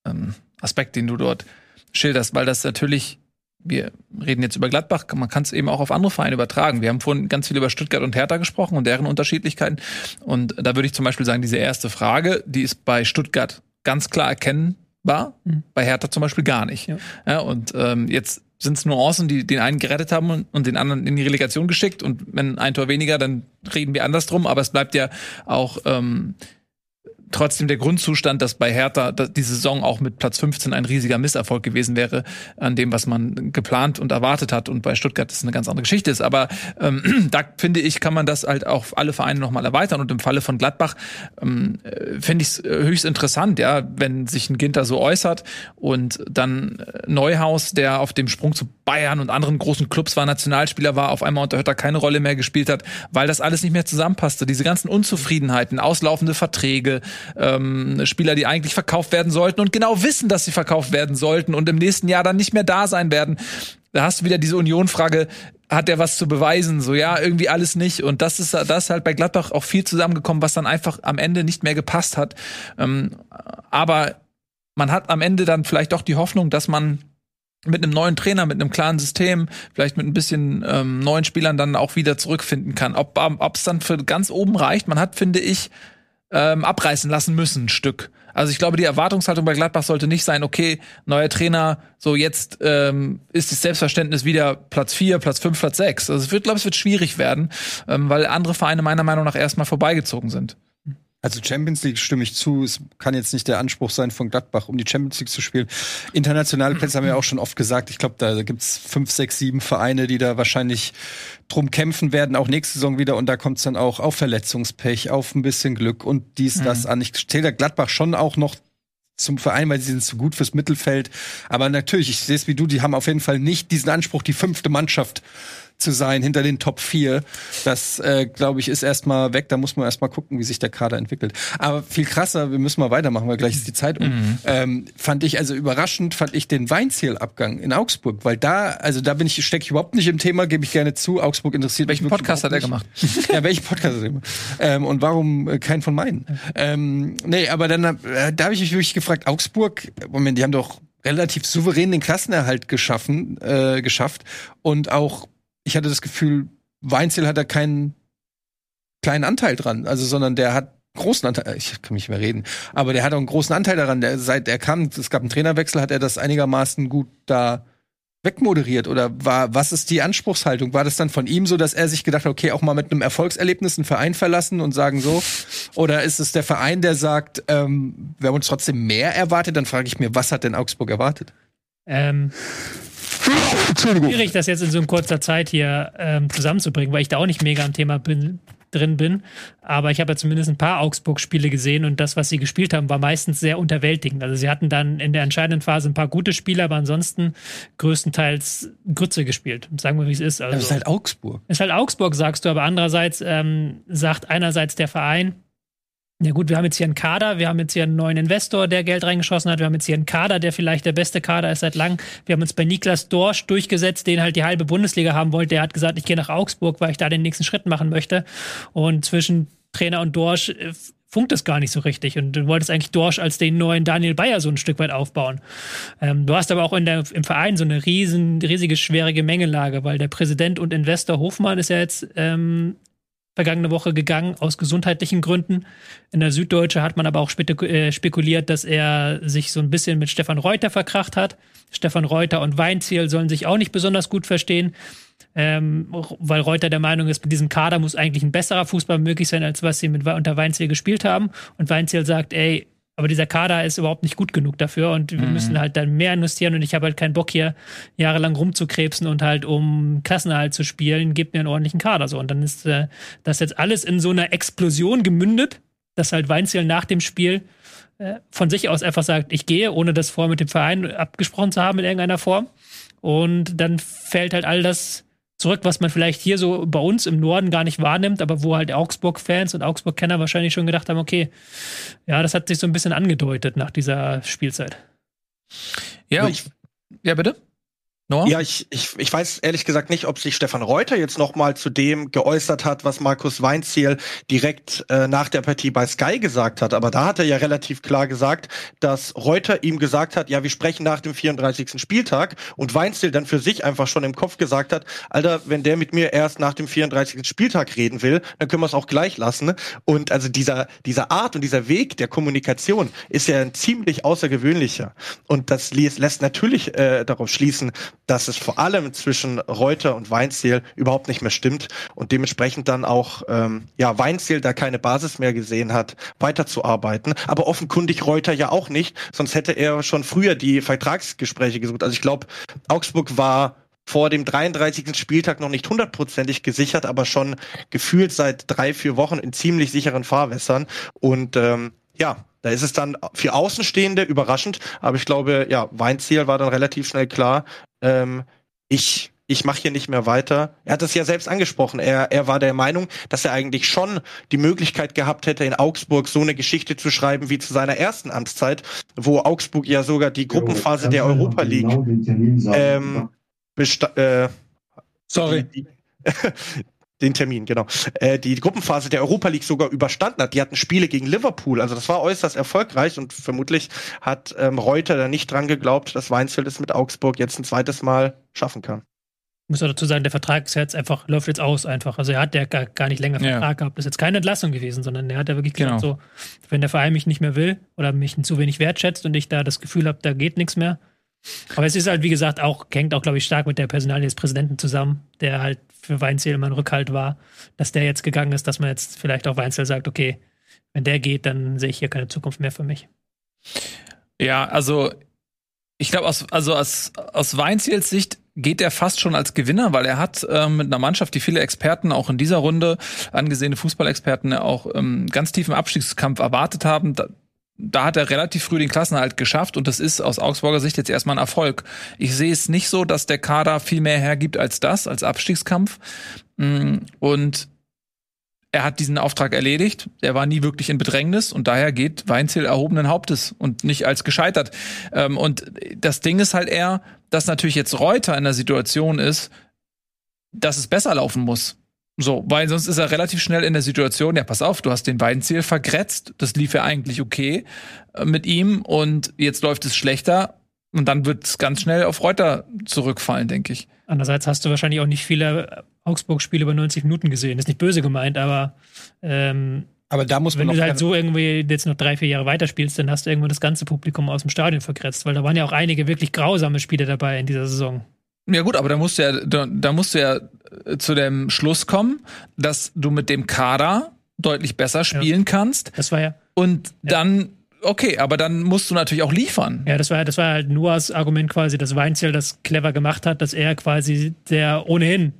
ähm, Aspekt, den du dort schilderst, weil das natürlich wir reden jetzt über Gladbach, man kann es eben auch auf andere Vereine übertragen. Wir haben vorhin ganz viel über Stuttgart und Hertha gesprochen und deren Unterschiedlichkeiten. Und da würde ich zum Beispiel sagen, diese erste Frage, die ist bei Stuttgart ganz klar erkennbar, mhm. bei Hertha zum Beispiel gar nicht. Ja. ja und ähm, jetzt sind es Nuancen, die den einen gerettet haben und, und den anderen in die Relegation geschickt. Und wenn ein Tor weniger, dann reden wir anders drum. Aber es bleibt ja auch ähm, trotzdem der Grundzustand, dass bei Hertha die Saison auch mit Platz 15 ein riesiger Misserfolg gewesen wäre an dem, was man geplant und erwartet hat. Und bei Stuttgart das eine ganz andere Geschichte ist. Aber ähm, da finde ich, kann man das halt auch alle Vereine nochmal erweitern. Und im Falle von Gladbach ähm, äh, finde ich es äh, höchst interessant, ja, wenn sich ein Ginter so äußert und dann äh, Neuhaus, der auf dem Sprung zu Bayern und anderen großen Clubs war, Nationalspieler war, auf einmal unter Hütter keine Rolle mehr gespielt hat, weil das alles nicht mehr zusammenpasste. Diese ganzen Unzufriedenheiten, auslaufende Verträge, ähm, Spieler, die eigentlich verkauft werden sollten und genau wissen, dass sie verkauft werden sollten und im nächsten Jahr dann nicht mehr da sein werden. Da hast du wieder diese Union-Frage, hat er was zu beweisen? So, ja, irgendwie alles nicht. Und das ist, das ist halt bei Gladbach auch viel zusammengekommen, was dann einfach am Ende nicht mehr gepasst hat. Ähm, aber man hat am Ende dann vielleicht doch die Hoffnung, dass man mit einem neuen Trainer, mit einem klaren System, vielleicht mit ein bisschen ähm, neuen Spielern dann auch wieder zurückfinden kann. Ob es dann für ganz oben reicht, man hat, finde ich, ähm, abreißen lassen müssen, ein Stück. Also ich glaube, die Erwartungshaltung bei Gladbach sollte nicht sein, okay, neuer Trainer, so jetzt ähm, ist das Selbstverständnis wieder Platz vier, Platz fünf, Platz sechs. Also es wird, glaube ich, es wird schwierig werden, ähm, weil andere Vereine meiner Meinung nach erstmal vorbeigezogen sind. Also Champions League stimme ich zu. Es kann jetzt nicht der Anspruch sein von Gladbach, um die Champions League zu spielen. Internationale Plätze haben wir auch schon oft gesagt. Ich glaube, da gibt's fünf, sechs, sieben Vereine, die da wahrscheinlich drum kämpfen werden, auch nächste Saison wieder. Und da kommt es dann auch auf Verletzungspech, auf ein bisschen Glück und dies, mhm. das an. Ich zähle da Gladbach schon auch noch zum Verein, weil sie sind zu gut fürs Mittelfeld. Aber natürlich, ich sehe es wie du, die haben auf jeden Fall nicht diesen Anspruch, die fünfte Mannschaft zu sein hinter den Top 4. Das, äh, glaube ich, ist erstmal weg. Da muss man erstmal gucken, wie sich der Kader entwickelt. Aber viel krasser, wir müssen mal weitermachen, weil gleich ist die Zeit um. Mhm. Ähm, fand ich, also überraschend, fand ich den Weinziel-Abgang in Augsburg, weil da, also da bin ich, stecke ich überhaupt nicht im Thema, gebe ich gerne zu. Augsburg interessiert Welchen Podcast hat er gemacht? ja, welchen Podcast hat er gemacht? Ähm, und warum äh, kein von meinen? Ähm, nee, aber dann, äh, da habe ich mich wirklich gefragt, Augsburg, Moment, die haben doch relativ souverän den Klassenerhalt geschaffen, äh, geschafft und auch ich hatte das Gefühl, Weinzel hat da keinen kleinen Anteil dran, also sondern der hat großen Anteil, ich kann mich nicht mehr reden, aber der hat auch einen großen Anteil daran. Der, seit er kam, es gab einen Trainerwechsel, hat er das einigermaßen gut da wegmoderiert oder war was ist die Anspruchshaltung? War das dann von ihm so, dass er sich gedacht hat, okay, auch mal mit einem Erfolgserlebnis einen Verein verlassen und sagen so? Oder ist es der Verein, der sagt, ähm, wir haben uns trotzdem mehr erwartet? Dann frage ich mir, was hat denn Augsburg erwartet? Ähm, schwierig, das jetzt in so kurzer Zeit hier ähm, zusammenzubringen, weil ich da auch nicht mega am Thema bin, drin bin. Aber ich habe ja zumindest ein paar Augsburg-Spiele gesehen und das, was sie gespielt haben, war meistens sehr unterwältigend. Also sie hatten dann in der entscheidenden Phase ein paar gute Spiele, aber ansonsten größtenteils Grütze gespielt. Sagen wir, wie es ist. Also, das ist halt Augsburg. Ist halt Augsburg, sagst du, aber andererseits ähm, sagt einerseits der Verein, ja gut, wir haben jetzt hier einen Kader, wir haben jetzt hier einen neuen Investor, der Geld reingeschossen hat, wir haben jetzt hier einen Kader, der vielleicht der beste Kader ist seit langem. Wir haben uns bei Niklas Dorsch durchgesetzt, den halt die halbe Bundesliga haben wollte. Der hat gesagt, ich gehe nach Augsburg, weil ich da den nächsten Schritt machen möchte. Und zwischen Trainer und Dorsch äh, funkt es gar nicht so richtig. Und du wolltest eigentlich Dorsch als den neuen Daniel Bayer so ein Stück weit aufbauen. Ähm, du hast aber auch in der, im Verein so eine riesen, riesige, schwere Gemengelage, weil der Präsident und Investor Hofmann ist ja jetzt ähm, vergangene Woche gegangen, aus gesundheitlichen Gründen. In der Süddeutsche hat man aber auch äh, spekuliert, dass er sich so ein bisschen mit Stefan Reuter verkracht hat. Stefan Reuter und Weinziel sollen sich auch nicht besonders gut verstehen, ähm, weil Reuter der Meinung ist, mit diesem Kader muss eigentlich ein besserer Fußball möglich sein, als was sie mit unter Weinziel gespielt haben. Und Weinziel sagt, ey, aber dieser Kader ist überhaupt nicht gut genug dafür und wir mhm. müssen halt dann mehr investieren und ich habe halt keinen Bock hier jahrelang rumzukrebsen und halt um Klassenerhalt zu spielen, gebt mir einen ordentlichen Kader so und dann ist äh, das jetzt alles in so einer Explosion gemündet, dass halt Weinziel nach dem Spiel äh, von sich aus einfach sagt, ich gehe, ohne das vorher mit dem Verein abgesprochen zu haben in irgendeiner Form und dann fällt halt all das zurück, was man vielleicht hier so bei uns im Norden gar nicht wahrnimmt, aber wo halt Augsburg-Fans und Augsburg-Kenner wahrscheinlich schon gedacht haben, okay, ja, das hat sich so ein bisschen angedeutet nach dieser Spielzeit. Ja, ich, ja, bitte? Noah? Ja, ich, ich, ich weiß ehrlich gesagt nicht, ob sich Stefan Reuter jetzt noch mal zu dem geäußert hat, was Markus Weinziel direkt äh, nach der Partie bei Sky gesagt hat. Aber da hat er ja relativ klar gesagt, dass Reuter ihm gesagt hat, ja, wir sprechen nach dem 34. Spieltag und Weinziel dann für sich einfach schon im Kopf gesagt hat, Alter, wenn der mit mir erst nach dem 34. Spieltag reden will, dann können wir es auch gleich lassen. Und also dieser, dieser Art und dieser Weg der Kommunikation ist ja ein ziemlich außergewöhnlicher. Und das lässt natürlich äh, darauf schließen, dass es vor allem zwischen Reuter und Weinziel überhaupt nicht mehr stimmt und dementsprechend dann auch ähm, ja Weinziel da keine Basis mehr gesehen hat, weiterzuarbeiten. Aber offenkundig Reuter ja auch nicht, sonst hätte er schon früher die Vertragsgespräche gesucht. Also ich glaube, Augsburg war vor dem 33. Spieltag noch nicht hundertprozentig gesichert, aber schon gefühlt seit drei, vier Wochen in ziemlich sicheren Fahrwässern. Und ähm, ja, da ist es dann für Außenstehende überraschend, aber ich glaube, ja, Weinziel war dann relativ schnell klar, ähm, ich ich mache hier nicht mehr weiter. Er hat es ja selbst angesprochen. Er, er war der Meinung, dass er eigentlich schon die Möglichkeit gehabt hätte, in Augsburg so eine Geschichte zu schreiben wie zu seiner ersten Amtszeit, wo Augsburg ja sogar die Gruppenphase der Europa League genau ähm, äh, Sorry. Den Termin, genau. Äh, die Gruppenphase der Europa League sogar überstanden hat. Die hatten Spiele gegen Liverpool, also das war äußerst erfolgreich und vermutlich hat ähm, Reuter da nicht dran geglaubt, dass Weinzfeld es mit Augsburg jetzt ein zweites Mal schaffen kann. Ich muss auch dazu sagen, der Vertrag ist jetzt einfach, läuft jetzt aus einfach. Also er hat ja gar, gar nicht länger Vertrag ja. gehabt. Das ist jetzt keine Entlassung gewesen, sondern er hat ja wirklich gesagt, genau. so, wenn der Verein mich nicht mehr will oder mich zu wenig wertschätzt und ich da das Gefühl habe, da geht nichts mehr. Aber es ist halt, wie gesagt, auch, hängt auch, glaube ich, stark mit der Personalie des Präsidenten zusammen, der halt für Weinzel immer ein Rückhalt war, dass der jetzt gegangen ist, dass man jetzt vielleicht auch Weinzel sagt, okay, wenn der geht, dann sehe ich hier keine Zukunft mehr für mich. Ja, also ich glaube, aus, also aus, aus Weinziels Sicht geht er fast schon als Gewinner, weil er hat ähm, mit einer Mannschaft, die viele Experten auch in dieser Runde, angesehene Fußballexperten, auch ähm, ganz tiefen Abstiegskampf erwartet haben. Da, da hat er relativ früh den Klassenhalt geschafft und das ist aus Augsburger Sicht jetzt erstmal ein Erfolg. Ich sehe es nicht so, dass der Kader viel mehr hergibt als das, als Abstiegskampf. Mm, und er hat diesen Auftrag erledigt. Er war nie wirklich in Bedrängnis und daher geht Weinziel erhobenen Hauptes und nicht als gescheitert. Ähm, und das Ding ist halt eher, dass natürlich jetzt Reuter in der Situation ist, dass es besser laufen muss. So, weil sonst ist er relativ schnell in der Situation, ja, pass auf, du hast den Weinziel vergrätzt, das lief ja eigentlich okay äh, mit ihm und jetzt läuft es schlechter. Und dann wird es ganz schnell auf Reuter zurückfallen, denke ich. Andererseits hast du wahrscheinlich auch nicht viele Augsburg-Spiele über 90 Minuten gesehen. ist nicht böse gemeint, aber ähm, aber da muss man Wenn du halt so irgendwie jetzt noch drei, vier Jahre weiterspielst, dann hast du irgendwann das ganze Publikum aus dem Stadion verkretzt, weil da waren ja auch einige wirklich grausame Spiele dabei in dieser Saison. Ja gut, aber da musst du ja, da, da musst du ja äh, zu dem Schluss kommen, dass du mit dem Kader deutlich besser spielen ja. kannst. Das war ja. Und ja. dann okay, aber dann musst du natürlich auch liefern. Ja, das war, das war halt nur das Argument quasi, dass Weinzel das clever gemacht hat, dass er quasi der ohnehin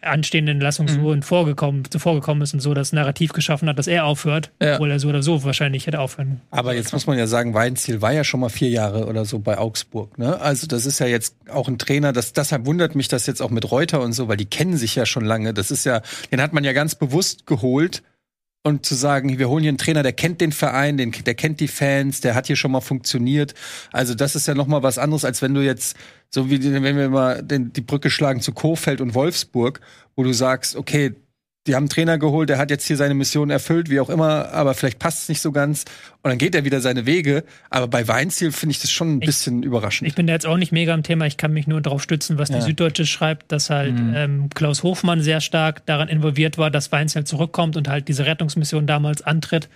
anstehenden Entlassungsruhen mhm. vorgekommen, zuvorgekommen ist und so das Narrativ geschaffen hat, dass er aufhört, ja. obwohl er so oder so wahrscheinlich hätte aufhören. Aber jetzt muss man ja sagen, Weinziel war ja schon mal vier Jahre oder so bei Augsburg. Ne? Also das ist ja jetzt auch ein Trainer, das, deshalb wundert mich das jetzt auch mit Reuter und so, weil die kennen sich ja schon lange. Das ist ja, den hat man ja ganz bewusst geholt, und zu sagen, wir holen hier einen Trainer, der kennt den Verein, den, der kennt die Fans, der hat hier schon mal funktioniert. Also das ist ja noch mal was anderes, als wenn du jetzt, so wie wenn wir mal den, die Brücke schlagen zu Kofeld und Wolfsburg, wo du sagst, okay, die haben einen Trainer geholt, der hat jetzt hier seine Mission erfüllt, wie auch immer, aber vielleicht passt es nicht so ganz. Und dann geht er wieder seine Wege. Aber bei Weinziel finde ich das schon ein ich, bisschen überraschend. Ich bin da jetzt auch nicht mega am Thema. Ich kann mich nur darauf stützen, was ja. die Süddeutsche schreibt, dass halt mhm. ähm, Klaus Hofmann sehr stark daran involviert war, dass Weinziel zurückkommt und halt diese Rettungsmission damals antritt.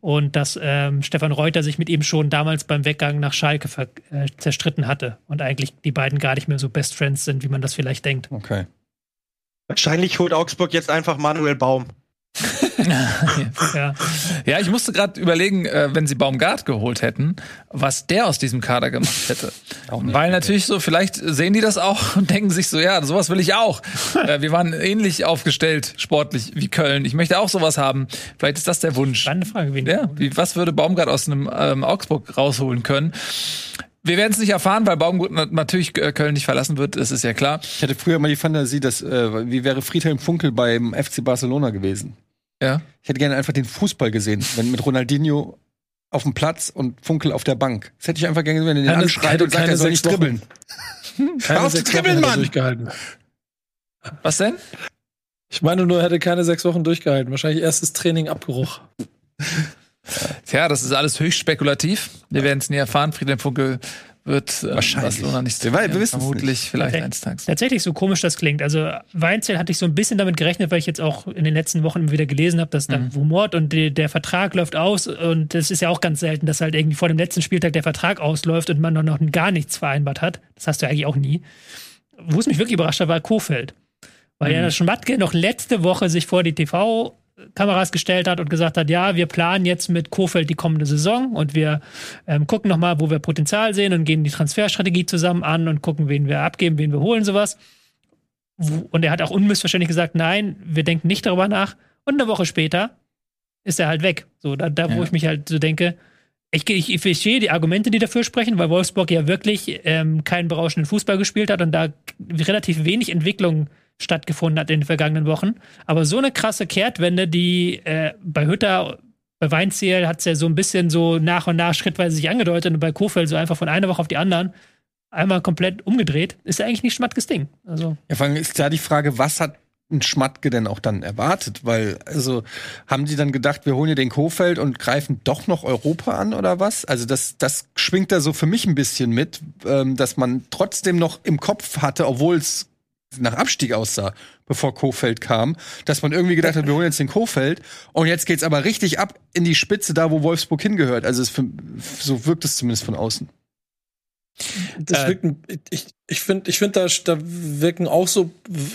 Und dass ähm, Stefan Reuter sich mit ihm schon damals beim Weggang nach Schalke äh, zerstritten hatte. Und eigentlich die beiden gar nicht mehr so Best Friends sind, wie man das vielleicht denkt. Okay. Wahrscheinlich holt Augsburg jetzt einfach Manuel Baum. ja. ja, ich musste gerade überlegen, äh, wenn sie Baumgart geholt hätten, was der aus diesem Kader gemacht hätte. Weil natürlich so, vielleicht sehen die das auch und denken sich so, ja, sowas will ich auch. äh, wir waren ähnlich aufgestellt, sportlich wie Köln. Ich möchte auch sowas haben. Vielleicht ist das der Wunsch. Spannende Frage. Wen ja, wie, was würde Baumgart aus einem ähm, Augsburg rausholen können? Wir werden es nicht erfahren, weil Baumgut natürlich äh, Köln nicht verlassen wird, das ist ja klar. Ich hatte früher mal die Fantasie, dass äh, wie wäre Friedhelm Funkel beim FC Barcelona gewesen? Ja. Ich hätte gerne einfach den Fußball gesehen, wenn mit Ronaldinho auf dem Platz und Funkel auf der Bank. Das hätte ich einfach gerne gesehen, wenn er den anschreit und sagt, er soll nicht dribbeln. Hör auf zu dribbeln, Mann! Durchgehalten. Was denn? Ich meine nur, er hätte keine sechs Wochen durchgehalten. Wahrscheinlich erstes Training Abbruch. Tja, das ist alles höchst spekulativ. Wir werden es nie erfahren. Friedhelm Funkel wird äh, Barcelona nicht so wir wissen vermutlich nicht. vielleicht eines Tages. Tatsächlich so komisch das klingt. Also Weinzel hatte ich so ein bisschen damit gerechnet, weil ich jetzt auch in den letzten Wochen wieder gelesen habe, dass da mhm. rumort und die, der Vertrag läuft aus und das ist ja auch ganz selten, dass halt irgendwie vor dem letzten Spieltag der Vertrag ausläuft und man noch, noch gar nichts vereinbart hat. Das hast du eigentlich auch nie. Wo es mich wirklich überrascht hat, war Kofeld. Weil mhm. ja Schmatke noch letzte Woche sich vor die TV Kameras gestellt hat und gesagt hat, ja, wir planen jetzt mit Kofeld die kommende Saison und wir ähm, gucken nochmal, wo wir Potenzial sehen und gehen die Transferstrategie zusammen an und gucken, wen wir abgeben, wen wir holen, sowas. Und er hat auch unmissverständlich gesagt, nein, wir denken nicht darüber nach. Und eine Woche später ist er halt weg. So, da, da wo ja. ich mich halt so denke, ich, ich, ich verstehe die Argumente, die dafür sprechen, weil Wolfsburg ja wirklich ähm, keinen berauschenden Fußball gespielt hat und da relativ wenig Entwicklung stattgefunden hat in den vergangenen Wochen. Aber so eine krasse Kehrtwende, die äh, bei Hütter, bei Weinziel hat es ja so ein bisschen so nach und nach schrittweise sich angedeutet und bei Kofeld so einfach von einer Woche auf die anderen einmal komplett umgedreht, ist ja eigentlich nicht Schmattges Ding. Also. Ja, vor allem ist da die Frage, was hat ein Schmatke denn auch dann erwartet? Weil, also, haben die dann gedacht, wir holen hier den Kofeld und greifen doch noch Europa an oder was? Also, das, das schwingt da so für mich ein bisschen mit, ähm, dass man trotzdem noch im Kopf hatte, obwohl es nach Abstieg aussah, bevor Kofeld kam, dass man irgendwie gedacht hat, wir holen jetzt den Kofeld und jetzt geht's aber richtig ab in die Spitze, da wo Wolfsburg hingehört. Also für, so wirkt es zumindest von außen. Das äh, wirken, ich, ich finde, ich finde, da, da wirken auch so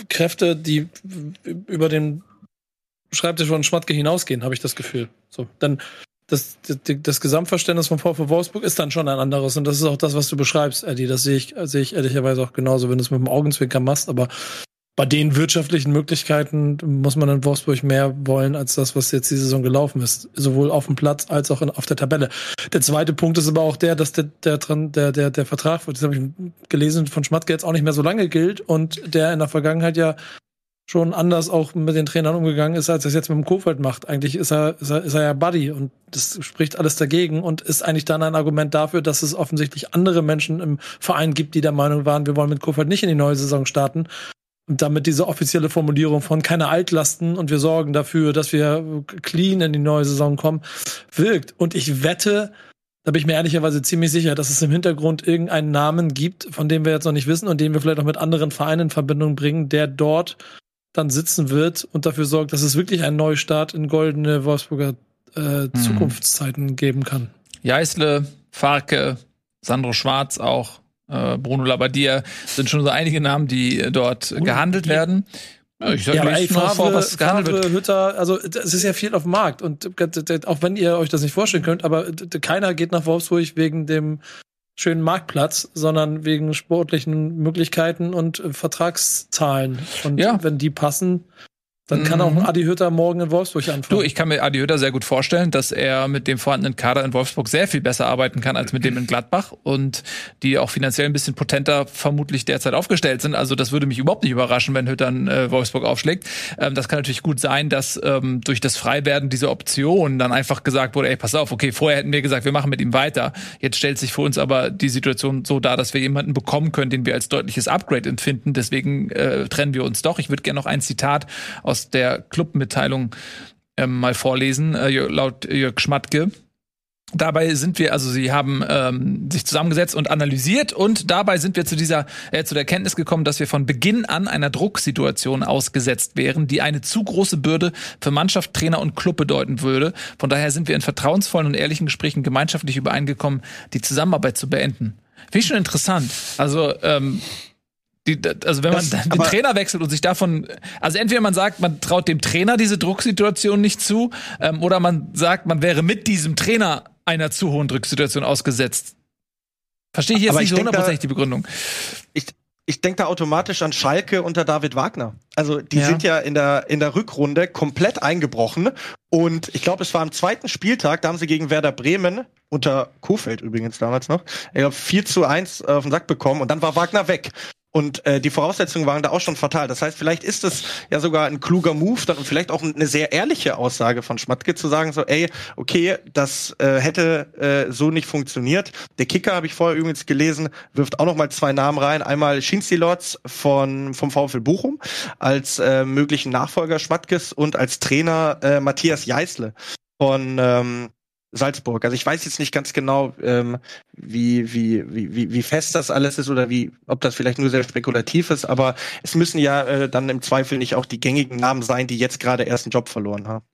Kräfte, die über den Schreibtisch von Schmatke hinausgehen, habe ich das Gefühl. So, dann das, das, das Gesamtverständnis von VfW Wolfsburg ist dann schon ein anderes. Und das ist auch das, was du beschreibst, Eddie. Das sehe ich, sehe ich ehrlicherweise auch genauso, wenn du es mit dem Augenzwinkern machst. Aber bei den wirtschaftlichen Möglichkeiten muss man in Wolfsburg mehr wollen, als das, was jetzt die Saison gelaufen ist. Sowohl auf dem Platz als auch in, auf der Tabelle. Der zweite Punkt ist aber auch der, dass der, der, der, der, der Vertrag, das habe ich gelesen, von Schmatke jetzt auch nicht mehr so lange gilt und der in der Vergangenheit ja schon anders auch mit den Trainern umgegangen ist, als er es jetzt mit dem Kofeld macht. Eigentlich ist er, ist er, ist er ja Buddy und das spricht alles dagegen und ist eigentlich dann ein Argument dafür, dass es offensichtlich andere Menschen im Verein gibt, die der Meinung waren, wir wollen mit Kofeld nicht in die neue Saison starten. Und damit diese offizielle Formulierung von keine Altlasten und wir sorgen dafür, dass wir clean in die neue Saison kommen, wirkt. Und ich wette, Da bin ich mir ehrlicherweise ziemlich sicher, dass es im Hintergrund irgendeinen Namen gibt, von dem wir jetzt noch nicht wissen und den wir vielleicht auch mit anderen Vereinen in Verbindung bringen, der dort dann sitzen wird und dafür sorgt, dass es wirklich einen Neustart in goldene Wolfsburger äh, mhm. Zukunftszeiten geben kann. Jeißle, Farke, Sandro Schwarz auch, äh, Bruno Labbadia sind schon so einige Namen, die dort Bruno gehandelt Labbadia. werden. Ja, ich sag ja, ey, Favre, vor, was gehandelt Favre, wird. Hütter, also es ist ja viel auf dem Markt und auch wenn ihr euch das nicht vorstellen könnt, aber keiner geht nach Wolfsburg wegen dem schönen Marktplatz, sondern wegen sportlichen Möglichkeiten und Vertragszahlen. Und ja. wenn die passen, dann kann auch ein mhm. Adi Hütter morgen in Wolfsburg anfangen. Du, ich kann mir Adi Hütter sehr gut vorstellen, dass er mit dem vorhandenen Kader in Wolfsburg sehr viel besser arbeiten kann als mit dem in Gladbach und die auch finanziell ein bisschen potenter vermutlich derzeit aufgestellt sind. Also das würde mich überhaupt nicht überraschen, wenn Hütter in äh, Wolfsburg aufschlägt. Ähm, das kann natürlich gut sein, dass ähm, durch das Freiwerden dieser Option dann einfach gesagt wurde, ey, pass auf, okay, vorher hätten wir gesagt, wir machen mit ihm weiter. Jetzt stellt sich für uns aber die Situation so dar, dass wir jemanden bekommen können, den wir als deutliches Upgrade empfinden. Deswegen äh, trennen wir uns doch. Ich würde gerne noch ein Zitat aus aus der Clubmitteilung ähm, mal vorlesen, äh, laut Jörg Schmatke. Dabei sind wir, also sie haben ähm, sich zusammengesetzt und analysiert und dabei sind wir zu dieser, äh, zu der Kenntnis gekommen, dass wir von Beginn an einer Drucksituation ausgesetzt wären, die eine zu große Bürde für Mannschaft, Trainer und Club bedeuten würde. Von daher sind wir in vertrauensvollen und ehrlichen Gesprächen gemeinschaftlich übereingekommen, die Zusammenarbeit zu beenden. Finde ich schon interessant. Also ähm, die, also wenn man das, den Trainer wechselt und sich davon, also entweder man sagt, man traut dem Trainer diese Drucksituation nicht zu, ähm, oder man sagt, man wäre mit diesem Trainer einer zu hohen Drucksituation ausgesetzt. Verstehe ich jetzt nicht so hundertprozentig die Begründung. Ich, ich denke da automatisch an Schalke unter David Wagner. Also die ja. sind ja in der in der Rückrunde komplett eingebrochen und ich glaube, es war am zweiten Spieltag, da haben sie gegen Werder Bremen unter Kofeld übrigens damals noch, ich glaube 4 zu 1 auf den Sack bekommen und dann war Wagner weg. Und äh, die Voraussetzungen waren da auch schon fatal. Das heißt, vielleicht ist es ja sogar ein kluger Move dann und vielleicht auch eine sehr ehrliche Aussage von Schmatke zu sagen, so, ey, okay, das äh, hätte äh, so nicht funktioniert. Der Kicker, habe ich vorher übrigens gelesen, wirft auch noch mal zwei Namen rein. Einmal Schinzilotz von vom VfL Bochum als äh, möglichen Nachfolger Schmatkes und als Trainer äh, Matthias Jeißle von ähm, Salzburg. Also ich weiß jetzt nicht ganz genau, ähm, wie, wie, wie, wie fest das alles ist oder wie, ob das vielleicht nur sehr spekulativ ist, aber es müssen ja äh, dann im Zweifel nicht auch die gängigen Namen sein, die jetzt gerade erst einen Job verloren haben.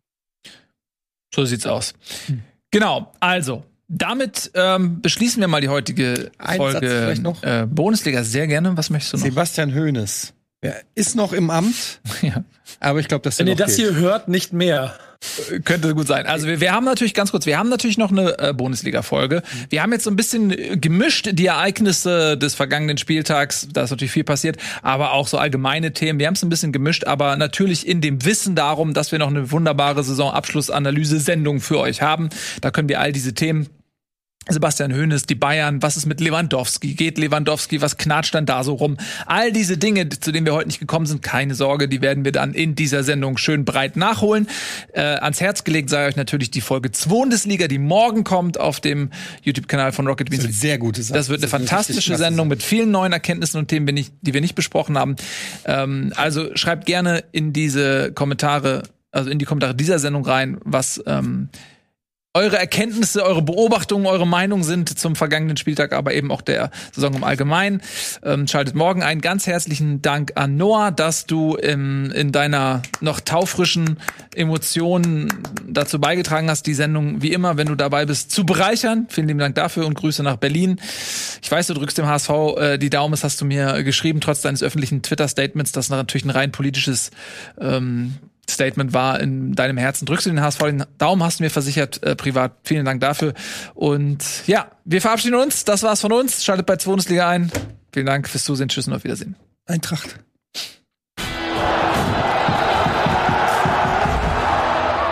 So sieht's aus. Hm. Genau, also damit ähm, beschließen wir mal die heutige Folge äh, Bundesliga. Sehr gerne. Was möchtest du noch? Sebastian Hoeneß. Er ist noch im Amt, ja. aber ich glaube, dass Wenn ihr das geht. hier hört, nicht mehr. Könnte gut sein. Also wir, wir haben natürlich ganz kurz, wir haben natürlich noch eine äh, Bundesliga-Folge. Wir haben jetzt so ein bisschen äh, gemischt die Ereignisse des vergangenen Spieltags. Da ist natürlich viel passiert, aber auch so allgemeine Themen. Wir haben es ein bisschen gemischt, aber natürlich in dem Wissen darum, dass wir noch eine wunderbare Saisonabschlussanalyse-Sendung für euch haben. Da können wir all diese Themen Sebastian Hoeneß, die Bayern, was ist mit Lewandowski? Geht Lewandowski, was knatscht dann da so rum? All diese Dinge, zu denen wir heute nicht gekommen sind, keine Sorge, die werden wir dann in dieser Sendung schön breit nachholen. Äh, ans Herz gelegt sei euch natürlich die Folge 2 Bundesliga, die morgen kommt auf dem YouTube-Kanal von Rocket Beans. Das wird sehr gute Sache. Das wird eine das fantastische Sendung mit vielen neuen Erkenntnissen und Themen, die wir nicht besprochen haben. Ähm, also schreibt gerne in diese Kommentare, also in die Kommentare dieser Sendung rein, was ähm, eure Erkenntnisse, eure Beobachtungen, eure Meinung sind zum vergangenen Spieltag, aber eben auch der Saison im Allgemeinen. Ähm, schaltet morgen ein. Ganz herzlichen Dank an Noah, dass du im, in deiner noch taufrischen Emotionen dazu beigetragen hast, die Sendung wie immer, wenn du dabei bist, zu bereichern. Vielen lieben Dank dafür und Grüße nach Berlin. Ich weiß, du drückst dem HSV äh, die Daumen, das hast du mir geschrieben, trotz deines öffentlichen Twitter-Statements, das natürlich ein rein politisches ähm, Statement war in deinem Herzen. Drückst du den HSV den Daumen, hast du mir versichert, äh, privat. Vielen Dank dafür. Und ja, wir verabschieden uns. Das war's von uns. Schaltet bei Bundesliga ein. Vielen Dank fürs Zusehen. Tschüss und auf Wiedersehen. Eintracht.